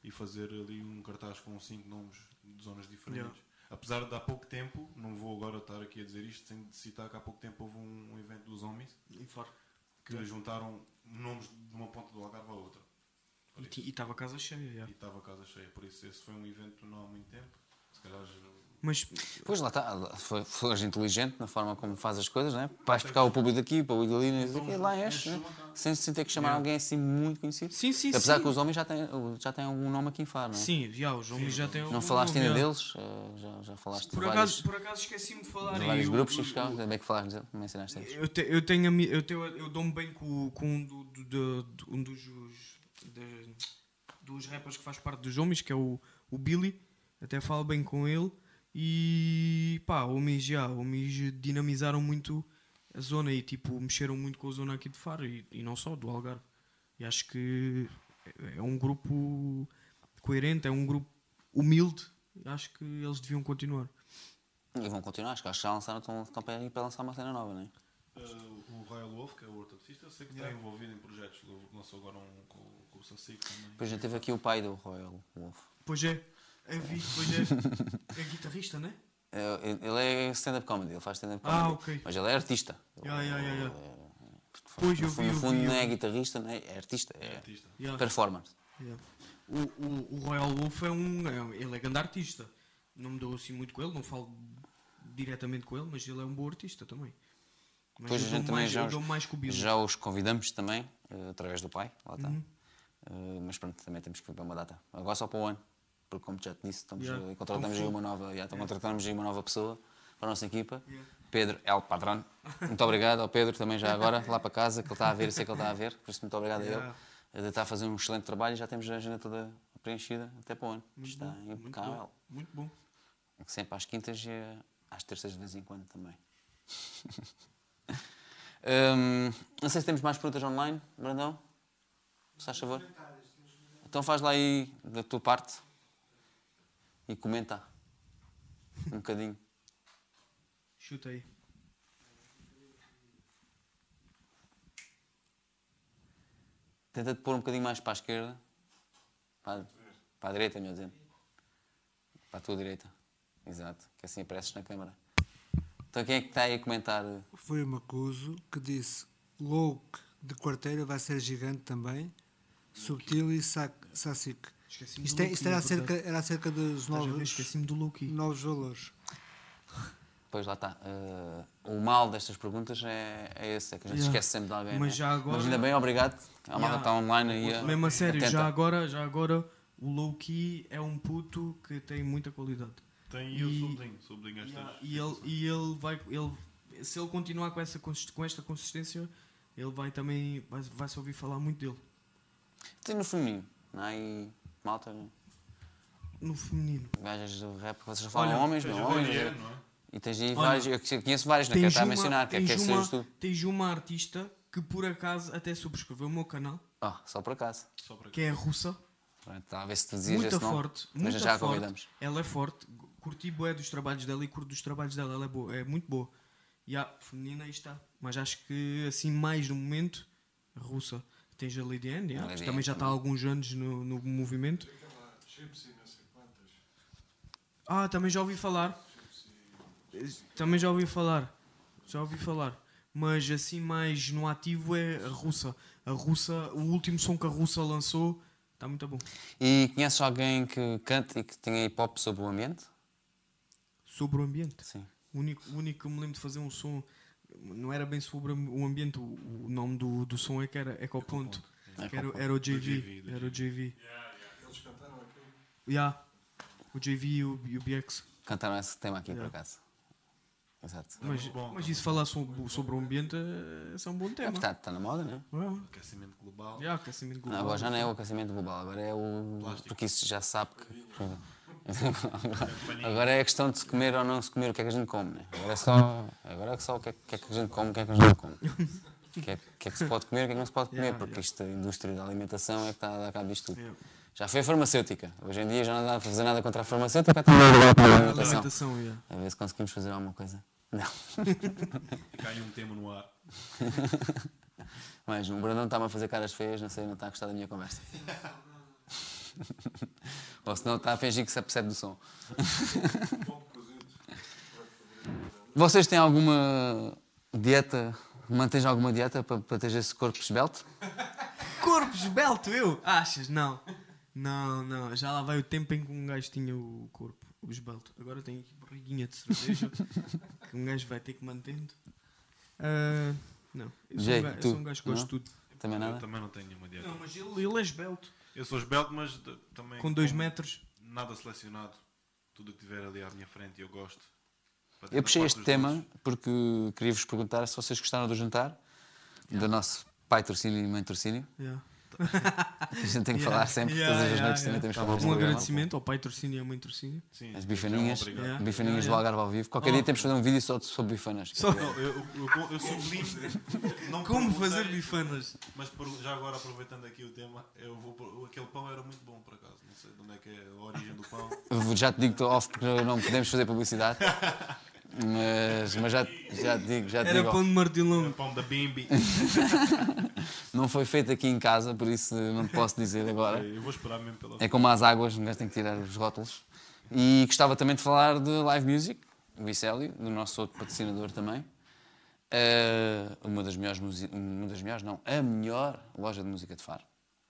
e fazer ali um cartaz com cinco nomes de zonas diferentes. Yeah. Apesar de há pouco tempo, não vou agora estar aqui a dizer isto sem citar que há pouco tempo houve um, um evento dos homens que juntaram nomes de uma ponta do Algarve à outra. E estava a casa cheia. yeah. E estava a casa cheia, por isso esse foi um evento não há muito tempo. Se calhar já- Mas Pois lá está, foi, foi inteligente na forma como faz as coisas, né? Vais buscar o público daqui, o dali, não sei o quê, lá enche, né? sem, sem ter que chamar alguém assim muito conhecido. Sim, sim, Apesar sim. que os homens já têm, já têm algum nome aqui em Faro, não é? sim, yeah, os homens já têm Não falaste ainda deles, eh, já, já falaste Por de acaso, vários, por acaso esqueci-me de falar. de e vários eu- grupos, Chico, ainda bem que falaste deles, mencionaste eles. Eu, te- eu tenho eu, tenho, eu dou-me bem com, com um, do, do- do- do- um dos, de- dos rappers que faz parte dos homens, que é o, o Billy. Até falo bem com ele. E pá, homens já, homens dinamizaram muito a zona e tipo, mexeram muito com a zona aqui de Faro e, e não só, do Algarve. E acho que é um grupo coerente, é um grupo humilde. Acho que eles deviam continuar. E vão continuar, acho que acho que já lançaram, estão, estão para ir para lançar uma cena nova, não é? Uh, o Royal Wolf, que é o outro artista, eu sei que está envolvido em projetos. Lançou agora um com, com o Sacico também. Depois já teve aqui o pai do Royal Wolf. Pois é, eu vi, pois é. É guitarrista, não é? É, Ele é stand-up comedy, ele faz stand-up Ah, comedy. ok. Mas ele é artista. Ya, ya, ya, ya. Ele- Pois, eu no vi, fundo, no eu fundo vi, não é guitarrista, não é, é artista, é Artista. Ya. performer. Yeah. O, o, o Royal Wolf é um. é- ele é grande artista. Não me dou assim muito com ele, não falo diretamente com ele, mas ele é um bom artista também. Mas Depois eu a gente também mais, já, os- já os convidamos também, eh, através do pai, lá está. Uhum. Eh, mas pronto, também temos que vir para uma data. Agora só para o ano. Porque como já te disse, estamos, Yeah. eh, contratamos aí uma nova, yeah, então contratamos aí uma nova pessoa para a nossa equipa. Pedro El Padrão. Muito obrigado ao Pedro também já agora, lá para casa, que ele está a ver, eu sei que ele está a ver, por isso muito obrigado a Yeah. ele. Ele está a fazer um excelente trabalho e já temos a agenda toda preenchida até para o ano. Está impecável. Muito bom. Sempre às quintas e eh, às terças de vez em quando também. <laughs> Hum, não sei se temos mais perguntas online, Brandão. Se faz favor. Então faz lá aí da tua parte e comenta um bocadinho. Chuta aí. Tenta-te pôr um bocadinho mais para a esquerda. Para, para a direita, melhor dizendo. Para a tua direita. Exato. Que assim apareces na câmara. Então quem é que está aí a comentar? Foi o Macuso que disse: Louk de quarteira vai ser gigante também. Subtil e sac-. Esqueci-me Isto, do é, Loki, isto era, acerca, era acerca dos novos, Esqueci-me do Loki. novos valores. Pois lá está. Eh, o mal destas perguntas é, é esse, é que a gente Yeah. esquece sempre de alguém. Mas né? já agora- Mas ainda bem, obrigado. A malta Yeah. está online aí. a- Mesmo a sério, atenta. já agora, já agora o Loki é um puto que tem muita qualidade. Tem e eu sublinho, sublinho estas. Yeah, E ele, e ele vai. Ele, se ele continuar com, essa, com esta consistência, ele vai também. Vai, vai se ouvir falar muito dele. Tem no feminino, não é? E malta, No feminino. gajas do rap, vocês só falam Olha, homens, Tens não homens. Não é? E tens aí Olha, vários, eu conheço vários, não quero estar a uma, mencionar, quero que sejas uma, tu. tens uma artista que por acaso até subscreveu o meu canal, Ah, só por acaso. Só para que é a russa. Pronto, Está a ver se tu dizias Muito esse nome. forte. Mas Muito já a forte. convidamos. Ela é forte. Curti bué dos trabalhos dela e curto dos trabalhos dela. Ela é, boa, é muito boa. E a feminina aí está. Mas acho que assim mais no momento, russa. Tens a Lady Anne, yeah, Lady também Anne já está há alguns anos no, no movimento. Gypsy, não sei quantas. Ah, também já ouvi falar. Também já ouvi falar. Já ouvi falar. Mas assim mais no ativo é a russa. A russa, o último som que a russa lançou está muito bom. E conheces alguém que cante e que tenha hip hop sobre o ambiente? Sobre o ambiente. Sim. O único, o único que me lembro de fazer um som não era bem sobre o ambiente, o, o nome do, do som é que era Ecoponto. Que era, era o JV. Era o JV. Eles cantaram aquilo. Yeah. O JV e o, e o BX. Cantaram esse tema aqui, Yeah. por acaso. Exato. Mas, bom, mas isso falar sobre, sobre o ambiente é, é um bom tema. Está, está na moda, não é? Yeah. aquecimento global. Yeah, aquecimento Não, global. agora já não é o aquecimento global, agora é o. Plástico. Porque isso já sabe que. Agora é a questão de se comer ou não se comer o que é que a gente come, né? Agora é só, agora é só o que é, que é que a gente come, o que é que a gente não come. O que é, que é que se pode comer o que é que não se pode comer, Yeah, porque yeah. isto, a indústria da alimentação é que está a dar cabo disto tudo. Yeah. Já foi a farmacêutica. Hoje em dia já não dá para fazer nada contra a farmacêutica, está a dar a alimentação. Alimentação, yeah. A ver se conseguimos fazer alguma coisa. Não. <laughs> Cai um tema no ar. <laughs> Mas o Brandão está-me a fazer caras feias, não sei, não está a gostar da minha conversa. <laughs> Ou senão está a fingir que se apercebe do som. Vocês têm alguma dieta, mantens alguma dieta para, para ter esse corpo esbelto? Corpo esbelto, eu? Achas? Não. Não, não. Já lá vai o tempo em que um gajo tinha o corpo o esbelto. Agora tem aqui barriguinha de cerveja <laughs> que um gajo vai ter que mantendo. Ah, não. Eu sou, Jay, um gajo, eu sou um gajo que gosto Não? de tudo. Também Eu nada? também não tenho nenhuma dieta. Não, mas ele, ele é esbelto. Eu sou esbelto, mas de- também. Com dois metros. Nada selecionado. Tudo o que tiver ali à minha frente eu gosto. Eu puxei este tema doces. porque queria-vos perguntar se vocês gostaram do jantar, do nosso pai torcínio e mãe torcínio. Yeah. <laughs> A gente tem que Yeah, falar sempre, yeah, todas as yeah, noites yeah. também temos que falar Um programa. agradecimento ao pai torcínio e à mãe torcínio. Sim, As bifaninhas. Yeah. bifaninhas do Yeah, Algarve ao vivo. Qualquer dia temos que fazer um vídeo só sobre bifanas. Só Não, eu, eu, eu, <laughs> como fazer bifanas. Mas por- já agora aproveitando aqui o tema, eu vou, por- aquele pão era muito bom por acaso. Não sei de onde é que é a origem do pão. Já te digo que estou off porque não podemos fazer publicidade. <laughs> Mas, mas já, já te digo, já te Era digo pão de É martilão. o pão da Bimbi. <laughs> Não foi feito aqui em casa, por isso não te posso dizer agora. Eu vou esperar mesmo pela. É como as águas, um gajo tem que tirar os rótulos. E gostava também de falar de live music, o Vicélio, do nosso outro patrocinador também. Eh, uma das melhores, uma das melhores, não, a melhor loja de música de Faro.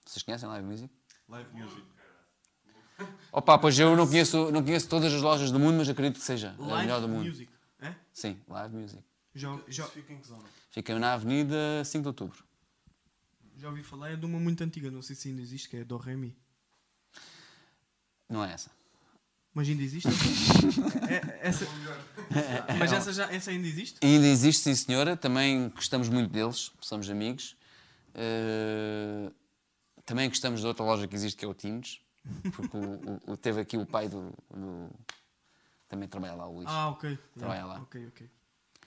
Vocês conhecem live music? Live music. Opa, pois eu não conheço, não conheço todas as lojas do mundo, mas acredito que seja a melhor Live do mundo. music. É? Sim, live music. Já, já, fica em que zona? Fica na Avenida 5 de Outubro. já ouvi falar, é de uma muito antiga, não sei se ainda existe, que é Do Remi. Não é essa. Mas ainda existe? <laughs> É- essa... Mas essa, já, essa ainda existe? Ainda existe, sim senhora, também gostamos muito deles, somos amigos. Eh, também gostamos de outra loja que existe que é o Tines, porque o, o- teve aqui o pai do, do- Também trabalha lá, o Luís. Ah, ok. Trabalha Yeah, lá. Ok, ok.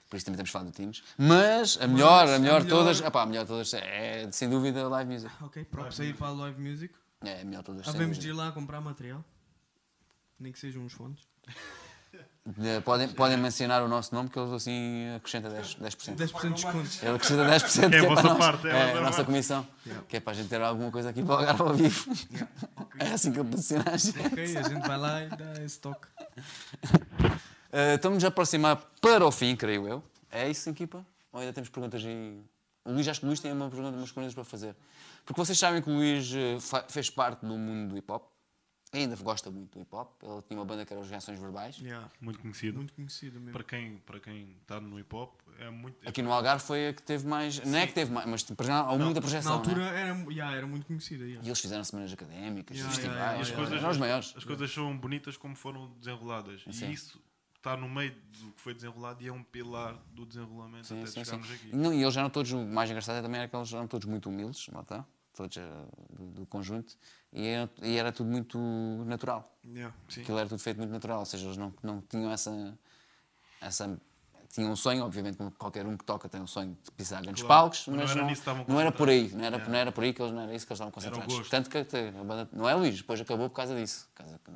Por isso também temos falado do Tines. Mas a melhor, a a melhor de melhor- todas, a melhor de todas é sem dúvida a live music. Ok, props aí para a live music. É a melhor de todas. Havemos de ir lá comprar material. Nem que sejam uns fones. <laughs> Eh, Podem, podem mencionar o nosso nome que eles assim acrescenta 10%. 10%. 10% de desconto. Ele acrescenta 10% que É a é vossa nós. parte, é a É, a nossa parte. comissão. Que é para a gente ter alguma coisa aqui para o Algarve ao vivo. É assim que eu posiciono a gente. Ok, a gente vai lá e dá esse toque. <laughs> Eh, Estamos a aproximar para o fim, creio eu. É isso, equipa? Ou ainda temos perguntas aí? O Luís, acho que o Luís tem uma pergunta, umas perguntas para fazer. Porque vocês sabem que o Luís eh, fez parte do mundo do hip hop. Ainda gosta muito do hip hop. Ele tinha uma banda que era os Reações Verbais. Yeah. Muito conhecido. Muito conhecido mesmo. Para quem para quem está no hip hop, é muito. Aqui no Algarve foi a que teve mais. Não é que teve mais, mas há muita Na projeção. altura não é? era, yeah, era muito conhecida. yeah. E eles fizeram semanas académicas, Yeah, festivais. yeah, yeah, as coisas, eram os maiores. as coisas são bonitas como foram desenroladas. Sim. E isso está no meio do que foi desenrolado e é um pilar do desenrolamento Sim, até sim, sim. chegarmos aqui. Não, e eles eram todos, o mais engraçado também era que eles eram todos muito humildes, lá está, todos eh, do, do conjunto, e era, e era tudo muito natural. Yeah. Sim. Aquilo era tudo feito muito natural, ou seja, eles não, não tinham essa, essa. Tinham um sonho, obviamente, como qualquer um que toca tem um sonho de pisar grandes Claro, palcos, mas não mas era não, que estavam não era por aí, não era, Yeah. não era por aí que eles, não era isso que eles estavam concentrados. Tanto que a banda, não é Luís, depois acabou por causa disso, por causa que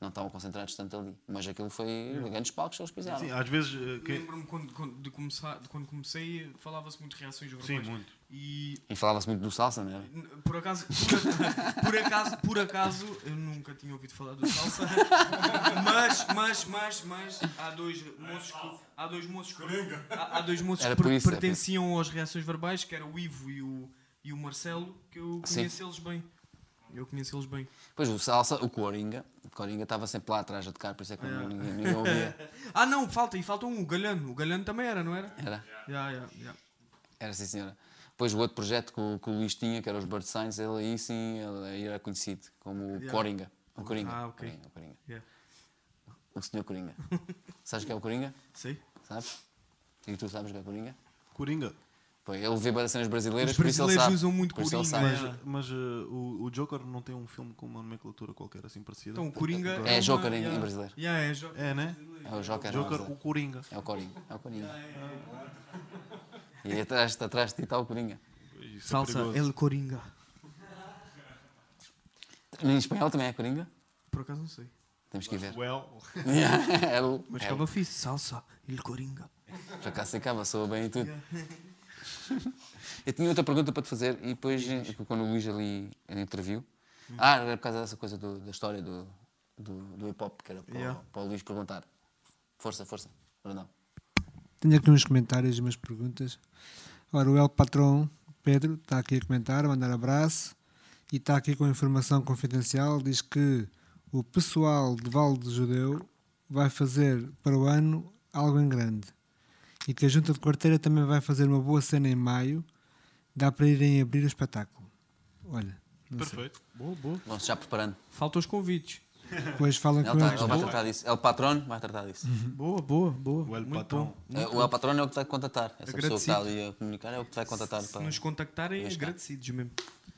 não, estavam concentrados tanto ali. Mas aquilo foi grandes palcos que eles pisaram. Sim, às vezes. eh, que- Lembro-me quando, quando, de começar, de quando comecei, falava-se muito de reações verbais. Sim, muito. E E falava-se muito do salsa, não era? n- por acaso, por, <laughs> por acaso, por acaso, eu nunca tinha ouvido falar do salsa. <laughs> mas, mas, mas, mas, há dois moços que, há dois moços que, há, há dois moços Era que isso, é por pertenciam às reações verbais, que era o Ivo e o, e o Marcelo, que eu Sim. conheço eles bem. Eu conheço eles bem. Pois o salsa, o Coringa, o Coringa estava sempre lá atrás a tocar, por isso é que ninguém, ninguém ouvia. <laughs> Ah não, falta, e falta um, o Galhano. O Galhano também era, não era? Era, Yeah, yeah, yeah. era sim senhora. Depois o outro projeto que o, que o Luís tinha, que era os Bird Signs, ele aí sim ele aí era conhecido como o Yeah. Coringa. O Coringa. Ah, ok. Coringa, o Coringa. Yeah. O senhor Coringa. <laughs> Sabes o que é o Coringa? Sei. Sabes? E tu sabes o que é o Coringa? Coringa. Ele vê bem cenas brasileiras, Os por isso ele brasileiros usam muito por Coringa, é. Mas, mas eh, o, o Joker não tem um filme com uma nomenclatura qualquer assim parecida. Então o Coringa. É uma- Joker em- em yeah. brasileiro. Yeah, é Joker. É, né? É o Joker. Joker, o Coringa. É o Coringa. É o Coringa. E atrás, atrás de ti está o Coringa. Isso é Salsa, perigoso. El Coringa. Em espanhol também é Coringa? Por acaso não sei. Temos que ir ver. Well, <laughs> é o, Mas é ficava fixe. Salsa, El Coringa. Já cá se acaba, soa bem e tudo. <laughs> Eu tinha outra pergunta para te fazer e depois, quando o Luís ali interviu. Ah, era por causa dessa coisa do- da história do, do, do hip hop, que era para, o- Yeah. para o Luís perguntar. Força, força, Brandão. Tenho aqui uns comentários e umas perguntas. Ora, o El Patrão Pedro está aqui a comentar, a mandar abraço e está aqui com informação confidencial. Diz que o pessoal de Val do Judeu vai fazer para o ano algo em grande e que a Junta de Quarteira também vai fazer uma boa cena em maio. Dá para irem abrir o espetáculo. Olha, não sei. perfeito. Boa, boa. Vão-se já preparando. Faltam os convites. Depois falam Ele, com tá- eles. ele vai tratar disso. É o patrão, vai tratar disso. Boa, boa, boa. O El Muito Patrão. bom. É, o El Patrão é o que vai contatar. Essa pessoa que está Agradecido. ali a comunicar é o que te vai contatar Se para. nos contactarem, caso. agradecidos mesmo.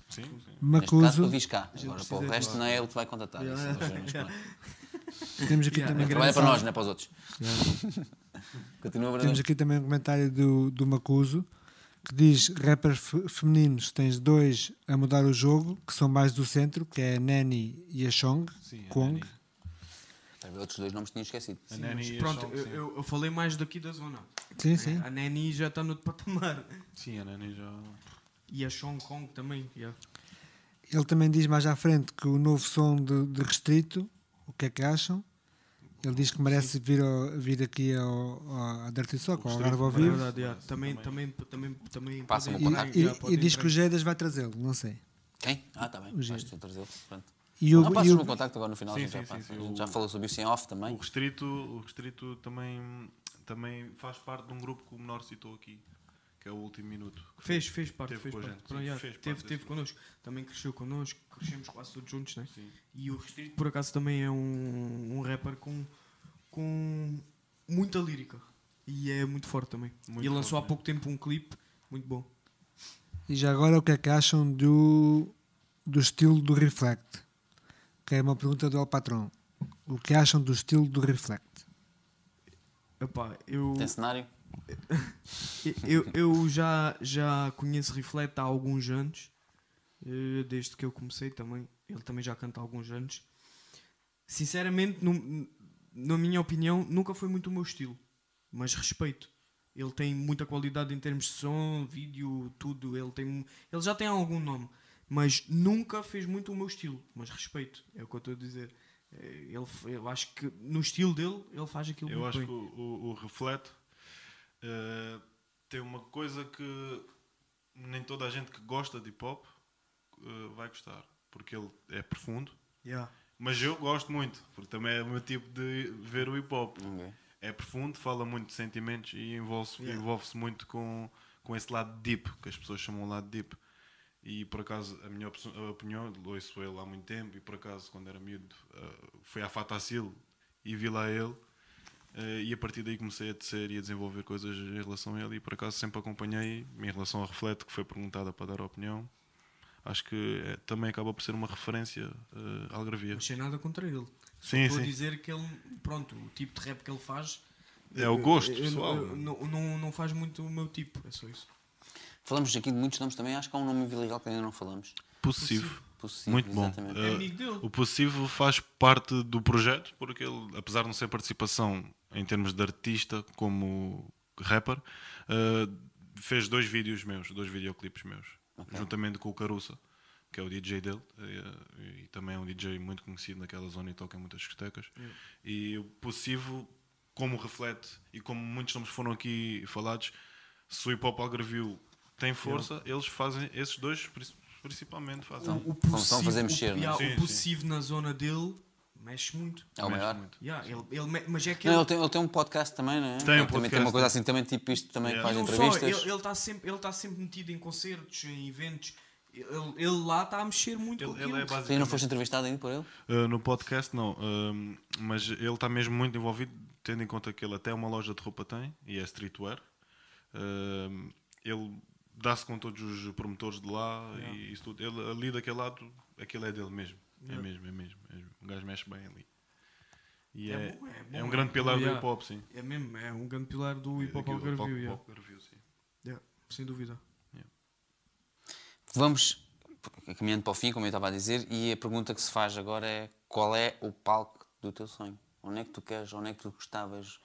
Sim, sim. Neste caso, Macuso, tu vis cá. Agora, para o resto, não é ele que vai contatar. <laughs> Isso, mas, mas pronto. temos aqui Yeah, também Trabalha para nós, não é para os outros. Continua. Temos aqui também um comentário do, do Macuso que diz rappers fe- femininos tens dois a mudar o jogo que são mais do centro que é a Nani e a Chong Sim, Kong Nani. Outros dois nomes tinha esquecido. Nani Mas pronto, Chong, eu, sim. eu, eu falei mais daqui da zona. sim sim A Nani já está no outro patamar. Sim, a Nani já. E a Hong Kong também. yeah. ele também diz mais à frente que o novo som de, de Restrito o que é que acham ele diz que merece vir, ao- vir aqui ao, ao, à Dirty Sock ao Algarve ao É vivo verdade, yeah. também, também, também, também o e, e- e diz que o. Gedas vai trazê-lo não sei Quem? Ah, está bem. O. Vais-te trazê-lo. Pronto. e o, Não, e passas o- o contacto agora no final. Sim, a gente já, sim, passa. sim, A sim. gente O- já falou sobre isso em off O também. Restrito, o Restrito também, também faz parte de um grupo que o menor citou aqui, que é o último minuto. Fez, fez parte, Teve fez parte. gente, Pronto, sim, já, fez parte teve, desse teve connosco. Também cresceu connosco, crescemos quase todos juntos, né? E o Restrito, por acaso, também é um, um rapper com, com muita lírica. E é muito forte também. Muito e lançou há forte, pouco tempo um clipe muito bom. E já agora o que é que acham do, do estilo do Reflect? Que é uma pergunta do El Patrão. O que acham do estilo do Reflect? Epá, eu, Tem cenário? Eu, eu já, já conheço Reflect há alguns anos, eh, desde que eu comecei também. Ele também já canta há alguns anos. Sinceramente, num- na minha opinião, nunca foi muito o meu estilo, mas respeito. Ele tem muita qualidade em termos de som, vídeo, tudo. Ele, tem, ele já tem algum nome, mas nunca fez muito o meu estilo. Mas respeito, é o que eu estou a dizer. Eh, Ele, eu acho que no estilo dele, ele faz aquilo Eu muito acho bem. que o, o, o Reflete eh, tem uma coisa que nem toda a gente que gosta de hip hop eh, vai gostar, porque ele é profundo. Yeah. Mas eu gosto muito, porque também é o meu tipo de ver o hip hop. Ok. É profundo, fala muito de sentimentos e envolve-se Yeah. envolve-se muito com, com esse lado deep, que as pessoas chamam lado deep. E por acaso, a minha opinião, ouço ele há muito tempo, e por acaso, quando era miúdo, eh, fui à Fatacil e vi lá ele. Eh, e a partir daí comecei a tecer e a desenvolver coisas em relação a ele. E por acaso sempre acompanhei em relação ao Reflete, que foi perguntada para dar a opinião. Acho que eh, também acaba por ser uma referência uh, algravia. Não achei nada contra ele. Sim, estou a sim. dizer que ele, pronto, o tipo de rap que ele faz. É o gosto eu- eu- pessoal. eu- não, não, não faz muito o meu tipo, é só isso. Falamos aqui de muitos nomes também, acho que há um nome legal que ainda não falamos. Possessivo. Possível, Muito bom. exatamente. É Uh, amigo dele. o Possessivo faz parte do projeto, porque ele, apesar de não ser participação em termos de artista como rapper, uh, fez dois vídeos meus, dois videoclipes meus, juntamente com o Caruça, que é o DJ dele, e, e também é um DJ muito conhecido naquela zona e toca em muitas discotecas. E o Possessivo, como reflete, e como muitos nomes foram aqui falados, se o hip hop algarvio tem força, eles fazem, esses dois princi- principalmente fazem. O, o fazer possível- mexer, o, é? yeah, Sim, o possível na zona dele mexe muito. É o Mexe maior. muito. Yeah, ele, ele mas é que Não, ele, ele, tem, ele tem um podcast também, não é? Tem um Ele Também tem podcast, uma coisa assim, também tipo isto também Yeah. que não faz só, entrevistas. ele está sempre, ele tá sempre metido em concertos, em eventos. Ele, ele lá está a mexer muito com Ele, ele é ainda não basicamente foste entrevistado ainda por ele? Uh, no podcast não, um, mas ele está mesmo muito envolvido, tendo em conta que ele até uma loja de roupa tem e é streetwear. Um, ele dá-se com todos os promotores de lá e isso tudo. Ele ali daquele lado, aquilo é dele mesmo. É mesmo, é mesmo. é mesmo. O gajo mexe bem ali. E É é, bom, é é bom, um é grande pilar do yeah. hip hop, sim. É mesmo, é um grande pilar do hip hop yeah. pop algarvio, sim. Yeah, sem dúvida. Vamos caminhando para o fim, como eu estava a dizer, e a pergunta que se faz agora é qual é o palco do teu sonho? Onde é que tu queres, onde é que tu gostavas,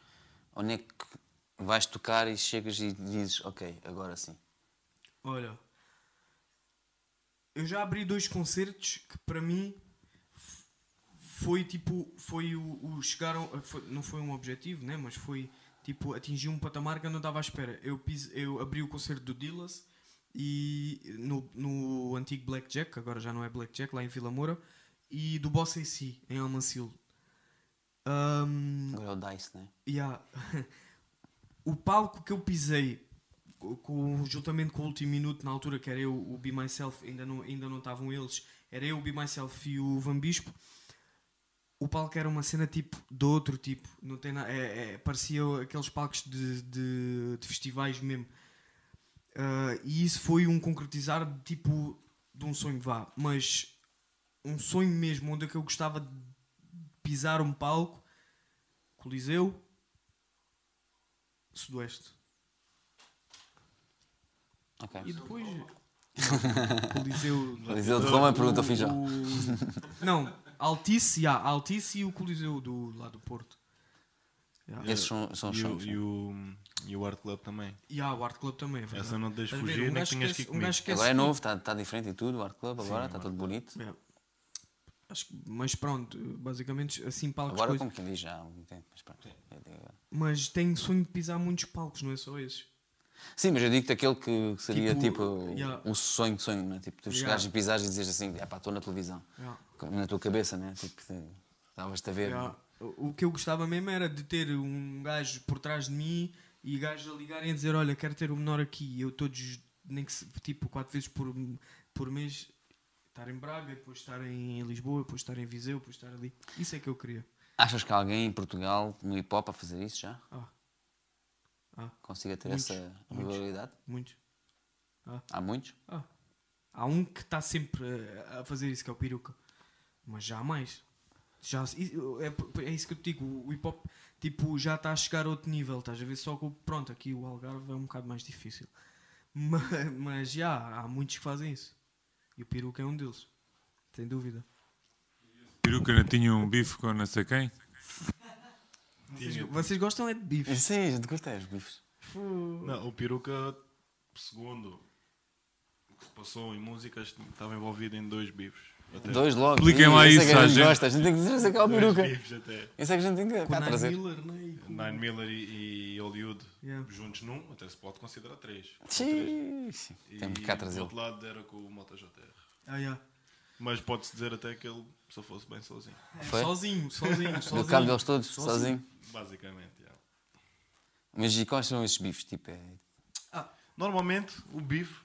onde é que vais tocar e chegas e dizes, ok, agora sim. Olha, eu já abri dois concertos que para mim foi tipo, foi o, o chegaram, foi- não foi um objetivo, né? Mas foi tipo atingir um patamar que eu não estava à espera. Eu, pis, eu abri o concerto do Dillas e no, no antigo Blackjack, que agora já não é Blackjack, lá em Vila Moura, e do Boss AC em Almancil. Ahm, Agora é o Dice, né? Yeah. <laughs> o palco que eu pisei co- com, juntamente com o último minuto na altura que era eu o Be Myself ainda não, ainda não estavam eles era eu o Be Myself e o Van Bispo o palco era uma cena tipo de outro tipo. Não tem na, é, é- parecia aqueles palcos de, de, de festivais mesmo. Ah, e isso foi um concretizar de tipo de um sonho vá. Mas um sonho mesmo onde é que eu gostava de pisar um palco? Coliseu Sudoeste. Ok. e depois Coliseu <laughs> Coliseu de Roma, pergunta fiz já. não Altice yeah, Altice e o Coliseu do lá do Porto yeah. Esses são, são os E o, sonhos. e, o, e o Art Club também. E há o Art Club também é verdade. Essa não te deixes Estás a ver? fugir, Um nem gajo que tenhas que ir esquece- um comigo. gajo esquece Agora é tudo. novo, está está diferente e tudo, o Art Club agora, está tudo bonito. É. Acho que- mas pronto, basicamente assim palcos Agora, coisa. como quem diz, já há algum tempo. Mas, pronto, eu digo agora. Mas tenho sonho de pisar muitos palcos, não é só esses. Sim, mas eu digo daquele que seria Tipo, tipo, yeah. o sonho, sonho, né? Tipo, tu Yeah. chegares e pisares e dizes assim, é pá, estou na televisão. Yeah. Na tua cabeça, né? Tipo, estavas-te a ver. Yeah. O o que eu gostava mesmo era de ter um gajo por trás de mim E gajos a ligarem a dizer: Olha, quero ter o menor aqui. Eu todos, nem que tipo, quatro vezes por, por mês, estar em Braga, depois estar em Lisboa, depois estar em Viseu, depois estar ali. Isso é que eu queria. Achas que alguém em Portugal, no hip hop, a fazer isso já? Ah. Ah. Consiga ter Muitos, essa muitos. rivalidade? Muitos. Há muitos? Ah. Há um que está sempre a- a fazer isso, que é o peruca. Mas já há mais. Já, é, é isso que eu te digo. O hip hop tipo, já está a chegar a outro nível. Estás a ver? Só que o- pronto, aqui o Algarve é um bocado mais difícil. <laughs> Mas, mas já há muitos que fazem isso. E o peruca é um deles. Sem dúvida. Peruca não tinha um bife com não sei quem? Vocês, vocês gostam é de bife? Sim, a gente gosta dos bifes. Não, o peruca, segundo o que se passou em músicas, estava envolvido em dois bifes. Até Dois logo. Expliquem lá é isso que a à gente gente. gosta. A gente tem que dizer esse é que é o dois peruca. bifes. Esse é que a gente tem que cá Nine trazer. Miller, né? E com- Nine Miller e, e Hollywood Yeah. juntos num, até se pode considerar três. E Temos que cá do trazê-lo. outro lado era com o Mota JR. Ah, yeah. Mas pode-se dizer até que ele só fosse bem sozinho. Foi? Sozinho, sozinho, <laughs> sozinho. cabo deles todos, Sozinho. sozinho. Basicamente, yeah. Mas e quais são esses bifes? Tipo, é... Normalmente, o bife,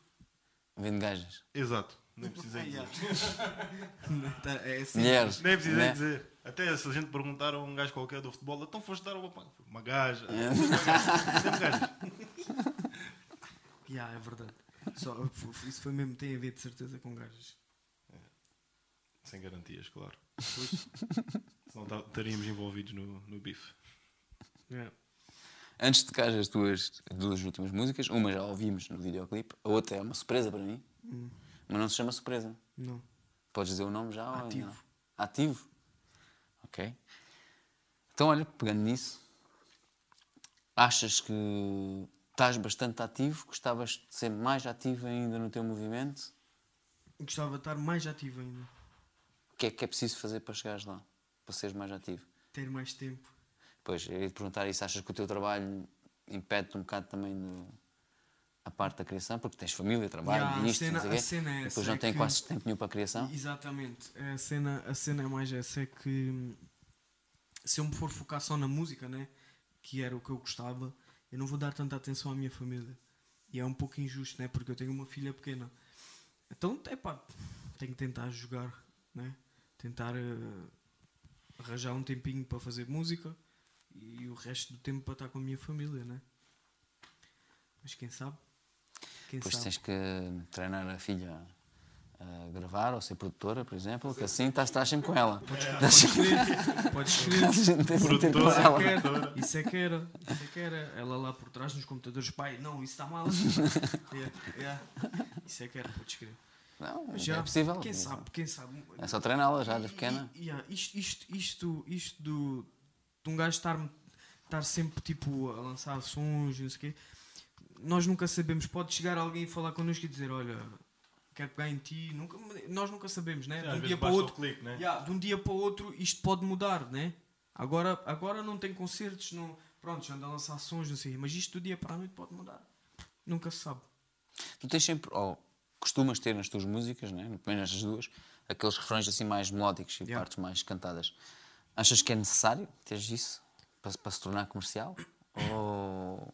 vende gajas. exato, nem precisei dizer. <laughs> É assim. Mulheres. Nem precisei né? dizer. Até se a gente perguntar a um gajo qualquer do futebol, então foste dar uma, uma gaja. É. <laughs> Sempre gajas. Yeah, é verdade. Só, isso foi mesmo, tem a ver de certeza com gajas. Sem garantias, claro. Senão tá- estaríamos envolvidos no, no bife. Yeah. Antes de tocar as tuas duas últimas músicas, uma já ouvimos no videoclipe, a outra é uma surpresa para mim, mas não se chama surpresa. Não. Podes dizer o nome já? ou Ativo. não? Ativo? Ok. Então, olha, pegando nisso, achas que estás bastante ativo? Gostavas de ser mais ativo ainda no teu movimento? Gostava de estar mais ativo ainda. O que é que é preciso fazer para chegares lá? Para seres mais ativo? Ter mais tempo. Pois, eu ia te perguntar isso. Achas que o teu trabalho impede-te um bocado também a parte da criação? Porque tens família, trabalho Yeah, e a isto, cena- a cena é essa, depois não é tem que- quase tempo nenhum para a criação. Exatamente. A cena, a cena é mais essa é que hum, se eu me for focar só na música, né? Que era o que eu gostava, eu não vou dar tanta atenção à minha família. E é um pouco injusto, né? Porque eu tenho uma filha pequena. Então, é pá, tenho que tentar jogar, né? Tentar eh, arranjar um tempinho para fazer música e o resto do tempo para estar com a minha família, né? Mas quem sabe? Quem Depois sabe? tens que treinar a filha a gravar ou ser produtora, por exemplo, que assim estás, estás sempre com ela. Podes escrever, <laughs> podes escrever. Tempo com Produtora, ela. que era, isso é que era, isso é que era. Ela lá por trás nos computadores, pai, não, isso está mal. <laughs> Yeah, yeah. Isso é que era, podes crer. Não, Mas é possível. Quem sabe, quem sabe. É só treiná-la já, desde pequena. E- yeah, isto, isto, isto, isto do, de um gajo estar, estar sempre tipo a lançar sons, não sei o quê. Nós nunca sabemos. Pode chegar alguém e falar connosco e dizer: Olha, quero pegar em ti. Nunca, nós nunca sabemos, né? Sim, de um dia para outro. clique, né? Yeah, de um dia para o outro isto pode mudar, né? Agora, agora não tem concertos, não, pronto, já anda a lançar sons, não sei, mas isto do dia para a noite pode mudar. Nunca se sabe. Tu tens sempre, ou costumas ter nas tuas músicas, né? pelo menos nestas duas, aqueles refrões assim mais melódicos e Yeah. partes mais cantadas. Achas que é necessário teres isso para, para se tornar comercial? Ou,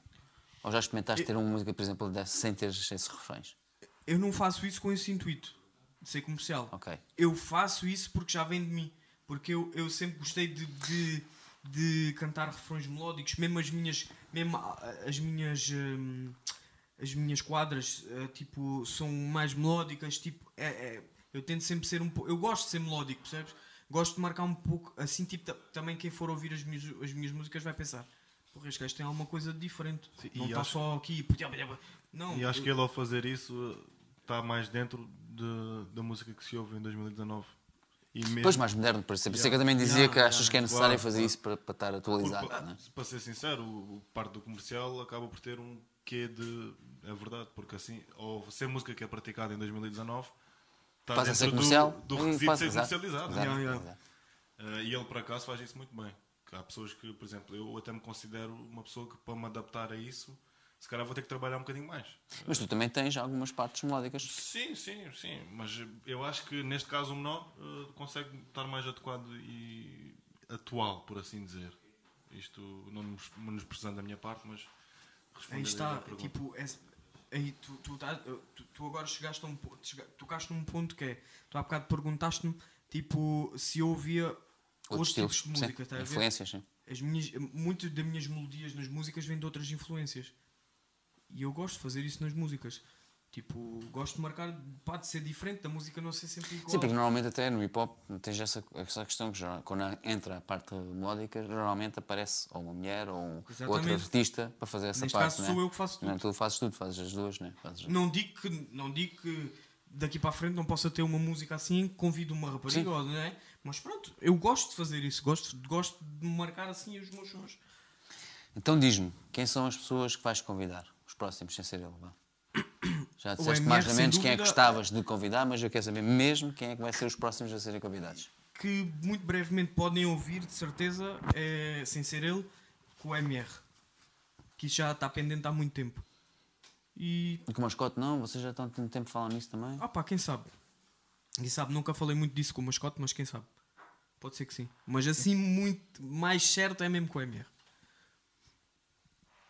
ou já experimentaste ter uma música, por exemplo, dessa, sem ter esses refrões? Eu não faço isso com esse intuito de ser comercial. Ok. Eu faço isso porque já vem de mim. Porque eu, eu sempre gostei de, de, de cantar refrões melódicos, mesmo as minhas, mesmo as minhas, hum, as minhas quadras, eh, tipo, são mais melódicas, tipo, é, é- eu tento sempre ser um pouco, eu gosto de ser melódico, percebes? Gosto de marcar um pouco, assim, tipo, ta- também quem for ouvir as minhas, as minhas músicas vai pensar, porra, este gajo tem alguma coisa de diferente. Sim, não está acho- só aqui, não. E acho eu- que ele ao fazer isso está mais dentro de- da música que se ouve em 2019. E mesmo, Depois mais moderno, por isso. Por isso é que eu também dizia Yeah, que achas yeah, que é necessário claro, fazer claro. isso para, para estar atualizado. pa- não é? para ser sincero, o, o parte do comercial acaba por ter um quê de. É verdade, porque assim, ou ser música que é praticada em 2019 está Passa a ser dentro comercial. do, do e requisito de ser comercializado. exato, Yeah, yeah. exato. Uh, e ele, por acaso, faz isso muito bem. Que Há pessoas que, por exemplo, eu até me considero uma pessoa que, para me adaptar a isso, se calhar vou ter que trabalhar um bocadinho mais. Mas tu também tens algumas partes melódicas. Sim, sim, sim. Mas eu acho que neste caso o menor uh, consegue estar mais adequado e atual, por assim dizer. Isto não nos, não nos precisando da minha parte, mas Aí está, tipo, esse- aí tu, tu, tá- tu, tu agora chegaste a um ponto, tocaste num ponto que é, tu há bocado perguntaste-me, tipo, se eu ouvia Outros outros tipos de música, sim. Influências, sim. As minhas, muitas das minhas melodias nas músicas vêm de outras influências. E eu gosto de fazer isso nas músicas. Tipo, gosto de marcar, pode ser diferente, da música não ser sempre igual. Sim, porque normalmente até no hip hop tens essa, essa questão que já, quando entra a parte melódica, normalmente aparece ou uma mulher ou um outro artista para fazer essa Neste parte. caso né? sou eu que faço tudo. Não, tu fazes tudo, fazes as duas, né? Fazes... Não digo que, não digo que daqui para a frente não possa ter uma música assim, convido uma rapariga, ou, não é? Mas pronto, eu gosto de fazer isso, gosto, gosto de marcar assim os meus sons. Então diz-me, quem são as pessoas que vais convidar? Os próximos, sem ser ele, vá. Já disseste MR, mais ou menos quem é que gostavas de convidar, mas eu quero saber mesmo quem é que vai ser os próximos a serem convidados. Que muito brevemente podem ouvir, de certeza, é, sem ser ele, com o MR. Que isso já está pendente há muito tempo. E E com o mascote não? Vocês já estão tendo tempo a falar nisso também? Ah pá, quem sabe? Quem sabe? Nunca falei muito disso com o mascote, mas quem sabe? Pode ser que sim. Mas assim, muito mais certo é mesmo com o MR.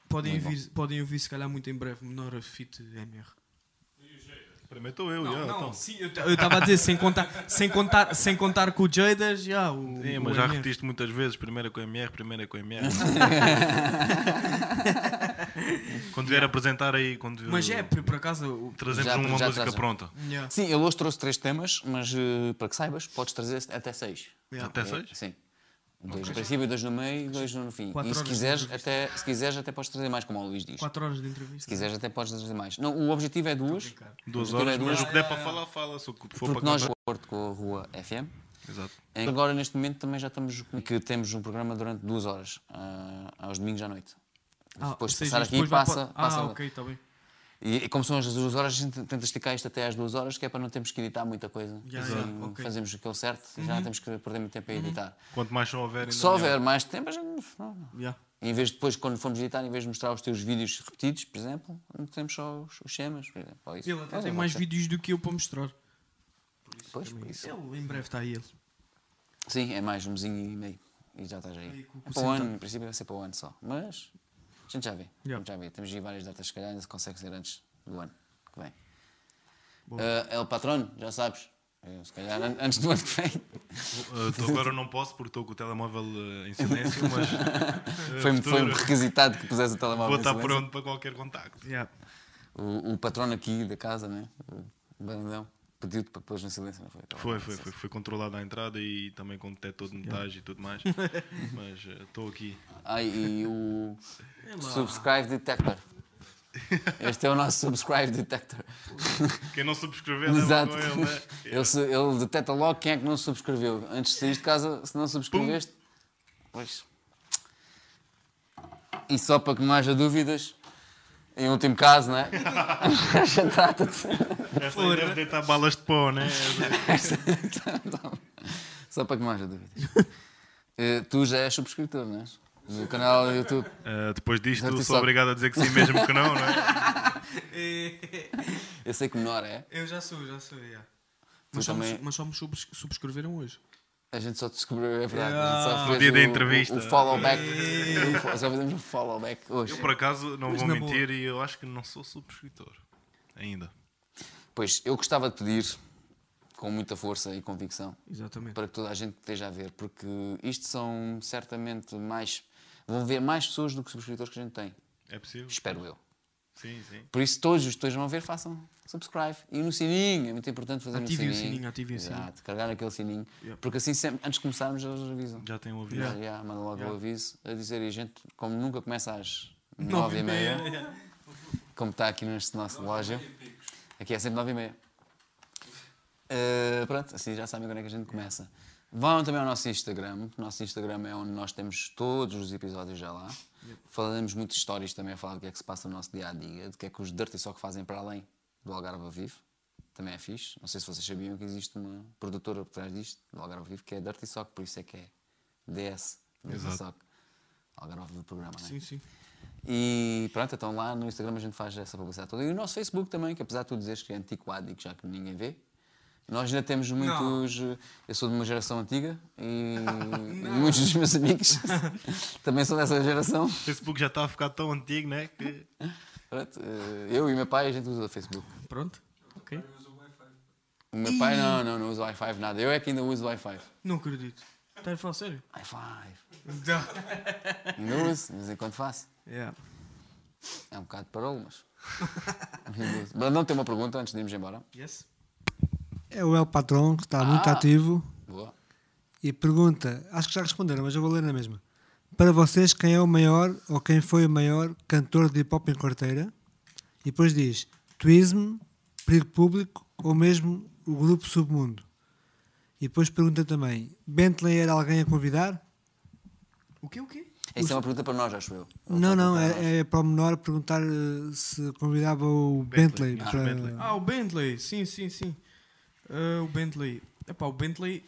Podem podem ouvir, se calhar, muito em breve, menor fit MR. Primeiro estou eu, Não, já, não, então. sim, eu estava a dizer, sem contar, sem contar, sem contar com o Jadas, já, o. Sim, o mas já MR. repetiste muitas vezes, primeiro é com a MR, primeiro é com a MR. <laughs> quando vier apresentar aí, quando Mas é, por, por acaso. o- trazemos Já- uma já música trazem. pronta. Yeah. Sim, ele hoje trouxe três temas, mas eh, para que saibas, podes trazer até seis. Yeah. Até seis? Sim. Dois no princípio, dois no meio e dois no fim. Quatro e se quiseres, até, se quiseres, até podes trazer mais, como o Luís diz. 4 horas de entrevista. Se quiseres, até podes trazer mais. Não, o objetivo é duas. Duas objetivo horas, é mas duas, o que der para falar, fala. Se o que for porque para nós, de cantar. acordo com a Rua FM, Exato. agora neste momento também já estamos que temos um programa durante duas horas, ah, aos domingos à noite. Ah, depois de passar aqui, depois passa, para- passa Ah, ok, está bem. E, e como são as duas horas, a gente tenta esticar isto até às duas horas, que é para não termos que editar muita coisa. Já, Assim, já, ok. Uhum. Fazemos aquilo certo, já não temos que perder muito tempo a editar. Quanto mais só houver, ainda Se houver mais tempo, a gente. não, não. Yeah. Em vez de depois, quando formos editar, em vez de mostrar os teus vídeos repetidos, por exemplo, temos só os, os schemas, por exemplo. isso. Ele até tem é mais bom. vídeos do que eu para mostrar. Pois, por isso. Ele, em breve está aí ele. Sim, é mais um mesinho e meio. E já estás aí. É para o ano, em princípio vai ser para o ano só. Mas a gente já vê. A Yeah. gente já vê. Temos aí várias datas, se calhar ainda se consegue ser antes do ano que vem. É o patrono, já sabes. Eh, Se calhar an- antes do ano que vem. Uh, agora não posso porque estou com o telemóvel uh, em silêncio, mas uh, <laughs> Foi-me foi requisitado que pusesse o telemóvel. vou em estar silêncio. pronto para qualquer contacto. Yeah. O, o patrono aqui da casa, né? o Bandão, pediu-te para pôr no silêncio, não foi? Foi, foi, foi, foi controlado a entrada e também com detector de metais e tudo mais. <laughs> Mas uh, estou aqui. Ai, e o Subscribe Detector. Este é o nosso Subscribe Detector. Quem não subscrever, leva Exato. com ele, né? Ele, ele detecta logo quem é que não subscreveu. Antes de sair de casa, se não subscreveste. Pois. E só para que não haja dúvidas, em último caso, não é? <laughs> Já trata-te. Essa aí deve deitar balas de pó, né? <laughs> Só para que não haja dúvidas. Eh, tu já és subscritor, não é? Do canal do YouTube. Uh, depois disto, Já sou sabe. obrigado a dizer que sim, mesmo que não, não é? Eu sei que menor é. Eu já sou, já sou, yeah. Mas, só também- mas só me subs- subscreveram hoje. A gente só descobriu, é verdade. Yeah. A gente só No fez dia da o- entrevista. O, <laughs> o follow back. O fo- Só fizemos o follow back hoje. Eu, por acaso, não Mas vou mentir e eu acho que não sou subscritor. Ainda. Pois, eu gostava de pedir, com muita força e convicção, Exatamente. para que toda a gente esteja a ver, porque isto são certamente mais. vão ver mais pessoas do que subscritores que a gente tem. É possível? Espero eu. Sim, sim. Por isso, todos os que estejam a ver, façam subscribe. E no sininho, é muito importante fazer Ativem no o sininho. sininho, ativem o sininho. Exato, carregar aquele sininho. Yeah. Porque assim, sempre, antes de começarmos, eles avisam. Já tenho ouvido. Já, já, manda logo o aviso a dizer, e a gente, como nunca começa às Nove nove e meia, como está aqui neste nosso relógio, aqui é sempre nove e meia. Uh, pronto, assim já sabem quando é que a gente começa. Vão também ao nosso Instagram. O nosso Instagram é onde nós temos todos os episódios já lá. Falamos muitas histórias também a falar do que é que se passa no nosso dia a dia, do que é que os Dirty Sock fazem para além do Algarve ao Vivo. Também é fixe. Não sei se vocês sabiam que existe uma produtora por trás disto, do Algarve ao Vivo, que é Dirty Sock, por isso é que é DS, Dirty. Sock. Algarve ao Vivo, o programa, não é? Sim, sim. E pronto, então lá no Instagram a gente faz essa publicidade toda. E o nosso Facebook também, que apesar de tu dizeres que é antiquado e que já que ninguém vê, Nós ainda temos muitos. Eu sou de uma geração antiga e <laughs> muitos dos meus amigos <laughs> também são dessa geração. O Facebook já está a ficar tão antigo, né? Que... Pronto, eh, eu e meu pai a gente usa o Facebook. Pronto? Ok. O meu pai não, não, não usa Wi-Fi nada. Eu é que ainda uso Wi-Fi. Não acredito. Estás a falar sério? Wi-Fi. Ainda uso, de vez em quando faço. Yeah. É um bocado parolo, mas. <laughs> Brandão tem uma pergunta antes de irmos embora. Yes? É o El Patron, que está muito Ah. ativo. Boa. E pergunta, acho que já responderam, mas eu vou ler na mesma. Para vocês, quem é o maior ou quem foi o maior cantor de hip hop em quarteira? E depois diz: Twism, Perigo Público ou mesmo o grupo Submundo? E depois pergunta também: Bentley era alguém a convidar? O quê? O quê? Isso é uma pergunta para nós, acho eu. Não, não, nós. é, é para o menor perguntar eh, se convidava o Bentley. Bentley, ah, para... Bentley. Ah, o Bentley. Sim, sim, sim. Ah, o Bentley. Epá, o Bentley.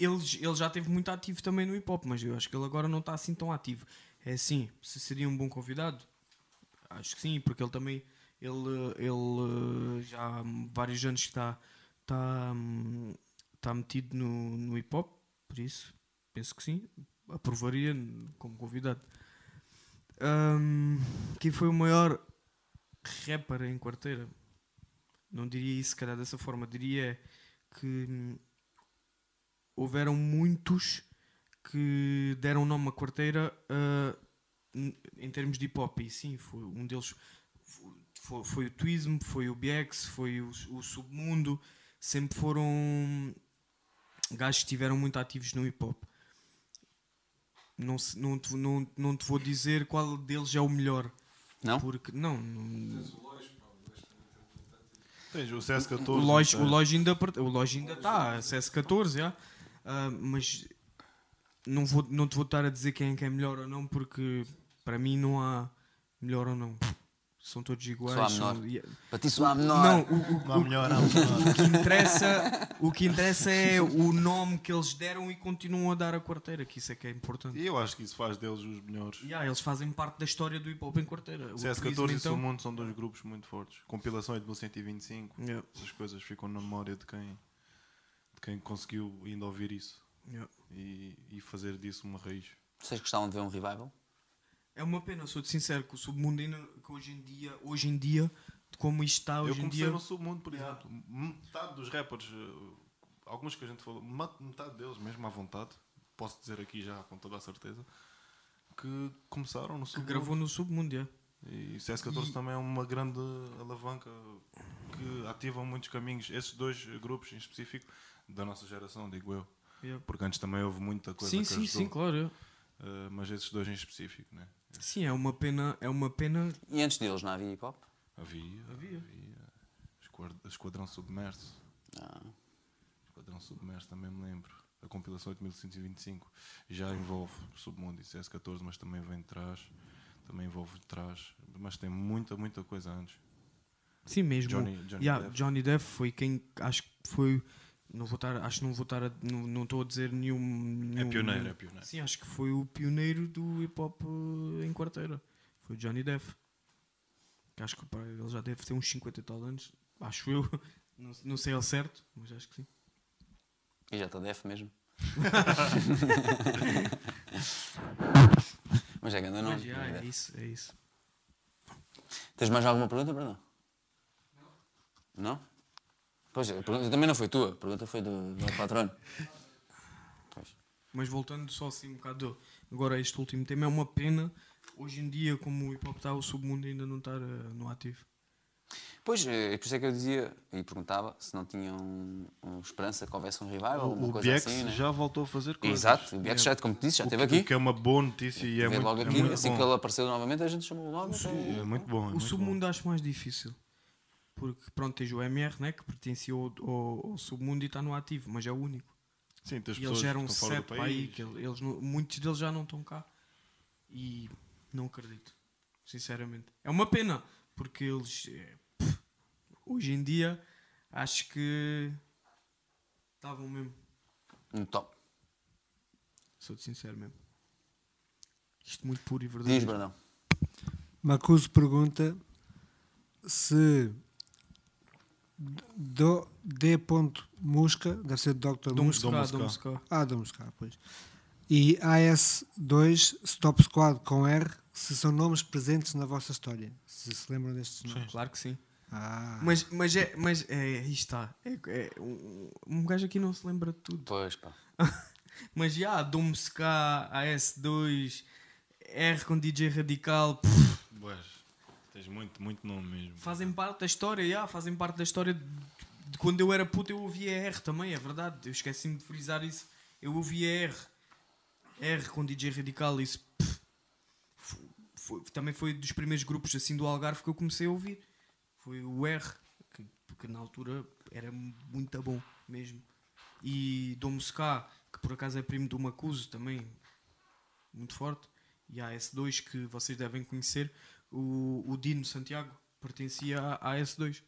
Ele, ele já esteve muito ativo também no hip hop, mas eu acho que ele agora não está assim tão ativo. É assim, se seria um bom convidado? Acho que sim, porque ele também. Ele, ele já há vários anos que está, está, está metido no, no hip hop, por isso penso que sim, aprovaria como convidado. Hum, quem foi o maior rapper em quarteira? Não diria isso, se calhar, dessa forma. Diria que houveram muitos que deram nome à quarteira n- em termos de hip hop. E sim, foi um deles foi, foi o Twism, foi o BX, foi o, o Submundo. Sempre foram gajos que estiveram muito ativos no hip hop. Não, se- não, te, não, não te vou dizer qual deles é o melhor. Não? Porque, não, não Tens o CS14. o Loja, o Loja ainda está, CS14, já. Ah, mas não, vou, não te vou estar a dizer quem é que é melhor ou não, porque para mim não há melhor ou não. São todos iguais. Só há menor. Para ti soar menor. Não, o, o- Não há melhor, há melhor. o que interessa, o que interessa é o nome que eles deram e continuam a dar a quarteira, que isso é que é importante. E eu acho que isso faz deles os melhores. Yeah, eles fazem parte da história do hip hop em quarteira. O CS14 Twism, e então, Submundo são dois grupos muito fortes. Compilação é de 1125. Yeah, Essas coisas ficam na memória de quem, quem conseguiu ainda ouvir isso yeah. e, e fazer disso uma raiz. Vocês gostavam de ver um revival? É uma pena, sou-te sincero, que o submundo ainda, que hoje em dia, hoje em dia, de como isto está eu hoje em comecei dia. no Submundo, por exemplo. Metade dos rappers, eh, alguns que a gente falou, metade deles, mesmo à vontade, posso dizer aqui já com toda a certeza, que começaram no Que Submundo. gravou no submundo, é. E CS14 também é uma grande alavanca que ativam muitos caminhos. Esses dois grupos em específico, da nossa geração, digo eu. Yeah. Porque antes também houve muita coisa Sim, que sim, ajudou. sim, claro. é. Eh, mas esses dois em específico, né? Sim, é uma pena, é uma pena. E antes deles não havia hip hop? Havia, havia. Esquad- Esquadrão Submerso. Ah. Esquadrão Submerso também me lembro. A compilação 8125 já envolve Submundo e CS14, mas também vem de trás. Também envolve de trás. Mas tem muita, muita coisa antes. Sim, mesmo. Johnny- Johnny Yeah, Depp. Johnny Depp foi quem acho que foi. Não vou estar, acho que não vou estar a, não, não estou a dizer nenhum, É nenhum- pioneiro, é pioneiro. Sim, acho que foi o pioneiro do hip hop eh, em quarteira. Foi o Johnny Depp. Que acho que pá, ele já deve ter uns 50 e tal anos. Acho eu. <laughs> Não, não sei ao certo, mas acho que sim. E já está def mesmo. <laughs> Mas é grande não. Mas, já, é isso, é isso. Tens mais alguma pergunta, Bruno? Não. Não? Pois, a pergunta também não foi tua, a pergunta foi do, do patrono. Pois. Mas voltando só assim um bocado agora a este último tema, é uma pena hoje em dia, como o hip hop está, o submundo ainda não estar eh, no ativo. Pois, é por isso é que eu dizia e perguntava se não tinham um, esperança que houvesse um revival, O coisa BX assim, né? já voltou a fazer coisas. Exato, o BX já, como te disse, já O esteve que- aqui. O que é uma boa notícia e é Veio muito, logo é aqui, muito assim bom. que ele apareceu novamente, a gente chamou logo. então- É muito bom. É o muito submundo acho mais difícil. Porque pronto, tens o MR, né, que pertencia ao, ao- ao submundo e está no ativo, mas é o único. Sim, tens E pessoas eles eram sete aí, que ele- eles muitos deles já não estão cá. E não acredito, sinceramente. É uma pena, porque eles eh, pff, hoje em dia acho que estavam mesmo. Top. Sou-te sincero mesmo. Isto muito puro e Diz, verdadeiro. Brandão. Macuso pergunta se do, D. Musca, deve ser Dr. Dom Musca. Dom Moscá. Ah, Dom Musca, pois. E AS2 Stop Squad com R, se são nomes presentes na vossa história. Se se lembram destes nomes. Claro que sim. Ah, Mas, mas é, mas é, aí está. É, é, um, um gajo aqui não se lembra de tudo. Pois, pá. <laughs> Mas já, Dom Ska, AS2, R com DJ Radical, pff, Pois, tens muito, muito nome mesmo. fazem parte da história, já, fazem parte da história de, quando eu era puto eu ouvia R também, é verdade. Eu esqueci-me de frisar isso. Eu ouvia R. R com DJ Radical, isso pff, foi- também foi dos primeiros grupos assim do Algarve que eu comecei a ouvir. Foi o R, que, porque na altura era muito bom mesmo. E Dom Ska, que por acaso é primo do Macuso, também muito forte. E a S2, que vocês devem conhecer, o, o Dino Santiago pertencia à à S2.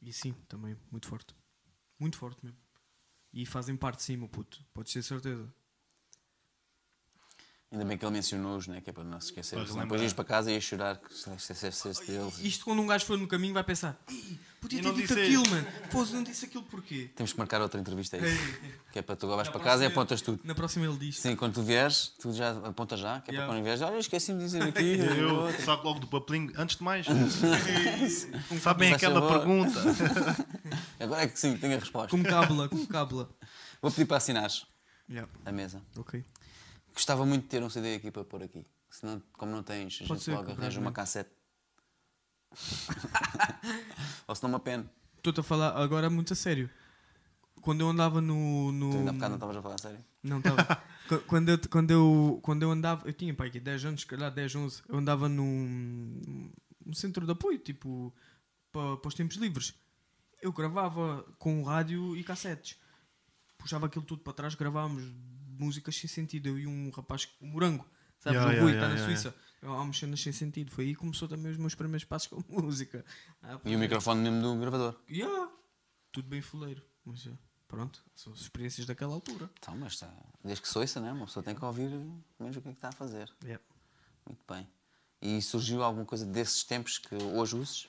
E sim, também muito forte. Muito forte mesmo. E fazem parte sim, meu puto. Podes ter certeza. Ainda bem que ele mencionou-os, né? Que é para não se esquecer. Senão depois ias para casa e ias chorar que se esquecesse deles. Isto quando um gajo for no caminho vai pensar "Ih, podia ter não dito disse aquilo, mano. Pô, não disse aquilo porquê? Temos que marcar outra entrevista aí. Ei, Que é para tu agora vais para casa e apontas tudo. Na próxima ele diz. Sim, quando tu vieres, tu já apontas já, que é Yeah. para quando vieres, olha, esqueci-me de dizer <laughs> aqui. Eu saco logo do papelinho. Antes de mais, <laughs> sabem aquela pergunta? <laughs> Agora é que sim, tenho a resposta. Como cábula, como cábula. Vou pedir para assinares Yeah. a mesa. Ok. Gostava muito de ter um CD aqui para pôr aqui. Senão, como não tens, a gente logo arranja uma cassete. <laughs> Ou se não uma pen. Estou-te a falar agora muito a sério. Quando eu andava no. no... Tu ainda há bocado não estavas a falar a sério? Não estava. <laughs> Qu- quando, eu, quando, eu, quando eu andava, eu tinha pai, aqui 10 anos, se calhar 10, 11. Eu andava num, num centro de apoio, tipo, para, para os tempos livres. Eu gravava com rádio e cassetes. Puxava aquilo tudo para trás, gravávamos músicas sem sentido. Eu e um rapaz, o Morango, sabes? Yeah, o Rui, yeah, está na yeah, Suíça. Gravávamos cenas sem sentido. Foi aí que começou também os meus primeiros passos com <laughs> música. Ah, E o microfone mesmo do gravador. Yeah. Tudo bem fuleiro. Mas já, pronto, são as experiências daquela altura. Então, mas está, desde que sou isso, né? Uma pessoa tem que ouvir mesmo o que é que está a fazer. Yeah. Muito bem. E surgiu alguma coisa desses tempos que hoje uses?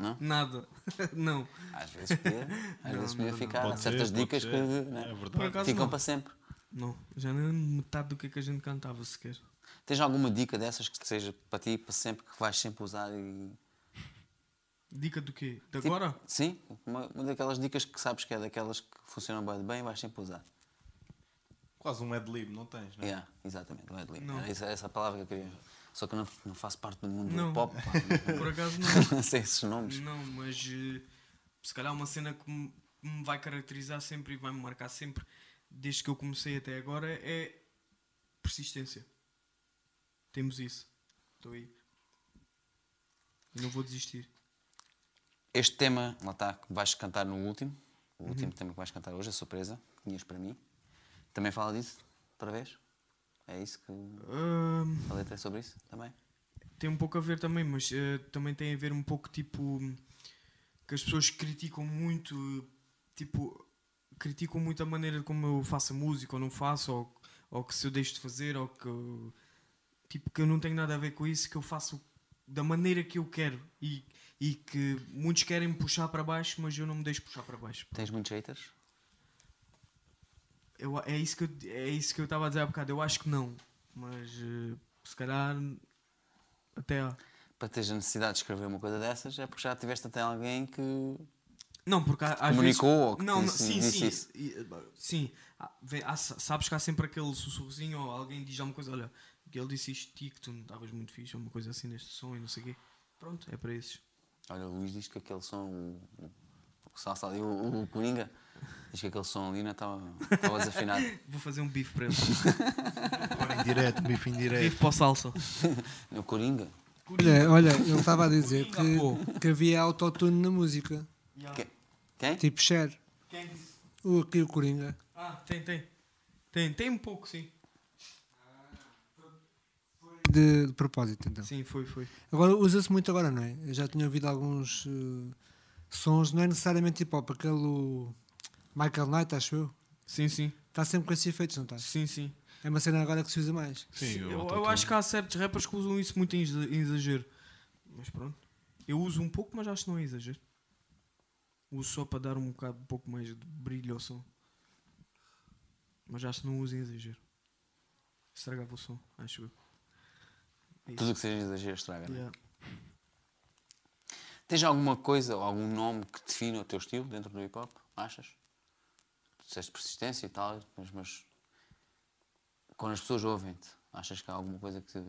Não. Não? Nada. <laughs> não. Às vezes podia, às <laughs> vezes podia ficar. Há Pode certas ser, dicas que né, É verdade. Por acaso ficam não. para sempre. Não. Já nem metade do que é que a gente cantava sequer. Tens alguma dica dessas que seja para ti, para sempre, que vais sempre usar e. Dica do quê? De Tipo, agora? sim, uma, uma daquelas dicas que sabes que é daquelas que funcionam bem, bem vais sempre usar. Quase um ad-lib, não tens, não é? Yeah, exatamente, ad-lib. Não. Era essa, essa palavra que eu queria. Só que eu não, não faço parte do mundo Não. do pop, pá. <laughs> Por acaso não. não sei esses nomes. não, mas eh, se calhar uma cena que me, me vai caracterizar sempre e vai me marcar sempre, desde que eu comecei até agora, é persistência. Temos isso. Estou aí. E não vou desistir. Este tema, lá está, que vais cantar no último, o Uhum. último tema que vais cantar hoje, a surpresa, que tinhas para mim, também fala disso, outra vez? É isso que. Ahm, A letra é sobre isso também? tem um pouco a ver também, mas eh, também tem a ver um pouco tipo que as pessoas criticam muito, tipo, criticam muito a maneira como eu faço a música ou não faço, ou, ou que se eu deixo de fazer, ou que eu- tipo que eu não tenho nada a ver com isso, que eu faço da maneira que eu quero e, e que muitos querem me puxar para baixo, mas eu não me deixo puxar para baixo. Tens muitos haters? Eu, é isso que eu, é isso que eu estava a dizer há bocado, eu acho que não, mas eh, se calhar até. Para teres a necessidade de escrever uma coisa dessas, é porque já tiveste até alguém que. Não, porque há- às comunicou vezes... ou que não, disse- sim, disse sim, isso? E, sim. Há- sabes que há sempre aquele sussurrozinho ou alguém diz alguma coisa, olha, que ele disse isto ti, que tu não estavas muito fixe, ou uma coisa assim neste som e não sei o quê. Pronto, é para esses. Olha, o Luís diz que aquele som. O, o, o salsa ali, o, o Coringa, diz que aquele som ali não estava estava desafinado. <laughs> Vou fazer um bife para ele. Agora em direto, bife em direto. bife para o salsa. <laughs> O Coringa. olha, olha, ele estava a dizer que, que havia autotune na música, Que- Quem? tipo Cher. Quem disse? O, aqui o Coringa. Ah, tem, tem. Tem, tem um pouco, sim. De, de propósito, então. Sim, foi, foi. Agora usa-se muito agora, não é? Eu já tinha ouvido alguns eh, sons, não é necessariamente hip hop, aquele Michael Knight, acho eu. Sim, sim. Está sempre com esses efeitos, não está? Sim, sim. É uma cena agora que se usa mais. Sim, eu, eu autotune. acho que há certos rappers que usam isso muito em exa- em exagero. Mas pronto. Eu uso um pouco, mas acho que não é exagero. Uso só para dar um bocado, um pouco mais de brilho ao som. Mas acho que não uso em exagero. Estragava o som, acho eu. É Tudo o que seja exagero estraga, não é? Yeah. Tens alguma coisa ou algum nome que define o teu estilo dentro do hip hop? Achas? Disseste persistência e tal, mas, mas quando as pessoas ouvem-te, achas que há alguma coisa que,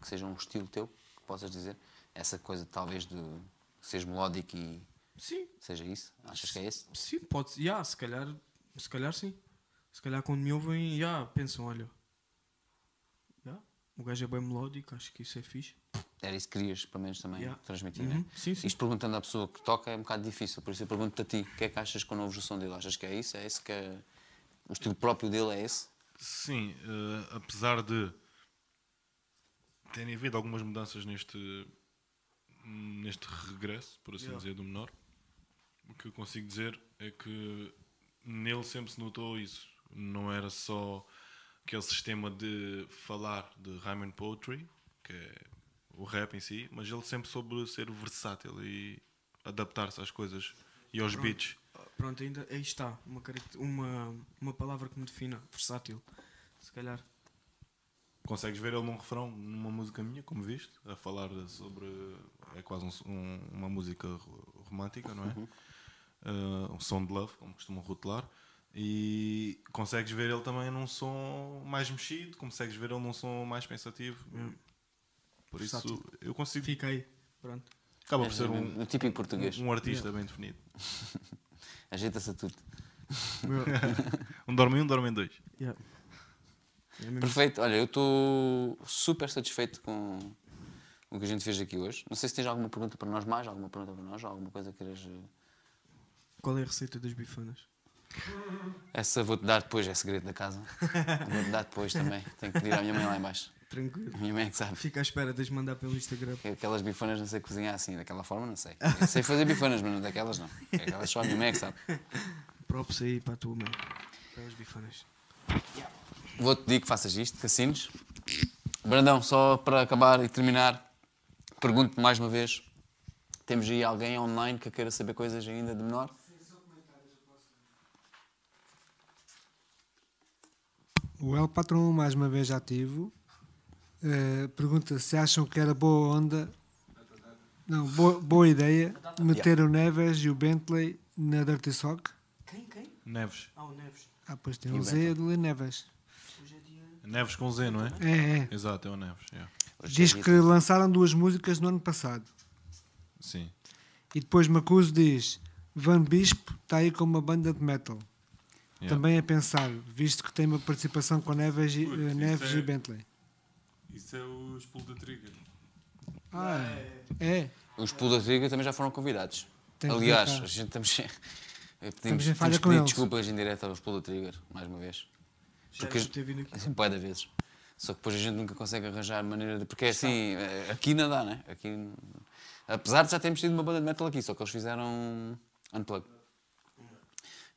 que seja um estilo teu que possas dizer? Essa coisa talvez de seres melódico e Sim, seja isso? Achas que é esse? sim, pode ser. Yeah, se calhar, se calhar sim. Se calhar quando me ouvem, yeah, pensam, olha. Yeah, o gajo é bem melódico, acho que isso é fixe. Era isso que querias, pelo menos, também Yeah. transmitir, Uhum, né? sim, sim. Isto perguntando à pessoa que toca é um bocado difícil, por isso eu pergunto-te a ti, o que é que achas ouves o som dele? Achas que é isso? É esse que é... O estilo próprio dele é esse? Sim, eh, apesar de terem havido algumas mudanças neste, neste regresso, por assim Yeah. dizer, do menor, o que eu consigo dizer é que nele sempre se notou isso. Não era só aquele sistema de falar de rhyme and poetry, que é o rap em si, mas ele sempre soube ser versátil e adaptar-se às coisas e aos beats. Pronto, ainda aí está. Uma, uma, uma palavra que me defina. Versátil. Se calhar. Consegues ver ele num refrão, numa música minha, como viste, a falar sobre. É quase um- um- uma música ro- romântica, não é? Uh, um som de love, como costumam rotular. E consegues ver ele também num som mais mexido, consegues ver ele num som mais pensativo. Por isso, eu consigo. Fica aí. Pronto. Acaba É, por ser é um, no típico português. um artista bem definido. <laughs> Ajeita-se a tudo. <laughs> Um dorme em um, dorme dois. Yeah. É. Perfeito. Olha, eu estou super satisfeito com o que a gente fez aqui hoje. Não sei se tens alguma pergunta para nós mais, alguma pergunta para nós, alguma coisa que queiras... eh, Qual é a receita das bifanas? Essa vou-te dar depois, é segredo da casa. <laughs> Vou-te dar depois também. Tenho que pedir à minha mãe lá em baixo. Tranquilo. A minha mãe é que sabe. Fica à espera de mandar pelo Instagram. Que Aquelas bifanas não sei cozinhar assim, daquela forma não sei. Eu sei fazer bifanas, mas não daquelas não. Aquelas só a minha mãe é que sabe. Props aí para a tua mãe. Pelas bifanas. Vou-te pedir que faças isto, que assines. Brandão, só para acabar e terminar, pergunto-te mais uma vez: temos aí alguém online que queira saber coisas ainda de menor? O El Patron, mais uma vez ativo, eh, pergunta se acham que era boa onda, não, boa, boa ideia, meter o Neves e o Bentley na Dirty Sock. Quem? Quem? Neves. Ah, o Neves. Ah, pois tem E o o Z do Neves. Hoje é dia. Neves com Z, não é? É, é. Exato, é o Neves. yeah. Diz é dia que lançaram duas músicas no ano passado. Sim. E depois Macuso diz: Van Bispo está aí com uma banda de metal. Yeah. Também a pensar, visto que tem uma participação com Neves e, eh, Neves é- e Bentley. Isso é o Spool da Trigger. Ah, é. Os Pull da Triga também já foram convidados. Tem Aliás, a gente <laughs> estamos. Pedimos, Estamos temos que com pedir eles. desculpas em direto aos Pull da Trigger, mais uma vez. Já Porque ter vindo aqui. Assim, bué de vezes. Só que depois a gente nunca consegue arranjar maneira de. Porque é assim, eh, aqui não dá, né? Aqui, apesar de já termos tido uma banda de metal aqui, só que eles fizeram unplug.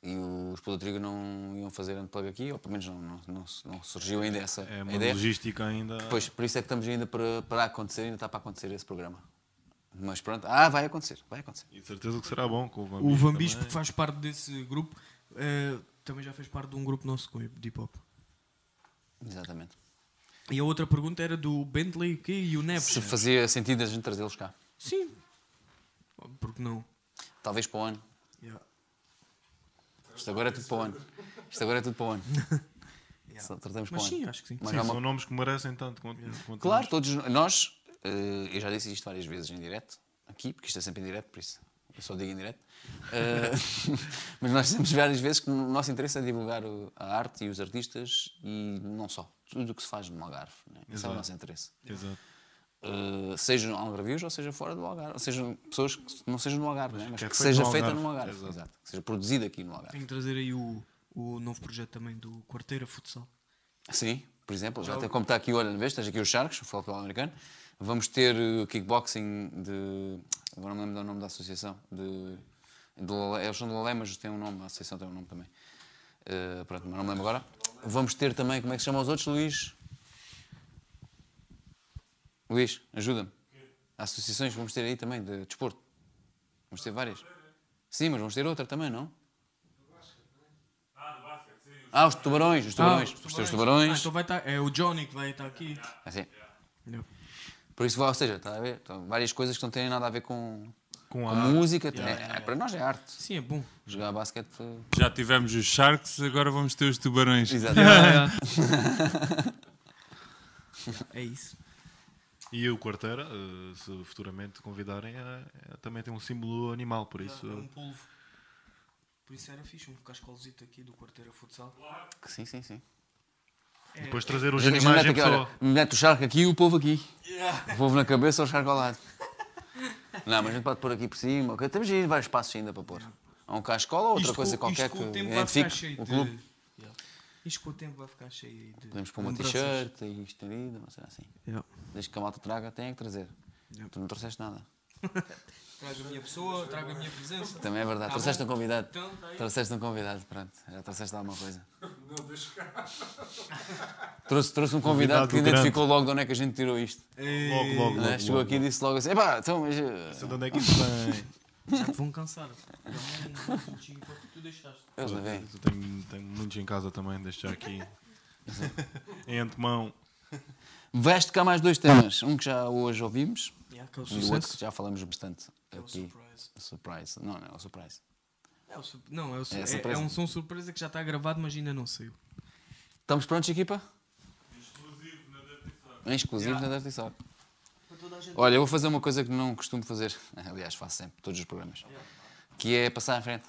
E os Trigger não iam fazer unplug aqui, ou pelo menos não, não, não, não surgiu ainda essa É uma ideia. logística ainda. Pois, por isso é que estamos ainda para, para acontecer, ainda está para acontecer esse programa. Mas pronto, ah, vai acontecer, vai acontecer. E de certeza que será bom com o Van O. Bispo faz parte desse grupo. eh, também já fez parte de um grupo nosso com de hip hop. Exatamente. E a outra pergunta era do Bentley quê? e o Neves. Se fazia sentido a gente trazê-los cá. Sim. Porque não? Talvez para o ano. Yeah. Isto agora é tudo para o ano. Isto agora é tudo para o ano. <laughs> Só tratamos para Mas o sim, ano. acho que sim. Mas Sim, há uma- são nomes que merecem tanto quanto, quanto Claro, nós. todos nós, eh, eu já disse isto várias vezes em direto, aqui, porque isto é sempre em direto, por isso eu só digo em direto. Eh, <laughs> mas nós dizemos várias vezes que o nosso interesse é divulgar o- a arte e os artistas e não só, tudo o que se faz no Algarve. Né? Esse é o Exato. nosso interesse. Exato. Uh, sejam algarvios ou seja fora do Algarve, ou sejam pessoas que não sejam no Algarve, né? mas que é que seja no feita Algarve. no Algarve, Exato. exato. que seja produzida aqui no Algarve. Tenho que trazer aí o, o novo projeto também do Quarteira Futsal. Sim, por exemplo, já até como está aqui, olha, vês, estás aqui os Sharks, o futebol americano, vamos ter uh, kickboxing de. Agora não me lembro do nome da associação. De, de Lolé- eles são de Lolé, mas tem um nome, a associação tem um nome também. Uh, pronto, mas não me lembro agora. Vamos ter também, como é que se chama os outros, Luís? Luís, ajuda-me. associações que vamos ter aí também de desporto. Vamos ter várias. Sim, mas vamos ter outra também, não? Ah, os tubarões, os tubarões. Ah, vamos ter os Ah, tubarões. então vai estar. É o Johnny que vai estar aqui. Assim. Por isso, ou seja, está a ver? Então, várias coisas que não têm nada a ver com, Com com a música. é- é- para nós é arte. Sim, é bom. Jogar basquete. Já tivemos os Sharks, agora vamos ter os Tubarões. Exato. <laughs> É isso. E o Quarteira, eh, se futuramente convidarem, é- é- também tem um símbolo animal, por isso. É um polvo. Por isso era fixe, um cascolzito aqui do quarteira futsal. sim, sim, sim. Depois trazer os animais mete em pessoa. olha, mete o charco aqui e o povo aqui. O povo na cabeça ou o charco ao lado. <laughs> Não, mas a gente pode pôr aqui por cima. ok? Temos aí vários espaços ainda para pôr. Há um cascola ou outra Isto coisa com- qualquer isto que identifique o de- clube. Yeah. Isto com o tempo vai ficar cheio de. Podemos pôr uma t-shirt e estendido, não sei assim. Yeah. Desde que a malta traga, tem é que trazer. Tu não trouxeste nada. <laughs> Traga a minha pessoa, traga a minha presença. Também é verdade. Tá trouxeste um convidado. Então, tá aí. trouxeste um convidado, pronto. Já trouxeste alguma coisa. <laughs> <laughs> Trouxe, trouxe um convidado que Convidado identificou logo de onde é que a gente tirou isto. Logo, logo, né? logo. Chegou logo. aqui e disse logo assim: epá, então, mas. eh, Sei de onde é que isso vem? Já <laughs> te vão cansar. Eles não vêm. Eu tenho, tenho muitos em casa também, deixo já aqui. em antemão. Veste cá mais dois temas. Um que já hoje ouvimos Yeah, que é o e o outro que já falamos bastante É o aqui. surprise. Surprise. Não, não é o surprise. É o su- Não, é, o su- É é- é um som surpresa que já está gravado, mas ainda não saiu. Estamos prontos, equipa? Em exclusivo na Dirty Sock. Olha, eu vou fazer uma coisa que não costumo fazer. <laughs> Aliás, faço sempre, todos os programas. Que é passar à frente.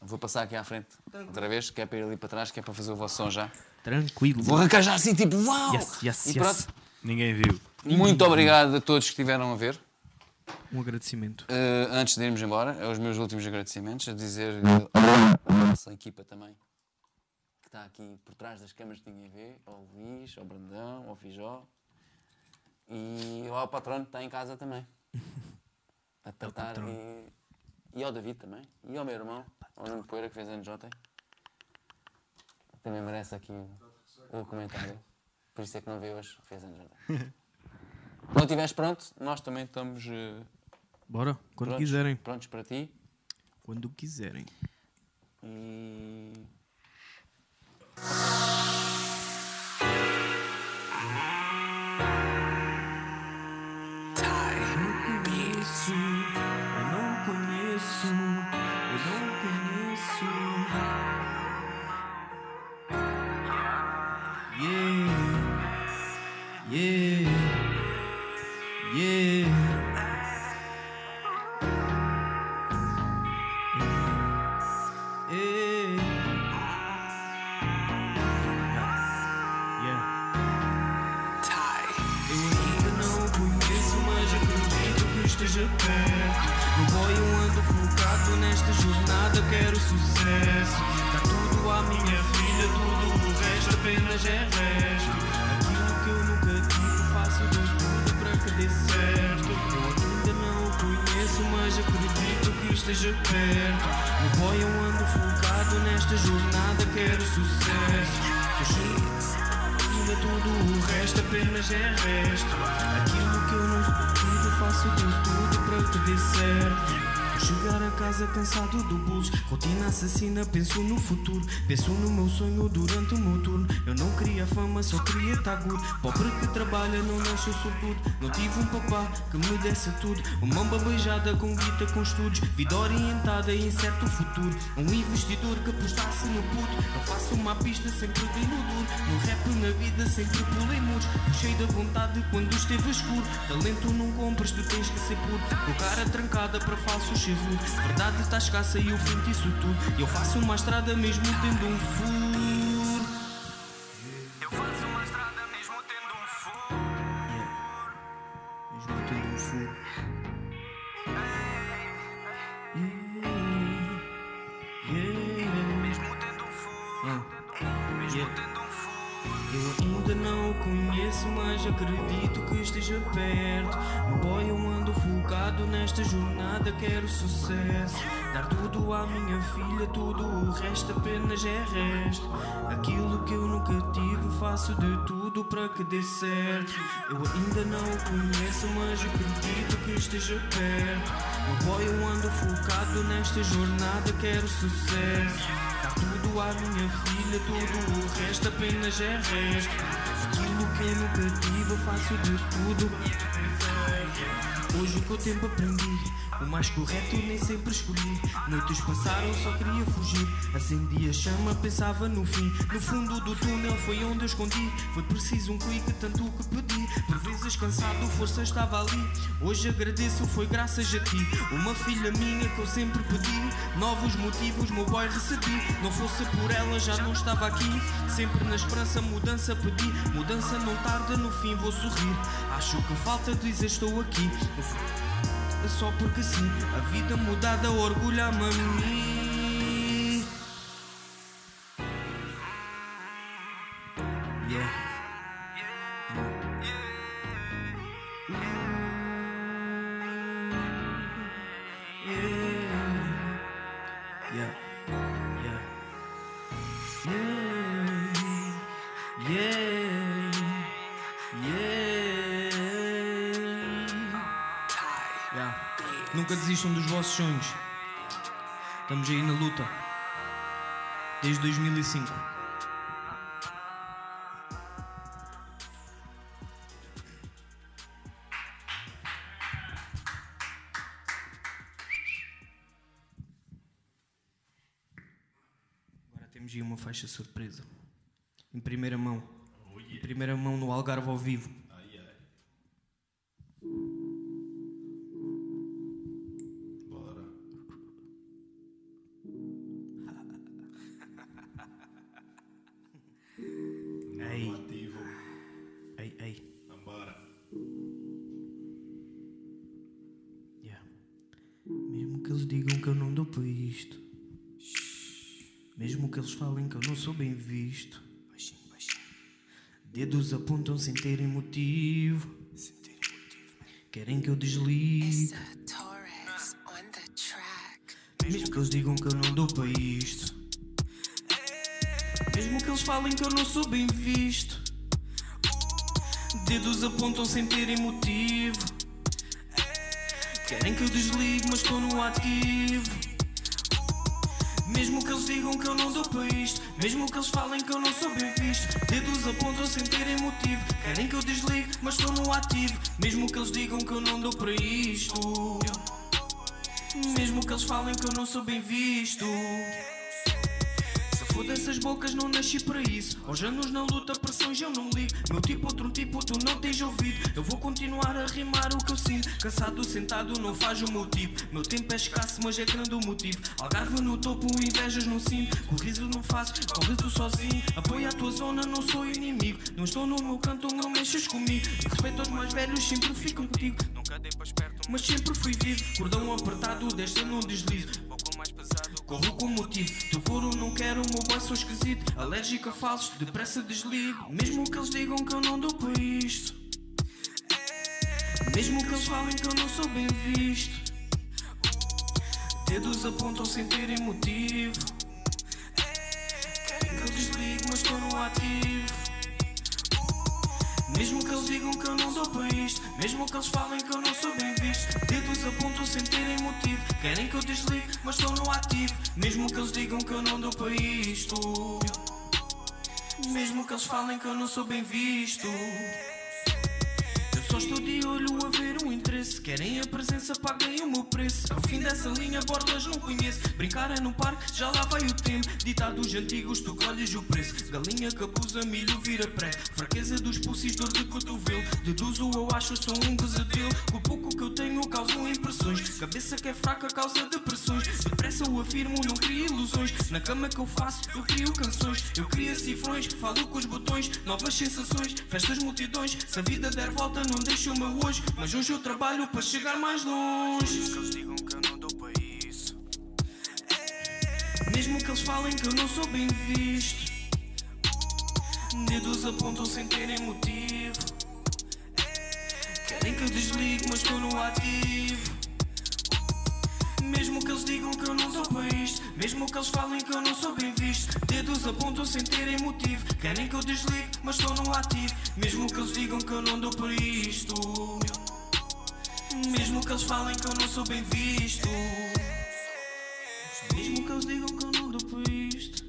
Vou passar aqui à frente. Outra vez, que é para ir ali para trás, que é para fazer o vosso som já. Tranquilo. Vou arrancar já assim, tipo, uau! Yes, yes, e yes. pronto. Ninguém viu. Muito obrigado a todos que estiveram a ver. Um agradecimento. Uh, antes de irmos embora, é os meus últimos agradecimentos, a dizer à nossa equipa também, que está aqui por trás das câmaras que ninguém vê, ao Luís, ao Brandão, ao Fijó e ao patrono que está em casa também. <laughs> A tratar e, e ao David também, e ao meu irmão, ao Nuno Poeira que fez anos ontem. Também merece aqui o, comentário. Por isso é que não veio hoje, fez anos ontem. <laughs> Quando estiveres pronto, nós também estamos uh, Bora, quando prontos, quiserem. prontos para ti. Quando quiserem. E. conheço, do bus Rotina assassina, penso no futuro. Penso no meu sonho durante o meu turno. Eu não queria fama, só queria good. Pobre que trabalha, não nasceu sortudo Não tive um papá que me desse tudo. Uma mamba beijada com guita com estudos. Vida orientada e incerto futuro. Um investidor que apostasse no puto. Eu faço uma pista, sempre dei no duro. No rap, na vida, sempre pulei muros. Cheio de vontade quando esteve escuro. Talento não compras, tu tens que ser puro Com cara trancada para falsos seguro Verdade está escassa e eu finto isso tudo E eu faço uma estrada mesmo tendo um furo. Eu faço uma estrada mesmo tendo um furo. Mesmo tendo um furo. Mesmo tendo um furo. Mesmo tendo um furo. Eu ainda não o conheço, mas acredito que esteja perto. Meu boy, eu ando focado nesta jornada, quero sucesso. Dar tudo à minha filha, tudo o resto apenas é resto. Aquilo que eu nunca tive, faço de tudo para que dê certo. Eu ainda não o conheço, mas acredito que esteja perto. Meu boy, eu ando focado nesta jornada, quero sucesso. Dar tudo à minha filha, tudo o resto apenas é resto. Aquilo que eu nunca tive, faço de tudo. Hoje com o tempo aprendi O mais correto nem sempre escolhi. Noites passaram, só queria fugir. Acendi a chama, pensava no fim. No fundo do túnel foi onde eu escondi. Foi preciso um clique, tanto que pedi. Por vezes cansado, força estava ali. Hoje agradeço, foi graças a ti. Uma filha minha que eu sempre pedi. Novos motivos, meu boy recebi. Não fosse por ela, já não estava aqui. Sempre na esperança, mudança pedi. Mudança não tarda, no fim vou sorrir. Acho que falta dizer estou aqui só porque sim. A vida mudada orgulha-me a mim Nunca desistam dos vossos sonhos. Estamos aí na luta. Desde 2005. Agora temos aí uma faixa surpresa. Em primeira mão. Em primeira mão no Algarve ao vivo. Que eles digam que eu não dou para isto. Mesmo que eles falem que eu não sou bem visto. Dedos apontam sem terem motivo. Querem que eu desligue. Torres on the track. Mesmo que eles digam que eu não dou para isto. Mesmo que eles falem que eu não sou bem visto. Dedos apontam sem terem motivo. Querem que eu desligue, mas estou no ativo. Mesmo que eles digam que eu não dou para isto. Mesmo que eles falem que eu não sou bem visto. Dedos apontam sem terem motivo. Querem que eu desligue, mas estou no ativo. Mesmo que eles digam que eu não dou para isto. Mesmo que eles falem que eu não sou bem visto. For dessas bocas, não nasci para isso. Aos anos na luta, pressões eu não ligo. Meu tipo, outro tipo, tu não tens ouvido. Eu vou continuar a rimar o que eu sinto. Cansado, sentado, não faz o meu tipo. Meu tempo é escasso, mas é grande o motivo. Algarve no topo, invejas no cinto. Corriso não faço, corre tu sozinho. Apoia a tua zona, não sou inimigo. Não estou no meu canto, não mexas comigo. Respeito aos mais velhos, sempre fico contigo. Nunca dei para esperto, mas sempre fui vivo. Cordão apertado, desta não deslizo. Corro com motivo. Teu couro não quero, o meu boy sou esquisito. Alérgico a falsos, depressa desligo. Mesmo que eles digam que eu não dou para isto. Mesmo que eles falem que eu não sou bem visto. Dedos apontam sem terem motivo. Querem que eu desligue, mas estou no ativo. Digam que eu não dou para isto. Mesmo que eles falem que eu não sou bem visto. Dedos apontam sem terem motivo. Querem que eu desligue, mas estou no ativo. Mesmo que eles digam que eu não dou para isto. Mesmo que eles falem que eu não sou bem visto. Eu só estou de olho a ver um interesse. Querem a presença, paguem o meu preço. Ao fim dessa linha, bordas não conheço. Brincar é no parque, já lá vai o tempo. Ditados antigos, tu colhes o preço. Galinha abusa, milho vira pré. Fraqueza dos pulsos, dor de cotovelo. Deduzo, eu acho, sou um pesadelo. Com o pouco que eu tenho, causo impressões. Cabeça que é fraca, causa depressões. Depressa eu afirmo, não crio ilusões. Na cama que eu faço, eu crio canções. Eu crio cifrões, falo com os botões. Novas sensações, festas multidões. Se a vida der volta, não deixo o meu hoje. Mas hoje eu trabalho para chegar mais longe. Mesmo que eles digam que eu não dou para isso. Mesmo que eles falem que eu não sou bem visto. Dedos apontam sem terem motivo. desligo, mas estou no ativo. Mesmo que eles digam que eu não sou para isto Mesmo que eles falem que eu não sou bem visto Dedos apontam sem terem motivo Querem que eu desligue, mas estou no ativo Mesmo que eles digam que eu não dou para isto Mesmo que eles falem que eu não sou bem visto Mesmo que eles digam que eu não dou para isto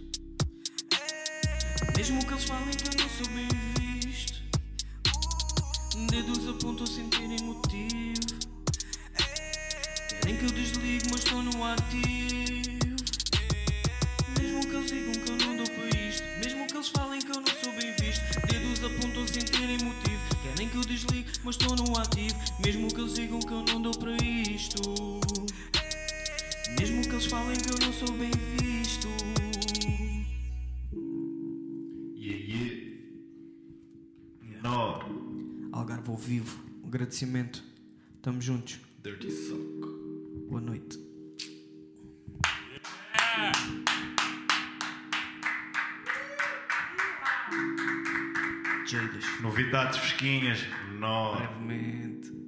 Mesmo que eles falem que eu não sou bem visto Dedos apontam sem terem motivo Querem que eu desligue, mas estou no ativo. Mesmo que eles digam que eu não dou para isto. Mesmo que eles falem que eu não sou bem visto. Dedos apontam sem terem motivo. Desligue, mas estou no ativo. Mesmo que eles digam que eu não dou para isto. Mesmo que eles falem que eu não sou bem visto. Yeah, yeah. No. Algarve ao vivo. Um agradecimento. Estamos juntos. Dirty Sock. Boa noite. Jadas. Novidades fresquinhas. Brevemente.